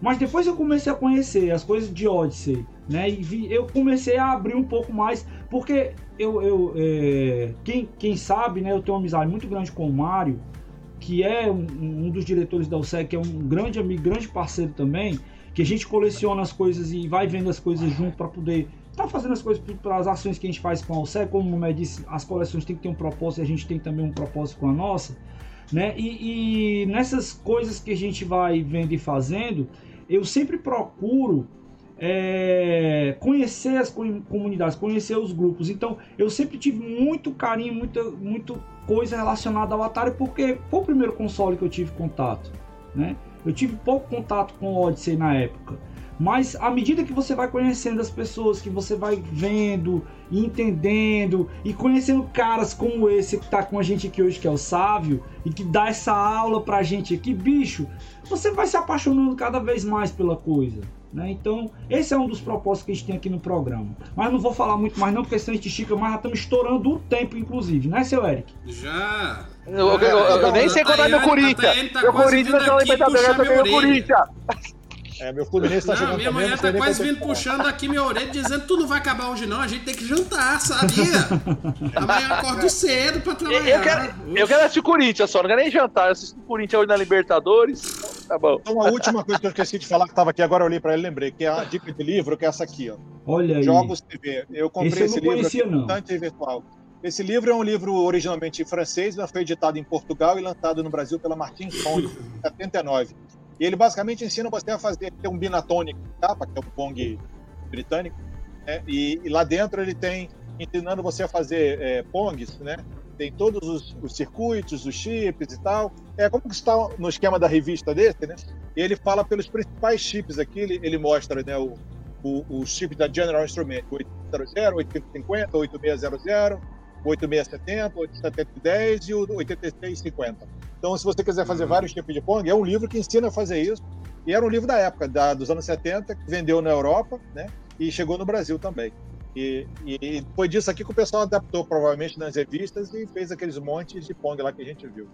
Mas depois eu comecei a conhecer as coisas de Odyssey, né? E vi, eu comecei a abrir um pouco mais, porque eu, eu é, quem, quem sabe, né? Eu tenho uma amizade muito grande com o Mário, que é um, um dos diretores da USEC, que é um grande amigo, grande parceiro também, que a gente coleciona as coisas e vai vendo as coisas junto para poder tá fazendo as coisas para as ações que a gente faz com a OSEC, como o Nomé disse, as coleções têm que ter um propósito e a gente tem também um propósito com a nossa, né? E, e, nessas coisas que a gente vai vendo e fazendo, eu sempre procuro é, conhecer as comunidades, conhecer os grupos. Então, eu sempre tive muito carinho, muita, muita coisa relacionada ao Atari, porque foi o primeiro console que eu tive contato, né? Eu tive pouco contato com o Odyssey na época. Mas à medida que você vai conhecendo as pessoas, que você vai vendo e entendendo e conhecendo caras como esse que está com a gente aqui hoje, que é o Sávio, e que dá essa aula pra gente aqui, bicho, você vai se apaixonando cada vez mais pela coisa. Né? Então, esse é um dos propósitos que a gente tem aqui no programa. Mas não vou falar muito mais, não, porque senão a gente estica mais, já estamos estourando o tempo, inclusive, né, seu Eric? Já. Eu, eu, eu, eu nem sei quando é meu Corinthians. Meu Corinthians não é Libertadores, eu também meu Corinthians. É, meu Fluminense tá jogando Minha mulher tá quase vindo puxando aqui minha orelha, dizendo tu não vai acabar hoje não, a gente tem que jantar, sabia? Amanhã eu acordo cedo pra trabalhar. Eu quero, eu quero assistir o Corinthians só, não quero nem jantar. Eu assisto o Corinthians hoje na Libertadores. Tá bom. Então, a última coisa que eu esqueci de falar, que tava aqui agora, eu olhei pra ele lembrei, que é a dica de livro, que é essa aqui, ó. Olha aí. Jogos TV. Eu comprei esse, esse livro conhecia, aqui, não. virtual. Esse livro é um livro originalmente francês, mas foi editado em Portugal e lançado no Brasil pela Martins Pong, em 79. E ele basicamente ensina você a fazer um binatônico capa, que é o Pong britânico, né? e, e, lá dentro ele tem ensinando você a fazer é, Pongs, né? Tem todos os, os, circuitos, os chips e tal. É como que está no esquema da revista desse, né? E ele fala pelos principais chips aqui, ele, ele mostra né, o, o, o chip da General Instrument, 800, 850, 8600, 8670, 8710 e o 8650. Então, se você quiser fazer uhum. vários tipos de Pong, é um livro que ensina a fazer isso. E era um livro da época, da, dos anos 70, que vendeu na Europa, né? E chegou no Brasil também. E, e, foi disso aqui que o pessoal adaptou, provavelmente, nas revistas e fez aqueles montes de Pong lá que a gente viu.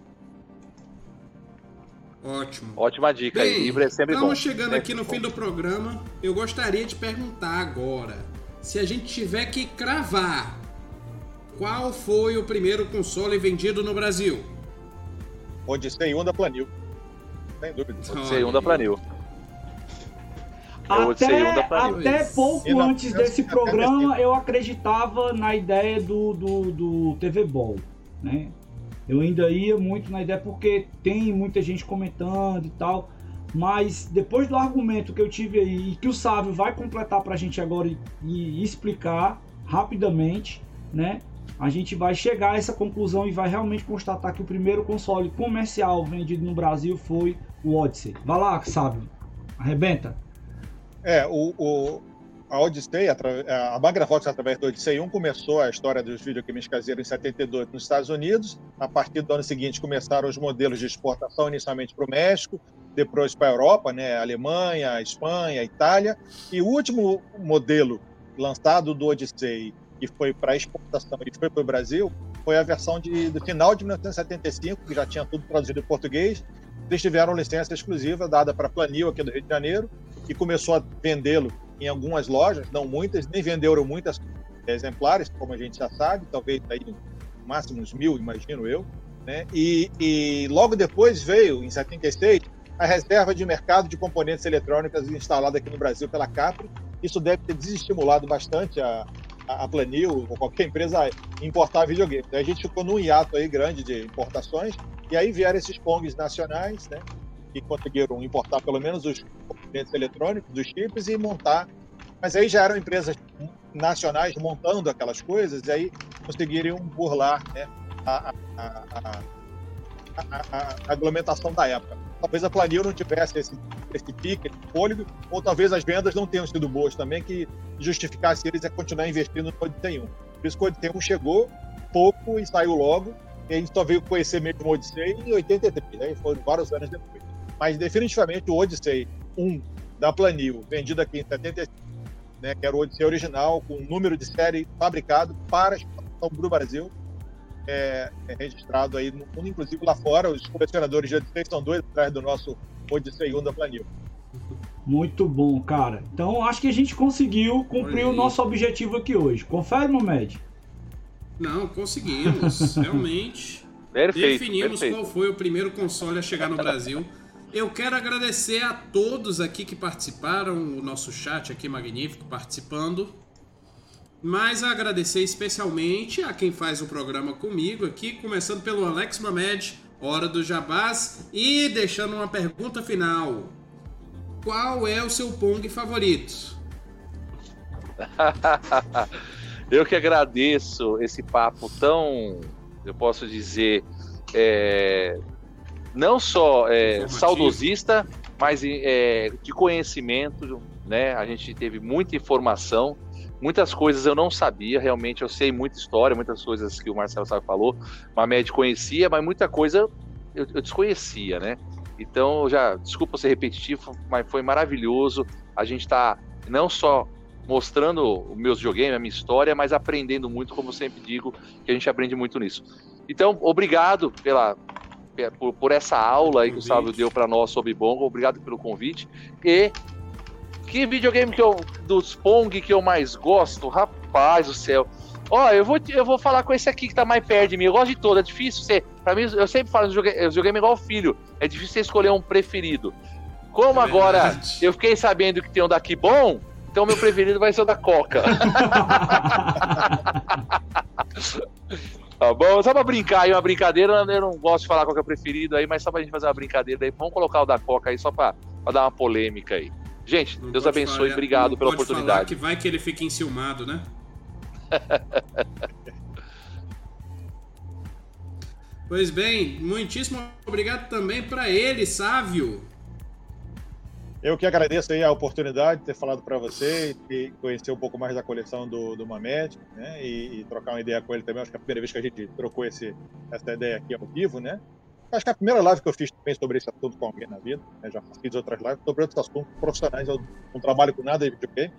Ótimo. Ótima dica Bem, aí. Livro é sempre estamos bom. chegando é aqui no bom. fim do programa. Eu gostaria de perguntar agora: se a gente tiver que cravar qual foi o primeiro console vendido no Brasil? Odyssey 1 da Planil. Sem dúvida. Odyssey 1 da Planil. Até, até pouco antes desse programa eu acreditava na ideia do, do, do TV Ball, né? Eu ainda ia muito na ideia porque tem muita gente comentando e tal, mas depois do argumento que eu tive aí e que o Sávio vai completar pra gente agora e, e explicar rapidamente, né? A gente vai chegar a essa conclusão e vai realmente constatar que o primeiro console comercial vendido no Brasil foi o Odyssey. Vai lá, sabe? Arrebenta. É, o, o a Odyssey, a, a Magnavox através do Odyssey 1 começou a história dos videogames caseiros em 72 nos Estados Unidos. A partir do ano seguinte começaram os modelos de exportação inicialmente para o México, depois para a Europa, né? Alemanha, Espanha, Itália. E o último modelo lançado do Odyssey, que foi para exportação e foi para o Brasil, foi a versão de, do final de 1975, que já tinha tudo traduzido em português. Eles tiveram licença exclusiva dada para a Planil aqui do Rio de Janeiro e começou a vendê-lo em algumas lojas, não muitas, nem venderam muitas exemplares, como a gente já sabe, talvez aí máximo uns mil, imagino eu. Né? E, e logo depois veio, em 76, a reserva de mercado de componentes eletrônicas instalada aqui no Brasil pela Capri. Isso deve ter desestimulado bastante a, a Planil ou qualquer empresa a importar videogame. Então, a gente ficou num hiato aí grande de importações e aí vieram esses PONGs nacionais, né, que conseguiram importar pelo menos os componentes eletrônicos, dos chips e montar. Mas aí já eram empresas nacionais montando aquelas coisas e aí conseguiriam burlar né, a, a, a, a, regulamentação da época. Talvez a Planil não tivesse esse, esse pique, esse fôlego, ou talvez as vendas não tenham sido boas também, que justificasse eles a continuar investindo no Odyssey 1. Por isso que o Odyssey 1 chegou pouco e saiu logo, e a gente só veio conhecer mesmo o Odyssey em 83, né? foram vários anos depois. Mas definitivamente o Odyssey 1 da Planil, vendido aqui em 75, né, que era o Odyssey original, com número de série fabricado para exportação para o Brasil, é, é, registrado aí no mundo, inclusive lá fora. Os colecionadores de Odyssey são dois atrás do nosso Odyssey 1 da Planil. Muito bom, cara. Então acho que a gente conseguiu cumprir o nosso objetivo aqui hoje. Confere, Momed? Não, conseguimos. <laughs> Realmente. Perfeito, definimos perfeito. qual foi o primeiro console a chegar no Brasil. Eu quero agradecer a todos aqui que participaram, o nosso chat aqui magnífico participando. Mas agradecer especialmente a quem faz o programa comigo aqui, começando pelo Alex Mamed, Hora do Jabás, e deixando uma pergunta final. Qual é o seu Pong favorito? <laughs> eu que agradeço esse papo tão, eu posso dizer, é, não só é, saudosista, mas é, de conhecimento, né? A gente teve muita informação, muitas coisas eu não sabia, realmente eu sei muita história, muitas coisas que o Marcelo sabe falou, Mamed conhecia, mas muita coisa eu, eu desconhecia, né? Então, já, desculpa ser repetitivo, mas foi maravilhoso. A gente está não só mostrando o meus videogame, a minha história, mas aprendendo muito, como eu sempre digo, que a gente aprende muito nisso. Então, obrigado pela, por, por essa aula aí que o Sábio deu para nós sobre Bongo, obrigado pelo convite. E que videogame que eu, dos Pong que eu mais gosto? Rapaz do céu. Ó, eu vou, eu vou falar com esse aqui que tá mais perto de mim. Eu gosto de todo, é difícil ser. Pra mim, eu sempre falo, eu joguei igual filho. É difícil você escolher um preferido. Como é agora eu fiquei sabendo que tem um daqui bom, então meu preferido vai ser o da Coca. <laughs> tá bom? Só pra brincar aí, uma brincadeira, eu não gosto de falar qual é o preferido aí, mas só pra gente fazer uma brincadeira aí, vamos colocar o da Coca aí só pra, pra dar uma polêmica aí. Gente, não Deus abençoe, falar, obrigado pela oportunidade. que vai que ele fica enciumado, né? <laughs> pois bem, muitíssimo obrigado também para ele, Sávio. Eu que agradeço aí a oportunidade de ter falado para você e conhecer um pouco mais da coleção do, do Mamed, né? E, e, trocar uma ideia com ele também. Acho que é a primeira vez que a gente trocou esse, essa ideia aqui ao vivo, né? Acho que a primeira live que eu fiz também sobre esse assunto com alguém na vida. Né? Já fiz outras lives sobre outros assuntos profissionais. Eu não trabalho com nada de videogame,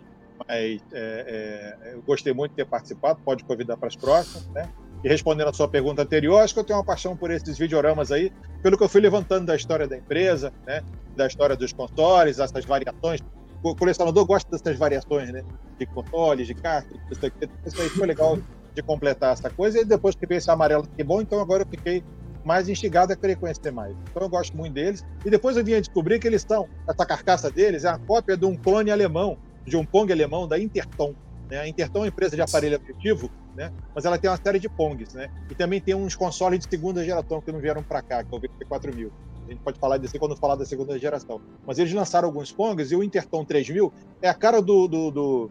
mas é, é, eu gostei muito de ter participado. Pode convidar para as próximas, né? E respondendo a sua pergunta anterior, acho que eu tenho uma paixão por esses videoramas aí, pelo que eu fui levantando da história da empresa, né? Da história dos consoles, essas variações. O colecionador gosta dessas variações, né? De consoles, de cartas, isso, aqui. isso aí foi legal de completar essa coisa. E depois que veio esse amarelo, que bom, então agora eu fiquei mais instigado a querer conhecer mais. Então eu gosto muito deles. E depois eu vim a descobrir que eles são, essa carcaça deles é uma cópia de um clone alemão, de um Pong alemão da Interton. Né? A Interton é uma empresa de aparelho afetivo, né? mas ela tem uma série de Pongs. Né? E também tem uns consoles de segunda geração que não vieram para cá, que é o VT4000. A gente pode falar desse quando falar da segunda geração. Mas eles lançaram alguns Pongs e o Interton 3000 é a cara do, do, do,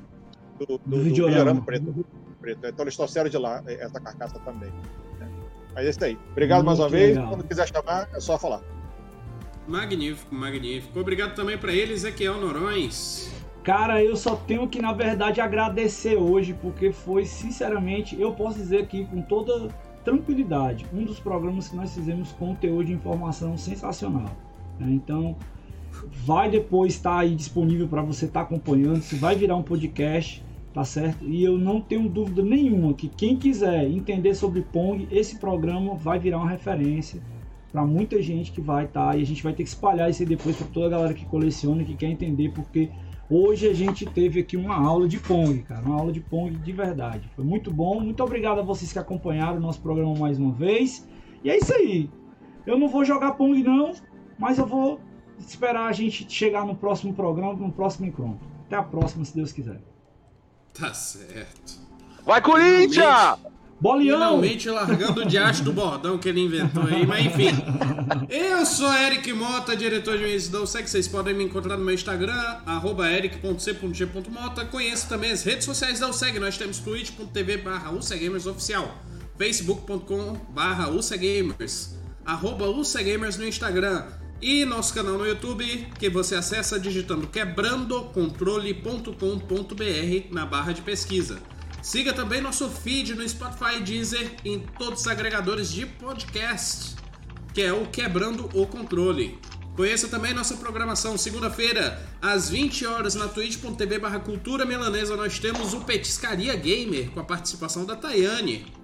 do, do, do videorama preto. preto. Então eles trouxeram de lá essa carcaça também. Mas é isso aí. Obrigado Muito mais uma legal. vez. Quando quiser chamar, é só falar. Magnífico, magnífico. Obrigado também para ele, Ezequiel Norões. Cara, eu só tenho que, na verdade, agradecer hoje, porque foi, sinceramente, eu posso dizer aqui com toda tranquilidade, um dos programas que nós fizemos com teor de informação sensacional. Né? Então, vai depois estar tá aí disponível para você estar tá acompanhando. Se vai virar um podcast, tá certo? E eu não tenho dúvida nenhuma que quem quiser entender sobre Pong, esse programa vai virar uma referência para muita gente que vai estar tá, e a gente vai ter que espalhar isso aí depois para toda a galera que coleciona, que quer entender, porque hoje a gente teve aqui uma aula de Pong, cara, uma aula de Pong de verdade. Foi muito bom. Muito obrigado a vocês que acompanharam o nosso programa mais uma vez. E é isso aí. Eu não vou jogar Pong não, mas eu vou esperar a gente chegar no próximo programa, no próximo encontro. Até a próxima, se Deus quiser. Tá certo. Vai, Corinthians! Boleão! Finalmente largando o diacho do bordão que ele inventou aí, mas enfim. Eu sou Eric Mota, diretor de da USEC. Vocês podem me encontrar no meu Instagram, eric.c.g.mota. Conheço também as redes sociais da USEG. Nós temos twitch.tv barra oficial, facebook.com barra arroba UCGamers no Instagram e nosso canal no YouTube, que você acessa digitando quebrandocontrole.com.br na barra de pesquisa. Siga também nosso feed no Spotify Deezer em todos os agregadores de podcast, que é o Quebrando o Controle. Conheça também nossa programação. Segunda-feira, às 20 horas, na twitch.tv barra Cultura Melanesa, nós temos o Petiscaria Gamer, com a participação da Tayane.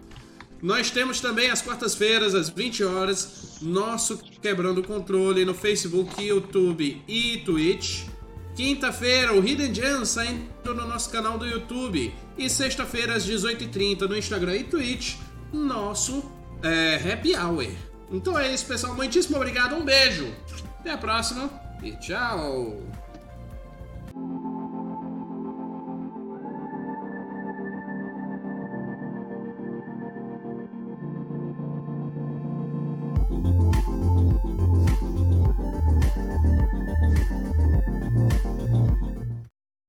Nós temos também às quartas-feiras, às 20 horas, nosso Quebrando o Controle no Facebook, YouTube e Twitch. Quinta-feira, o Hidden Gems saindo no nosso canal do YouTube. E sexta-feira, às 18h30, no Instagram e Twitch, nosso é, Happy Hour. Então é isso, pessoal. Muitíssimo obrigado, um beijo. Até a próxima e tchau!